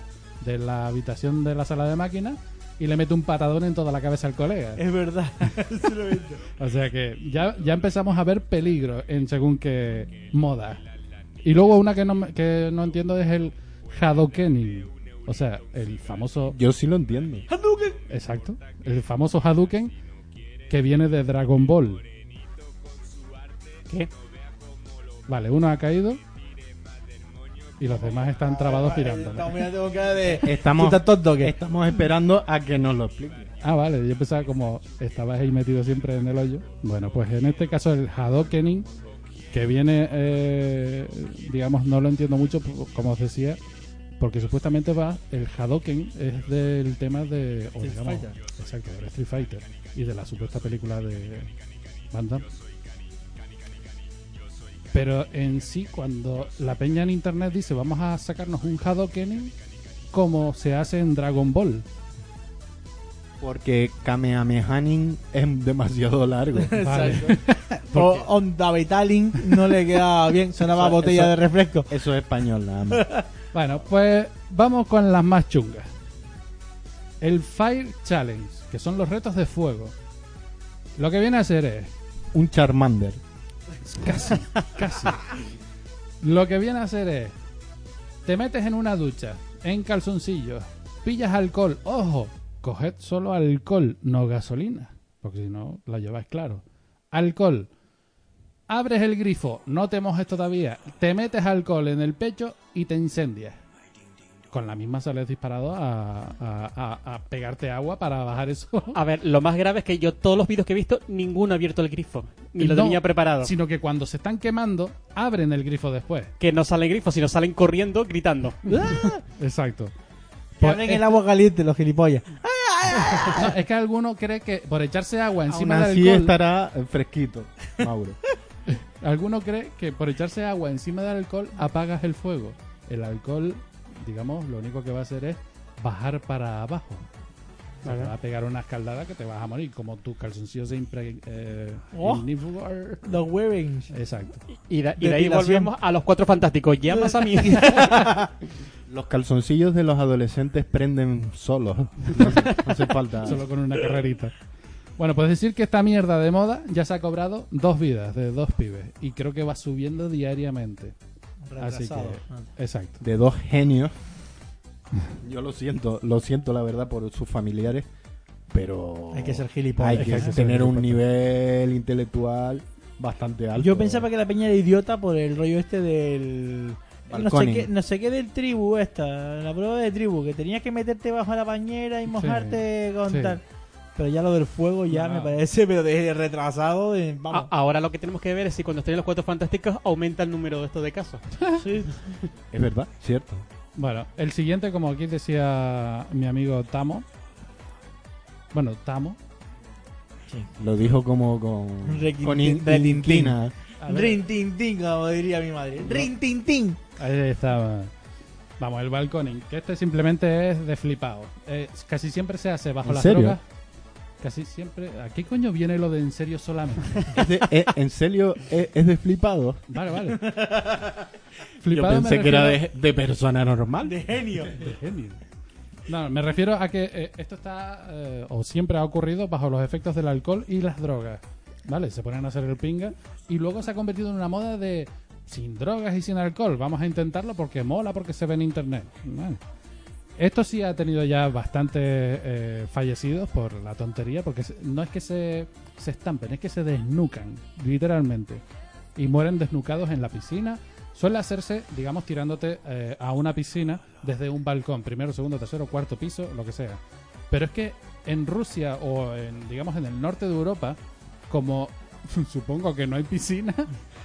de la habitación de la sala de máquinas y le mete un patadón en toda la cabeza al colega. Es verdad. Sí lo he visto. O sea que ya, ya empezamos a ver peligro en según qué moda. Y luego una que no, que no entiendo es el Hadoukening. O sea, el famoso... Yo sí lo entiendo. Exacto. El famoso Hadouken que viene de Dragon Ball. ¿Qué? Vale, uno ha caído y los demás están trabados Estamos mirando. mirando con cara de... Estamos, ¿Tú estás tonto o qué? estamos esperando a que nos lo explique. Ah, vale, yo pensaba como estabas ahí metido siempre en el hoyo. Bueno, pues en este caso el Hadoukening, que viene, eh, digamos, no lo entiendo mucho, como os decía, porque supuestamente va, el Hadouken es del tema de... o Street digamos, Fighter. Exacto, del Street Fighter y de la supuesta película de Van Damme. Pero en sí, cuando la peña en internet dice vamos a sacarnos un Hadoukening como se hace en Dragon Ball. Porque Kamehamehanin es demasiado largo. Vale. O Onda Vitaling no le queda bien, sonaba Eso- botella eso- de refresco. Eso es español nada más. Bueno, pues vamos con las más chungas. el Fire Challenge, que son los retos de fuego. Lo que viene a ser es Un Charmander. Casi, casi. Lo que viene a hacer es, te metes en una ducha, en calzoncillos, pillas alcohol, ojo, coged solo alcohol, no gasolina, porque si no la lleváis claro. Alcohol. Abres el grifo, no te mojes todavía, te metes alcohol en el pecho y te incendias. Con la misma sales disparado a, a- a- a pegarte agua para bajar eso. A ver, lo más grave es que yo todos los vídeos que he visto, ninguno ha abierto el grifo. Ni lo No, tenía preparado. Sino que cuando se están quemando, abren el grifo después. Que no salen grifos, sino salen corriendo, gritando. Exacto. Que Pues abren el agua caliente, los gilipollas. No, es que alguno cree que por echarse agua Aún encima del así alcohol, estará fresquito, Mauro. alguno cree que por echarse agua encima del alcohol apagas el fuego. El alcohol, digamos, lo único que va a hacer es bajar para abajo. O sea, Vale. te va a pegar una escaldada que te vas a morir, como tu calzoncillo se impre... Eh, Oh. Los webbings. Exacto. Y, de, y de ahí volvemos a los cuatro fantásticos. Llamas a mí. Los calzoncillos de los adolescentes prenden solos. No, no hace falta. Solo con una carrerita. Bueno, pues decir que esta mierda de moda ya se ha cobrado dos vidas de dos pibes. Y creo que va subiendo diariamente. Así que, exacto. De dos genios. Yo lo siento, lo siento la verdad por sus familiares, pero Hay que ser gilipollas. hay Hay que tener un nivel intelectual bastante alto. Yo pensaba que la peña era idiota por el rollo este del. No sé, qué, no sé qué del tribu esta, la prueba de tribu, que tenías que meterte bajo la bañera y mojarte con sí. tal. Pero ya lo del fuego ya No. me parece, pero de retrasado. de- A- vamos. ahora lo que tenemos que ver es si cuando estén los cuatro fantásticos aumenta el número de estos de casos. Sí. Es verdad, cierto. Bueno, el siguiente, como aquí decía mi amigo Tamo. Bueno, Tamo. Lo dijo como con, Requintín- con in- retintín. inquina. A ver, Rin tin tin, como diría mi madre. Rin tin tin. ahí estaba. Vamos, el balconing. Que este simplemente es de flipado. Eh, casi siempre se hace bajo ¿En las serio? drogas. Casi siempre. ¿A qué coño viene lo de en serio solamente? Es de- eh, ¿En serio es, es de flipado? Vale, vale. Yo Flipado me pensé que era de, de persona normal. De genio. de genio. No, me refiero a que eh, esto está, eh, o siempre ha ocurrido, bajo los efectos del alcohol y las drogas. ¿Vale? Se ponen a hacer el pinga y luego se ha convertido en una moda de sin drogas y sin alcohol. Vamos a intentarlo porque mola, porque se ve en internet. Bueno. Esto sí ha tenido ya bastantes eh, fallecidos por la tontería, porque no es que se, se estampen, es que se desnucan, literalmente. Y mueren desnucados en la piscina. Suele hacerse, digamos, tirándote eh, a una piscina desde un balcón, primero, segundo, tercero, cuarto piso, lo que sea. Pero es que en Rusia o en, digamos, en el norte de Europa, como supongo que no hay piscina,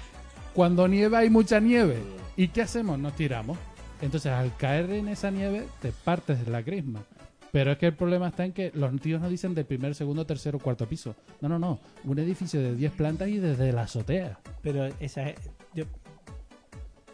cuando nieva hay mucha nieve. ¿Y qué hacemos? Nos tiramos. Entonces, al caer en esa nieve, te partes de la crisma. Pero es que el problema está en que los tíos no dicen del primer, segundo, tercero, cuarto piso. No, no, no. Un edificio de 10 plantas y desde la azotea. Pero esa, yo,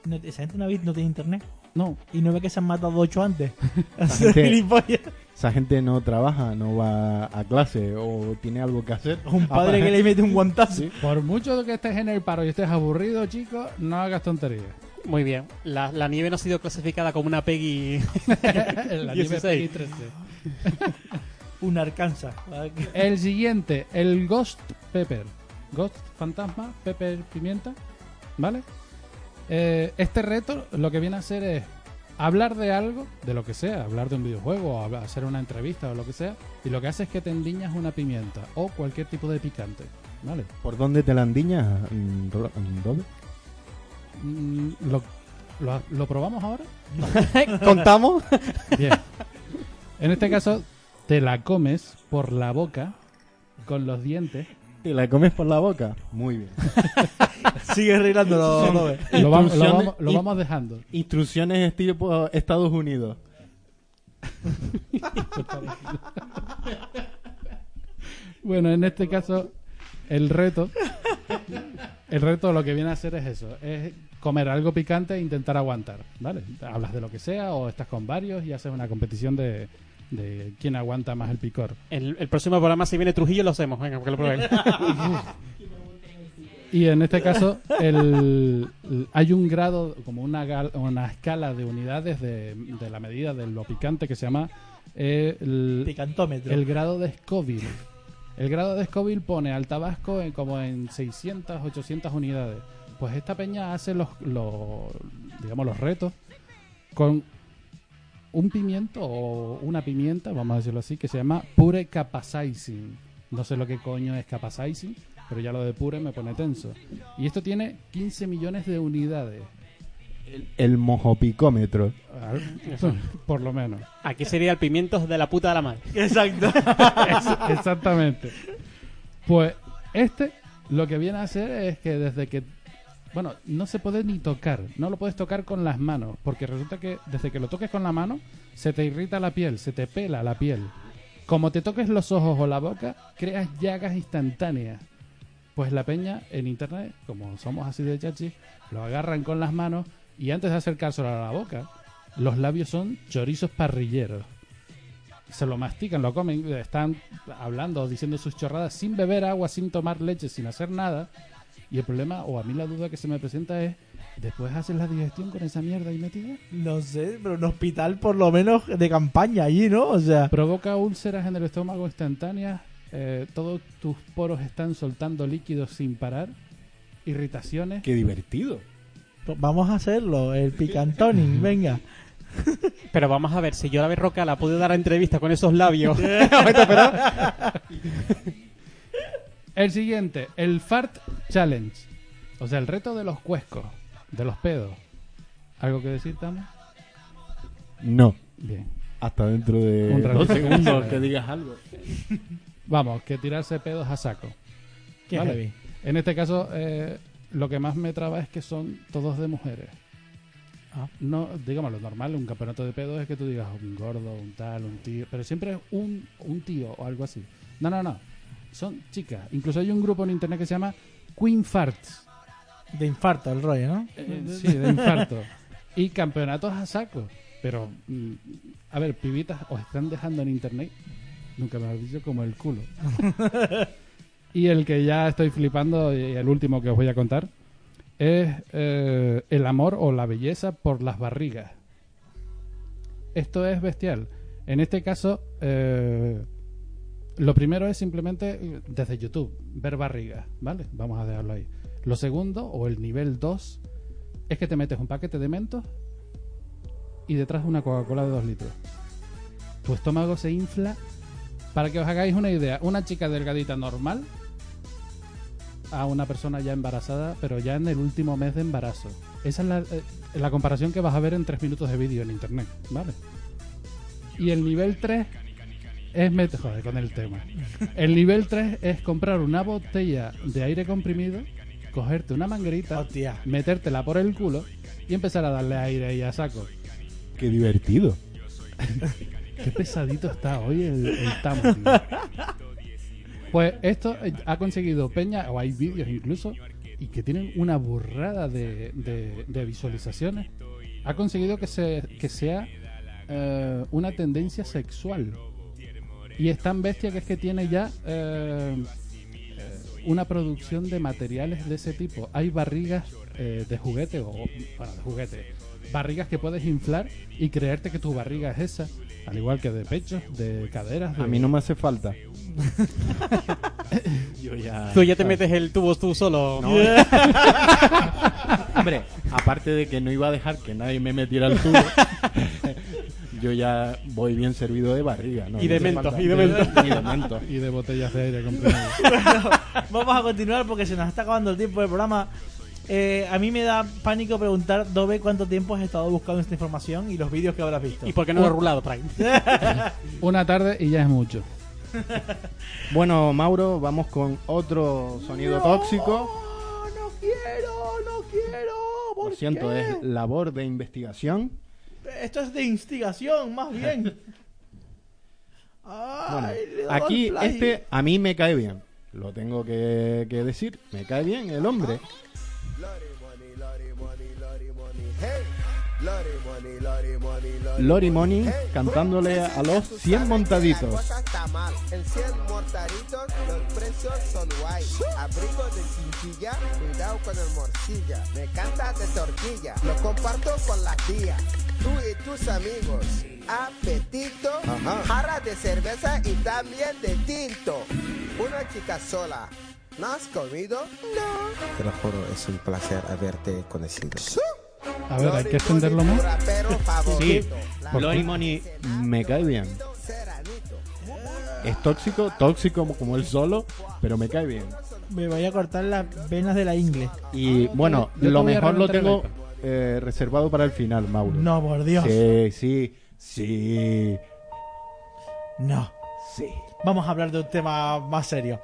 no, esa gente no, no tiene internet. No, Y no ve que se han matado ocho antes. gente-. Esa gente no trabaja, no va a clase o tiene algo que hacer. Un padre que le mete un guantazo. Sí. por mucho que estés en el paro y estés aburrido, chico, no hagas tonterías. Muy bien. La, la nieve no ha sido clasificada como una Peggy. la nieve 16. Peggy 13. Un Arkansas. El siguiente, el Ghost Pepper. Ghost Fantasma, Pepper Pimienta. ¿Vale? Eh, este reto lo que viene a hacer es hablar de algo, de lo que sea, hablar de un videojuego, o hacer una entrevista o lo que sea, y lo que hace es que te endiñas una pimienta o cualquier tipo de picante. ¿Vale? ¿Por dónde te la andiñas, Ro- mm, Robert? Mm, ¿Lo, lo, lo probamos ahora? ¿Contamos? Bien. En este caso, te la comes por la boca con los dientes. ¿Te la comes por la boca? Muy bien. Sigue arreglándolo. Robert. Lo, vamos- lo vamos, lo y- vamos dejando. Instrucciones estilo Estados Unidos. Bueno, en este caso, el reto. El reto lo que viene a hacer es eso: es comer algo picante e intentar aguantar. ¿Vale? Hablas de lo que sea o estás con varios y haces una competición de, de quién aguanta más el picor. El, el próximo programa, si viene Trujillo, lo hacemos. Venga, que lo prueben. Y en este caso, el, el- hay un grado, como una, gal- una escala de unidades de, de la medida de lo picante que se llama es el, Picantómetro. el grado de Scoville. El grado de Scoville pone al tabasco en, como en 600, 800 unidades. Pues esta peña hace los, los, digamos, los retos con un pimiento o una pimienta, vamos a decirlo así, que se llama Pure Capsaicin. No sé lo que coño es Capsaicin, pero ya lo de Pure me pone tenso. Y esto tiene 15 millones de unidades, El, el mojopicómetro. por lo menos. Aquí sería el pimientos de la puta de la madre. Exacto. Ex- Exactamente. Pues este lo que viene a hacer es que desde que... Bueno, no se puede ni tocar, no lo puedes tocar con las manos, porque resulta que desde que lo toques con la mano se te irrita la piel, se te pela la piel. Como te toques los ojos o la boca, creas llagas instantáneas. Pues la peña en internet, como somos así de chachi, lo agarran con las manos y antes de acercárselo a la boca, los labios son chorizos parrilleros se lo mastican, lo comen, están hablando, diciendo sus chorradas sin beber agua, sin tomar leche, sin hacer nada. Y el problema, o a mí la duda que se me presenta es, ¿después haces la digestión con esa mierda ahí metida? No sé, pero un hospital por lo menos de campaña allí, ¿no? O sea, Provoca úlceras en el estómago instantáneas, eh, todos tus poros están soltando líquidos sin parar, irritaciones. Qué divertido. Pues vamos a hacerlo, el picantoning, venga. Pero vamos a ver, si yo la Roca la pude dar a entrevista con esos labios. El siguiente, el Fart Challenge. O sea, el reto de los cuescos, de los pedos. ¿Algo que decir, Tamo? No. Bien. Hasta dentro de Un dos segundos que digas algo. Vamos, que tirarse pedos a saco. Qué Vale. heavy. En este caso, eh, lo que más me traba es que son todos de mujeres. Ah. No, digamos, lo normal, un campeonato de pedos es que tú digas un gordo, un tal, un tío, pero siempre es un, un tío o algo así. No, no, no. Son chicas. Incluso hay un grupo en internet que se llama Queen Farts. De infarto el rollo, ¿no? Eh, sí, de infarto. y campeonatos a saco. Pero, mm, a ver, pibitas, os están dejando en internet, nunca me has dicho, como el culo. y el que ya estoy flipando, y el último que os voy a contar, es eh, el amor o la belleza por las barrigas. Esto es bestial. En este caso, eh, lo primero es simplemente eh, desde YouTube, ver barrigas, ¿vale? Vamos a dejarlo ahí. Lo segundo, o el nivel 2, es que te metes un paquete de mentos y detrás una Coca-Cola de 2 litros. Tu estómago se infla. Para que os hagáis una idea, una chica delgadita normal a una persona ya embarazada, pero ya en el último mes de embarazo. Esa es la, eh, la comparación que vas a ver en 3 minutos de vídeo en internet, ¿vale? Y el nivel 3 es met- joder, con el tema. El nivel 3 es comprar una botella de aire comprimido, cogerte una manguerita, Hostia. metértela por el culo y empezar a darle aire y a saco. Qué divertido. Qué pesadito está hoy el, el tamo, tío. Pues esto eh, ha conseguido Peña, o hay vídeos incluso, y que tienen una burrada de, de- de visualizaciones. Ha conseguido que, se, que sea eh, una tendencia sexual. Y es tan bestia que es que tiene ya eh, eh, una producción de materiales de ese tipo. Hay barrigas eh, de juguete, o bueno, de juguete, barrigas que puedes inflar y creerte que tu barriga es esa. Al igual que de pechos, de caderas. de- A mí no me hace falta. Yo ya. Tú ya te metes el tubo tú solo. No. Hombre, aparte de que no iba a dejar que nadie me metiera el tubo, yo ya voy bien servido de barriga. ¿no? Y de mentos, y de mentos. Y de mentos. y de botellas de aire comprimido. Vamos a continuar porque se nos está acabando el tiempo del programa. Eh, a mí me da pánico preguntar, Dove, cuánto tiempo has estado buscando esta información y los vídeos que habrás visto. ¿Y por qué no lo he rulado, Prime? Una tarde y ya es mucho. Bueno, Mauro, vamos con otro sonido tóxico. no quiero, no quiero. ¿por Lo siento, qué? es labor de investigación. Esto es de instigación, más bien. Ay, Bueno, aquí este a mí me cae bien. Lo tengo que, que decir. Me cae bien el hombre. Lori Money cantándole a los 100 montaditos. mal. En 100 mortaritos los precios son guay. Abrigo de chinchilla, cuidado con el morcilla. Me canta de tortilla, lo comparto con la tía. Tú y tus amigos. apetito, jarra de cerveza y también de tinto. Una chica sola. ¿No has comido? No. Te lo juro, es un placer haberte conocido. A ver, hay que extenderlo más. Sí. Lonnie Money me cae bien. Es tóxico, tóxico como, él solo, pero me cae bien. Me voy a cortar las venas de la ingle. Y bueno, Yo lo mejor lo tengo eh, reservado para el final, Mauro. No, por Dios. Sí, sí, sí, No. sí. Vamos a hablar de un tema más serio.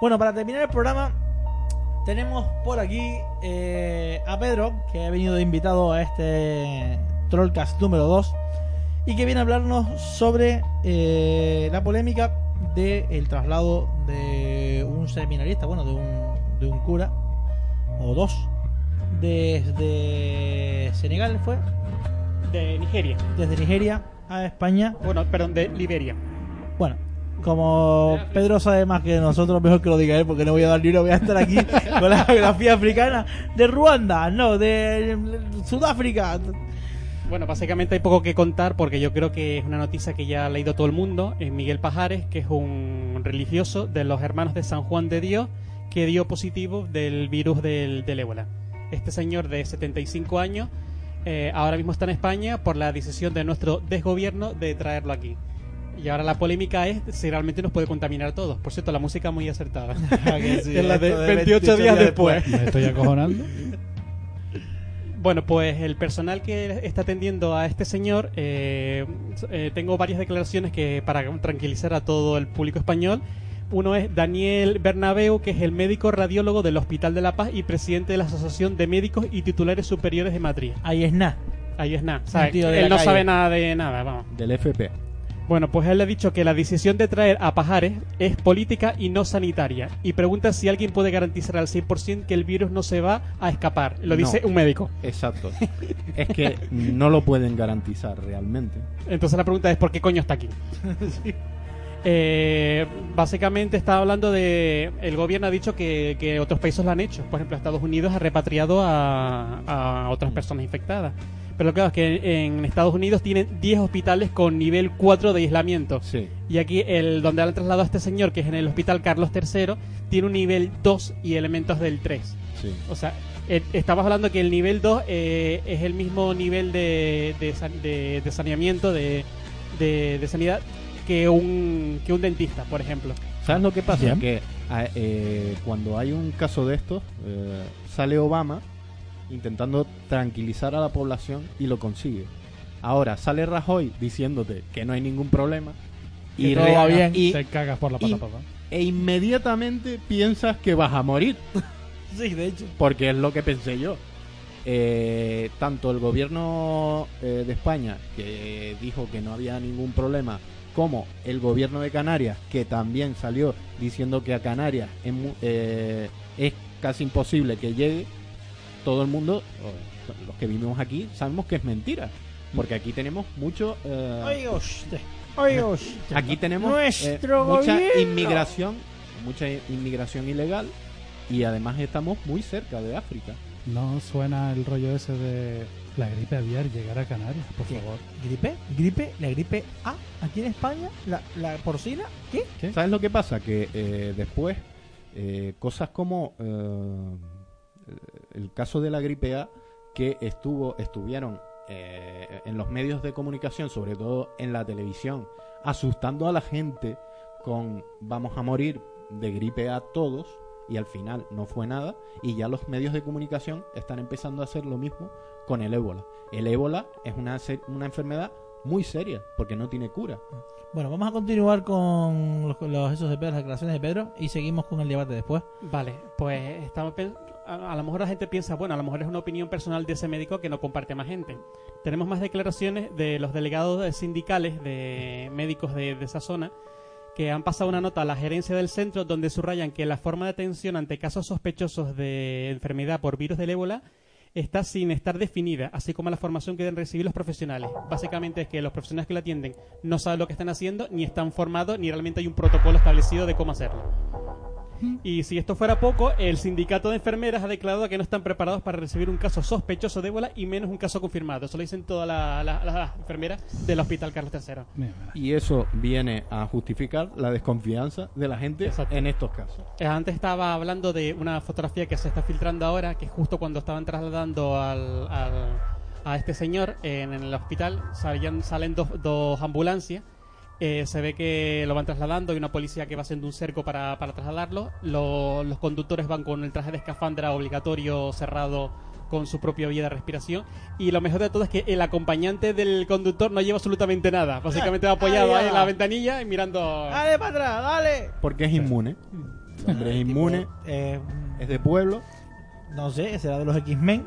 Bueno, para terminar el programa, tenemos por aquí eh, a Pedro, que ha venido de invitado a este Trollcast número 2 y que viene a hablarnos sobre eh, la polémica del traslado de un seminarista, bueno, de un, de un cura, o dos, desde Senegal, ¿fue? De Nigeria. Desde Nigeria a España. Bueno, perdón, de Liberia. Bueno, como Pedro sabe más que nosotros, mejor que lo diga él, porque no voy a dar libro, voy a estar aquí con la geografía africana de Ruanda, no, de Sudáfrica. Bueno, básicamente hay poco que contar porque yo creo que es una noticia que ya ha leído todo el mundo. Es Miguel Pajares, que es un religioso de los hermanos de San Juan de Dios, que dio positivo del virus del, del ébola. Este señor de 75 años eh, ahora mismo está en España por la decisión de nuestro desgobierno de traerlo aquí. Y ahora la polémica es si realmente nos puede contaminar a todos. Por cierto, la música muy acertada. es la de esto de 28 días después. Me estoy acojonando. Bueno, pues el personal que está atendiendo a este señor, eh, eh, tengo varias declaraciones que para tranquilizar a todo el público español. Uno es Daniel Bernabeu, que es el médico radiólogo del Hospital de la Paz y presidente de la Asociación de Médicos y Titulares Superiores de Madrid. Ahí es nada. Ahí es nada. Él no calle. sabe nada de nada, vamos. Del FP. Bueno, pues él ha dicho que la decisión de traer a Pajares es política y no sanitaria. Y pregunta si alguien puede garantizar al 100% que el virus no se va a escapar. Lo No. dice un médico. Exacto. es que no lo pueden garantizar realmente. Entonces la pregunta es ¿por qué coño está aquí? Eh, básicamente está hablando de el gobierno ha dicho que, que otros países lo han hecho por ejemplo Estados Unidos ha repatriado a, a otras personas infectadas pero claro es que en Estados Unidos tienen 10 hospitales con nivel 4 de aislamiento Sí. y aquí el donde han trasladado a este señor que es en el hospital Carlos III tiene un nivel 2 y elementos del 3 Sí. o sea, eh, estamos hablando que el nivel 2 eh, es el mismo nivel de, de, de- de saneamiento, de, de- de sanidad, que un, que un dentista, por ejemplo. ¿Sabes lo que pasa? Bien. Que a- eh, cuando hay un caso de estos, eh, sale Obama intentando tranquilizar a la población y lo consigue. Ahora sale Rajoy diciéndote que no hay ningún problema Que todo va bien. y- Te cagas por la y- pata, papá. e inmediatamente piensas que vas a morir. Sí, de hecho. Porque es lo que pensé yo. Eh, tanto el gobierno eh, de España, que dijo que no había ningún problema, como el gobierno de Canarias, que también salió diciendo que a Canarias es, mu- eh, es casi imposible que llegue, todo el mundo, los que vivimos aquí, sabemos que es mentira. Porque aquí tenemos mucho... eh, Oiga usted. Oiga usted. Aquí tenemos eh, mucha gobierno. inmigración, mucha inmigración ilegal y además estamos muy cerca de África. No suena el rollo ese de la gripe aviar llegar a Canarias, por ¿Qué? favor. ¿Gripe? ¿Gripe? ¿La gripe A? ¿Aquí en España? ¿La, la porcina? ¿Qué? ¿Qué? ¿Sabes lo que pasa? Que eh, después eh, cosas como eh, el caso de la gripe A que estuvo estuvieron eh, en los medios de comunicación, sobre todo en la televisión, asustando a la gente con vamos a morir de gripe A todos y al final no fue nada y ya los medios de comunicación están empezando a hacer lo mismo con el ébola. El ébola es una, una enfermedad muy seria porque no tiene cura. Bueno, vamos a continuar con los, los esos de Pedro, las declaraciones de Pedro y seguimos con el debate después. Vale, pues estamos a, a lo mejor la gente piensa, bueno, a lo mejor es una opinión personal de ese médico que no comparte más gente. Tenemos más declaraciones de los delegados de sindicales de médicos de, de esa zona que han pasado una nota a la gerencia del centro donde subrayan que la forma de atención ante casos sospechosos de enfermedad por virus del ébola está sin estar definida, así como la formación que deben recibir los profesionales. Básicamente es que los profesionales que la atienden no saben lo que están haciendo, ni están formados, ni realmente hay un protocolo establecido de cómo hacerlo. Y si esto fuera poco, el sindicato de enfermeras ha declarado que no están preparados para recibir un caso sospechoso de ébola y menos un caso confirmado. Eso lo dicen todas la- la- las enfermeras del Hospital Carlos III. Y eso viene a justificar la desconfianza de la gente Exacto. en estos casos. Eh, Antes estaba hablando de una fotografía que se está filtrando ahora, que justo cuando estaban trasladando al, al- a este señor en, el hospital, salían, salen dos, dos ambulancias. Eh, se ve que lo van trasladando, hay una policía que va haciendo un cerco para, para trasladarlo. Lo- los conductores van con el traje de escafandra obligatorio cerrado con su propia vía de respiración. Y lo mejor de todo es que el acompañante del conductor no lleva absolutamente nada. Básicamente va apoyado Ah, ahí en la ventanilla y mirando... Dale para atrás, dale. Porque es inmune. El hombre es inmune, Eh, es de pueblo. no sé, será de los X-Men.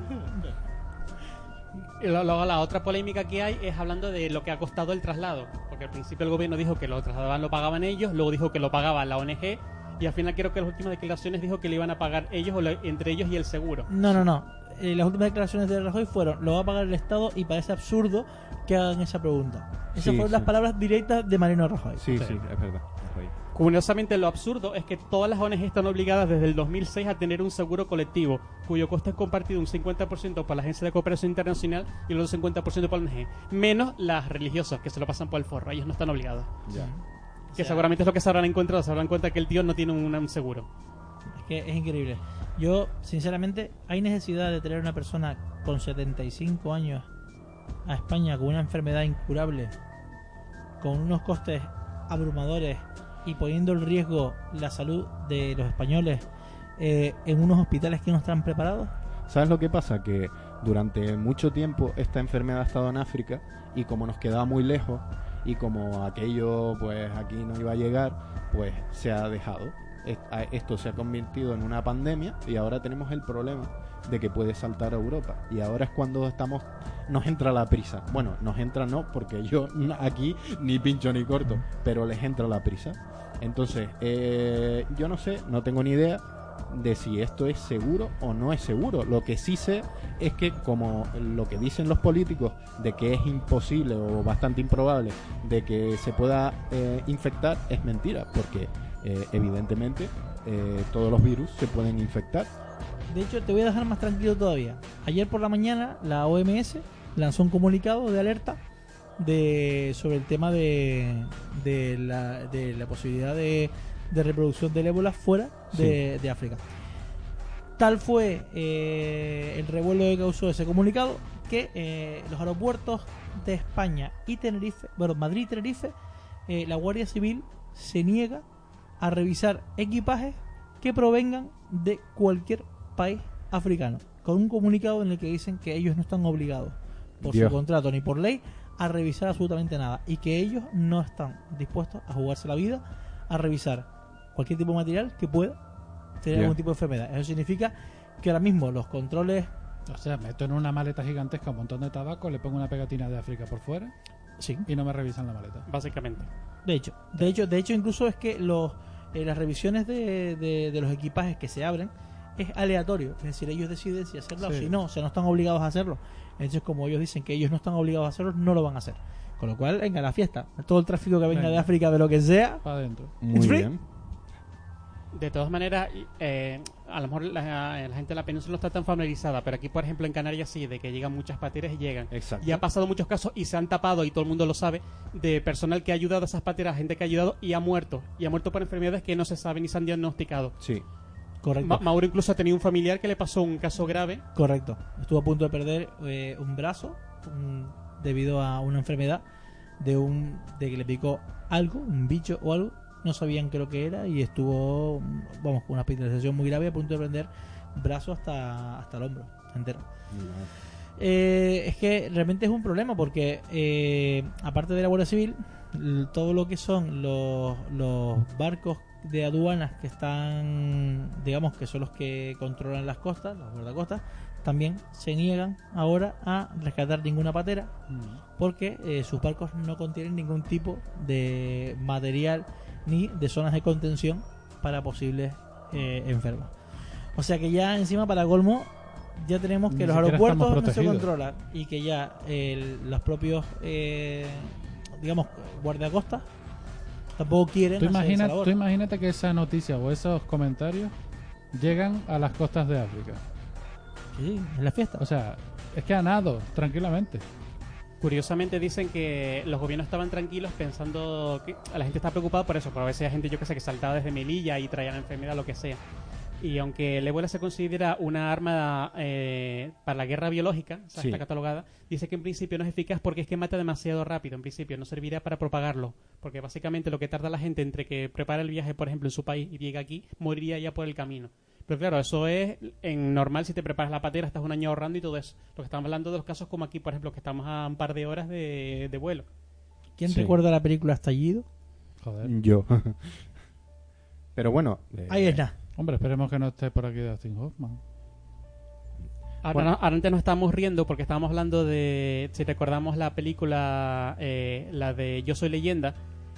Luego la otra polémica que hay es hablando de lo que ha costado el traslado. Porque al principio el gobierno dijo que lo trasladaban, lo pagaban ellos, luego dijo que lo pagaba la ONG y al final creo que las últimas declaraciones dijo que lo iban a pagar ellos o lo- entre ellos y el seguro. No, no, no. Eh, las últimas declaraciones de Rajoy fueron, lo va a pagar el Estado y parece absurdo que hagan esa pregunta. Esas Sí, fueron las palabras directas de Mariano Rajoy. Sí, sí, es verdad. Rajoy. Curiosamente lo absurdo es que todas las ONG están obligadas desde el 2006 a tener un seguro colectivo cuyo coste es compartido un 50% para la Agencia de Cooperación Internacional y el otro 50% para la ONG. Menos las religiosas que se lo pasan por el forro. Ellos no están obligados. Ya. Que sea- seguramente es lo que se habrán encontrado. Se habrán cuenta que el tío no tiene un, un seguro. Es que es increíble. Yo, sinceramente, hay necesidad de traer a una persona con 75 años a España con una enfermedad incurable, con unos costes abrumadores y poniendo en riesgo la salud de los españoles eh, en unos hospitales que no están preparados. ¿Sabes lo que pasa? Que durante mucho tiempo esta enfermedad ha estado en África y como nos quedaba muy lejos y como aquello pues aquí no iba a llegar, pues se ha dejado. Esto se ha convertido en una pandemia y ahora tenemos el problema de que puede saltar a Europa. Y ahora es cuando estamos nos entra la prisa. Bueno, nos entra no, porque yo aquí ni pincho ni corto, pero les entra la prisa. Entonces, eh, yo no sé, no tengo ni idea de si esto es seguro o no es seguro. Lo que sí sé es que como lo que dicen los políticos de que es imposible o bastante improbable de que se pueda eh, infectar es mentira, porque eh, evidentemente eh, todos los virus se pueden infectar. De hecho, te voy a dejar más tranquilo todavía. Ayer por la mañana, la OMS lanzó un comunicado de alerta de sobre el tema de, de, la, de la posibilidad de, de reproducción del ébola fuera de, de África. Tal fue eh, el revuelo que causó ese comunicado que eh, los aeropuertos de España y Tenerife, bueno, Madrid y Tenerife, eh, la Guardia Civil se niega a revisar equipajes que provengan de cualquier país africano, con un comunicado en el que dicen que ellos no están obligados por Dios. su contrato ni por ley a revisar absolutamente nada y que ellos no están dispuestos a jugarse la vida a revisar cualquier tipo de material que pueda tener algún tipo de enfermedad. Eso significa que ahora mismo los controles O sea, meto en una maleta gigantesca un montón de tabaco, le pongo una pegatina de África por fuera sí, y no me revisan la maleta. Básicamente. De hecho, de hecho, de hecho, incluso es que los eh, las revisiones de, de- de los equipajes que se abren es aleatorio, es decir, ellos deciden si hacerlo Sí. o si no, o sea, no están obligados a hacerlo. Entonces, como ellos dicen que ellos no están obligados a hacerlo, no lo van a hacer. Con lo cual, venga, la fiesta. Todo el tráfico que venga Venga. de África, de lo que sea, Para adentro. Muy It's free. bien. De todas maneras, eh, a lo mejor la, la gente de la península no está tan familiarizada, pero aquí, por ejemplo, en Canarias sí, de que llegan muchas pateras y llegan. Exacto. Y ha pasado muchos casos y se han tapado, y todo el mundo lo sabe, de personal que ha ayudado a esas pateras, gente que ha ayudado y ha muerto. Y ha muerto por enfermedades que no se saben ni se han diagnosticado. Sí. correcto. Ma- Mauro incluso ha tenido un familiar que le pasó un caso grave. Correcto. Estuvo a punto de perder eh, un brazo un- debido a una enfermedad de un de que le picó algo, un bicho o algo. No sabían qué lo que era y estuvo, vamos, con una hospitalización muy grave a punto de perder brazo hasta, hasta el hombro entero. Eh, es que realmente es un problema porque eh, aparte de la Guardia Civil, todo lo que son los, los barcos de aduanas que están, digamos que son los que controlan las costas, los guardacostas, también se niegan ahora a rescatar ninguna patera porque eh, sus barcos no contienen ningún tipo de material ni de zonas de contención para posibles eh, enfermos. O sea que ya encima para colmo ya tenemos que Ni los aeropuertos no se controlan y que ya los propios eh, digamos guardiacostas tampoco quieren Tú, imagina- tú imagínate que esa noticia o esos comentarios llegan a las costas de África. Sí, en la fiesta. O sea, es que a nado, tranquilamente. Curiosamente dicen que los gobiernos estaban tranquilos pensando que la gente está preocupada por eso, por a veces hay gente, yo que sé, que saltaba desde Melilla y traía la enfermedad, lo que sea. Y aunque el ébola se considera una arma eh, para la guerra biológica, o sea, Sí. está catalogada, dice que en principio no es eficaz porque es que mata demasiado rápido. En principio no serviría para propagarlo, porque básicamente lo que tarda la gente entre que prepara el viaje, por ejemplo, en su país y llega aquí, moriría ya por el camino. Pero claro, eso es en normal si te preparas la patera, estás un año ahorrando y todo eso. Lo que estamos hablando de los casos como aquí, por ejemplo, que estamos a un par de horas de, de vuelo. ¿Quién Sí. recuerda la película Estallido? Joder. Yo. Pero bueno. eh, Ahí está. Hombre, esperemos que no esté por aquí Dustin Hoffman. Ahora, Bueno. ahora antes nos estábamos riendo porque estábamos hablando de, si recordamos la película, eh, la de Yo Soy Leyenda,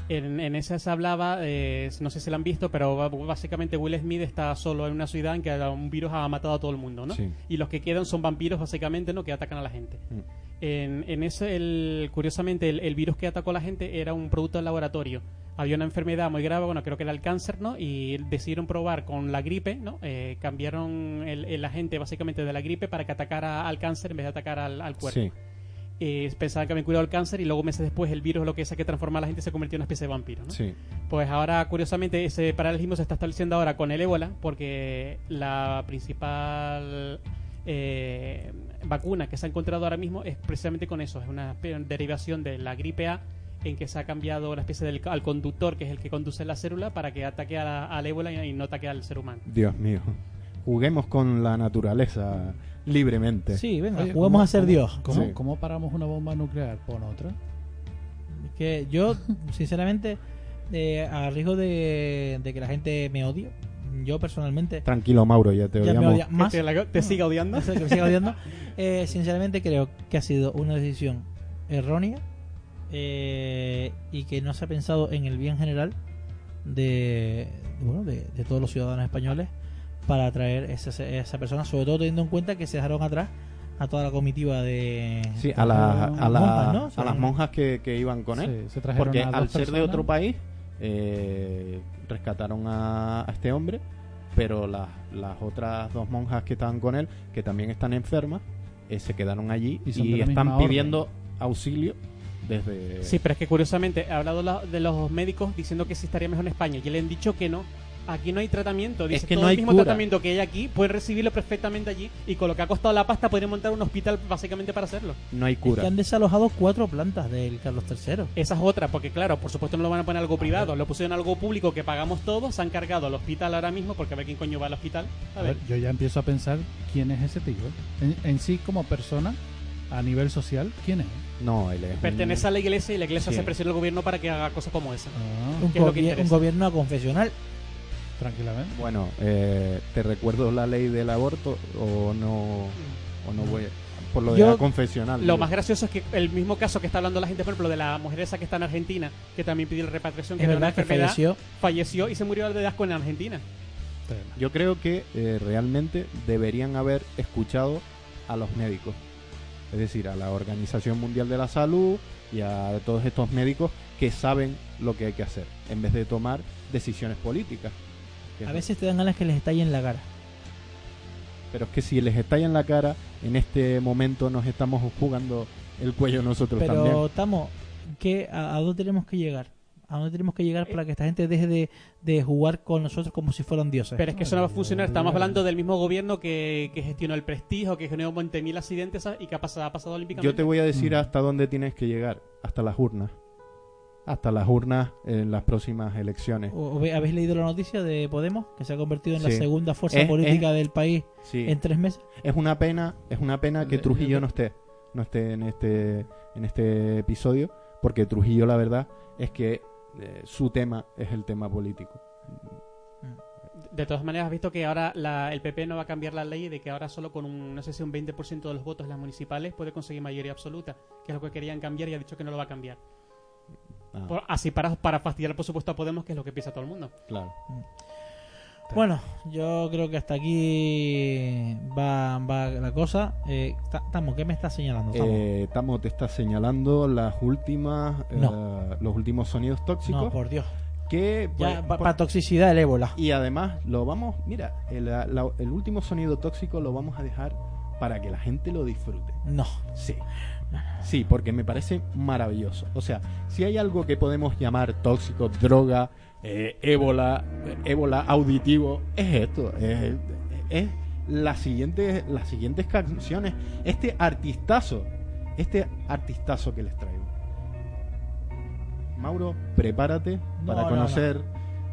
en, en esa se hablaba, eh, no sé si la han visto, pero básicamente Will Smith está solo en una ciudad en que un virus ha matado a todo el mundo, ¿no? Sí. Y los que quedan son vampiros básicamente, ¿no? Que atacan a la gente. Mm. En, en ese, el, curiosamente, el, el virus que atacó a la gente era un producto del laboratorio. Había una enfermedad muy grave, bueno, creo que era el cáncer, ¿no? Y decidieron probar con la gripe, ¿no? Eh, cambiaron el, el agente básicamente de la gripe para que atacara al cáncer en vez de atacar al, al cuerpo. Sí. Eh, pensaban que habían curado el cáncer y luego meses después el virus, lo que es que transforma a la gente, se convirtió en una especie de vampiro, ¿no? Sí. Pues ahora, curiosamente, ese paralelismo se está estableciendo ahora con el ébola, porque la principal eh, vacuna que se ha encontrado ahora mismo es precisamente con eso, es una derivación de la gripe A en que se ha cambiado la especie del al conductor, que es el que conduce la célula, para que ataque a la- al ébola y, y no ataque al ser humano. Dios mío. Juguemos con la naturaleza libremente. Sí, venga, Oye, juguemos ¿cómo- a ser cómo- Dios. ¿cómo, Sí. cómo paramos una bomba nuclear? Pon otra. Que yo, sinceramente, eh, a riesgo de, de que la gente me odie, yo personalmente Tranquilo, Mauro, ya te ya me odiamos. odia más. Que te, siga odiando. No sé, que me siga odiando. Eh, sinceramente creo que ha sido una decisión errónea eh, y que no se ha pensado en el bien general de, bueno, de, de todos los ciudadanos españoles para atraer esa, esa persona, sobre todo teniendo en cuenta que se dejaron atrás a toda la comitiva de Sí, a, la- a, la- monjas, ¿no? a las monjas que, que iban con él. Sí, se trajeron Porque al ser de otro país, eh, rescataron a, a este hombre, pero las, las otras dos monjas que estaban con él, que también están enfermas, eh, se quedaron allí Y están orden. pidiendo auxilio desde... Sí, pero es que curiosamente ha hablado la- de los médicos diciendo que sí estaría mejor en España y le han dicho que no. Aquí no hay tratamiento. Dice, que todo no el hay mismo cura. tratamiento que hay aquí, pueden recibirlo perfectamente allí y con lo que ha costado la pasta podrían montar un hospital básicamente para hacerlo. No hay Es cura. que han desalojado cuatro plantas del Carlos III. Esa es otra, porque claro, por supuesto no lo van a poner algo privado, lo pusieron algo público que pagamos todos, se han cargado al hospital ahora mismo, porque a ver quién coño va al hospital. A A ver, ver, yo ya empiezo a pensar quién es ese tío. En, en sí, como persona, a nivel social, ¿quién es? No, él es un- pertenece a la iglesia y la iglesia Sí. se presiona al gobierno para que haga cosas como esa. Ah, Un, ¿Qué es gobierno confesional. Tranquilamente. Bueno, eh, ¿te recuerdo la ley del aborto o no? O no voy a- Por lo de Yo- la confesional. Lo digo. más gracioso es que el mismo caso que está hablando la gente, por ejemplo, de la mujer esa que está en Argentina, que también pidió la repatriación, que una falleció. falleció y se murió de asco en Argentina. Yo creo que eh, realmente deberían haber escuchado a los médicos. Es decir, a la Organización Mundial de la Salud y a todos estos médicos que saben lo que hay que hacer, en vez de tomar decisiones políticas. A es- veces te dan ganas que les estalle en la cara. Pero es que si les estalla en la cara, en este momento nos estamos jugando el cuello nosotros Pero, también. Tamo, ¿qué, a, a dónde tenemos que llegar? ¿A dónde tenemos que llegar para que esta gente deje de, de jugar con nosotros como si fueran dioses? Pero es que eso no va a funcionar. Estamos hablando del mismo gobierno que, que gestionó el prestigio, que generó 20.000 accidentes y que ha pasado, ha pasado olímpicamente. Yo te voy a decir Mm. hasta dónde tienes que llegar, hasta las urnas. Hasta las urnas en las próximas elecciones. ¿O- o ve- ¿Habéis leído la noticia de Podemos? Que se ha convertido en la segunda fuerza Es- política del país Sí. en tres meses. Es una pena, es una pena que De- Trujillo de- no esté, no esté en este, en este episodio, porque Trujillo la verdad es que eh, su tema es el tema político. De todas maneras, has visto que ahora la- el PP no va a cambiar la ley de que ahora solo con un, no sé si un 20% de los votos en las municipales puede conseguir mayoría absoluta, que es lo que querían cambiar y ha dicho que no lo va a cambiar. Ah, Por- así para, para fastidiar por supuesto a Podemos, que es lo que piensa todo el mundo. claro. Bueno, yo creo que hasta aquí va, va la cosa. Eh, Ta- Tamo, ¿qué me estás señalando? Tamo? Eh, Tamo te está señalando las últimas, eh, los últimos sonidos tóxicos no, por Dios. que Ya, pues, para toxicidad del ébola. y además lo vamos, mira, el, la- el último sonido tóxico lo vamos a dejar para que la gente lo disfrute. No. Sí. Sí, porque me parece maravilloso. O sea, si hay algo que podemos llamar tóxico, droga, eh, ébola, ébola auditivo, es esto. Es, es las siguientes, las siguientes canciones. Este artistazo, este artistazo que les traigo. Mauro, prepárate No, para no, conocer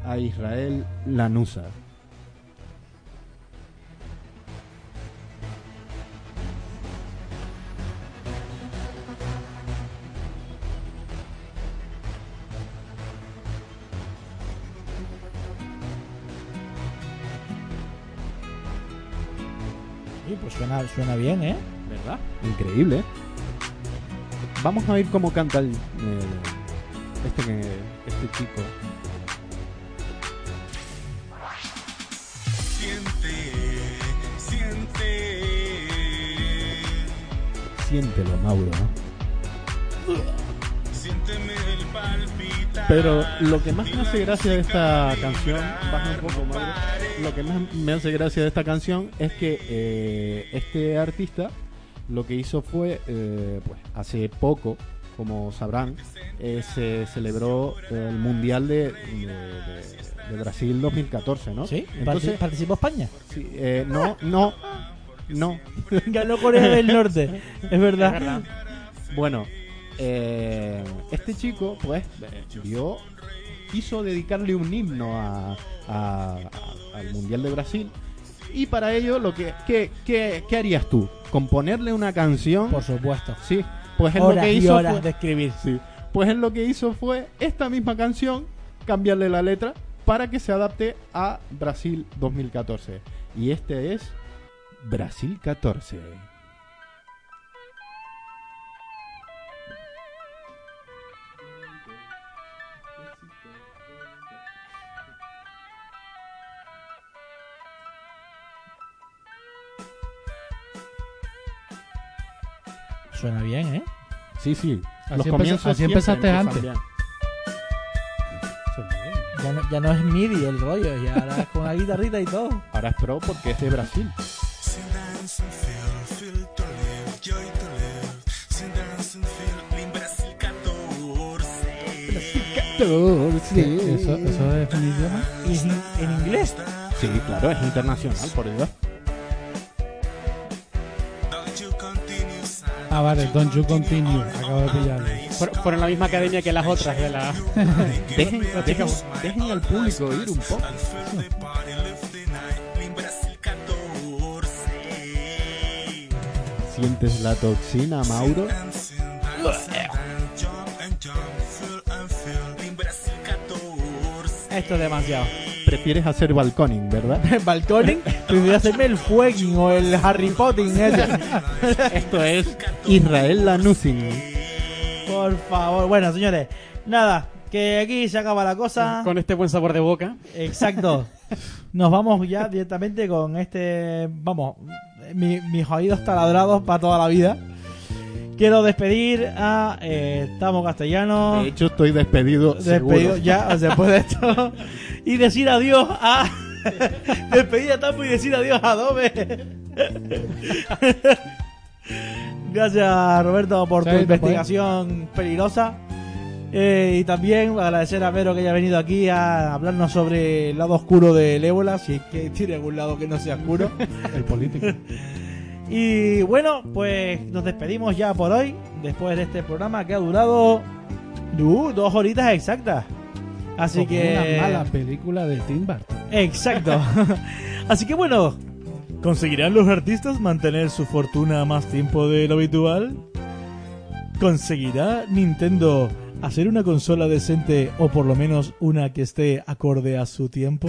a Israel Lanusa. Pues suena, suena bien, ¿eh? ¿Verdad? Increíble. ¿eh? Vamos a ver cómo canta el, eh, este, que- este chico. Siéntelo, Mauro. Pero lo que más me hace gracia de esta canción, baja un poco, Mauro. Lo que más me hace gracia de esta canción es que eh, este artista lo que hizo fue, eh, pues hace poco, como sabrán, eh, se celebró el Mundial de, de- de- de Brasil 2014, ¿no? Sí. Entonces, ¿Participó España? sí, eh, no, no, no. Ganó Corea del Norte. Es verdad. Bueno, eh, este chico, pues, quiso dedicarle un himno a, a- a- al Mundial de Brasil. Y para ello, lo que, ¿qué, qué, qué harías tú? ¿Componerle una canción? Por supuesto. Sí, pues él lo Horas que y hizo horas fue, de escribir. sí, pues él lo que hizo fue esta misma canción, cambiarle la letra para que se adapte a Brasil 2014. Y este es Brasil 14. Suena bien, ¿eh? Sí, sí. Así Los comienzos así empezaste antes. bien. Ya no, ya no es MIDI el rollo, ya ahora es con la guitarrita y todo. Ahora es pro porque es de Brasil. ¿Eso, ¿Eso es un idioma? In- en inglés. Sí, claro, es internacional, por Dios. Ah, vale, Don't You Continue. Acabo de pillarlo. Fueron la misma academia que las otras de la. Dejen, dejen, dejen al público ir un poco. ¿Sientes la toxina, Mauro? Esto es demasiado. Prefieres hacer balconing, ¿verdad? Balconing, prefiero hacerme el fueguing o el Harry Potter ese. Esto es Israel Lanusin. Por favor. Bueno, señores, nada, que aquí se acaba la cosa. Con este buen sabor de boca. Exacto. Nos vamos ya directamente con este. Vamos, mi- mis oídos taladrados para toda la vida. Quiero despedir a eh, Tamo Castellano. De hecho, estoy despedido. Despedido seguro. ya, después de esto. Y decir adiós a. despedir a Tamo y decir adiós a Adobe. Gracias, Roberto, por tu Sí, investigación peligrosa. Eh, y también agradecer a Vero que haya venido aquí a hablarnos sobre el lado oscuro del ébola, si es que tiene algún lado que no sea oscuro. El político. Y bueno, pues nos despedimos ya por hoy, después de este programa que ha durado uh, dos horitas exactas. Así Como que... Una mala película de Tim Burton. Exacto. Así que bueno, ¿conseguirán los artistas mantener su fortuna más tiempo de lo habitual? ¿Conseguirá Nintendo hacer una consola decente o por lo menos una que esté acorde a su tiempo?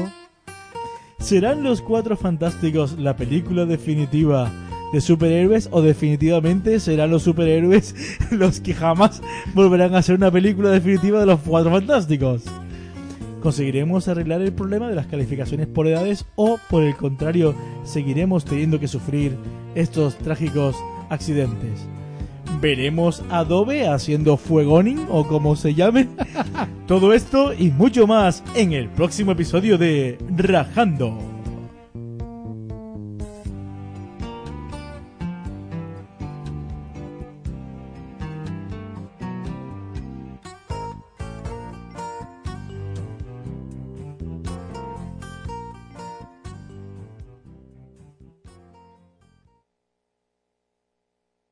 ¿Serán los Cuatro Fantásticos la película definitiva de superhéroes o definitivamente serán los superhéroes los que jamás volverán a ser una película definitiva de los Cuatro Fantásticos? ¿Conseguiremos arreglar el problema de las calificaciones por edades o, por el contrario, seguiremos teniendo que sufrir estos trágicos accidentes? ¿Veremos Adobe haciendo fuegoning o como se llame? Todo esto y mucho más en el próximo episodio de Rajando.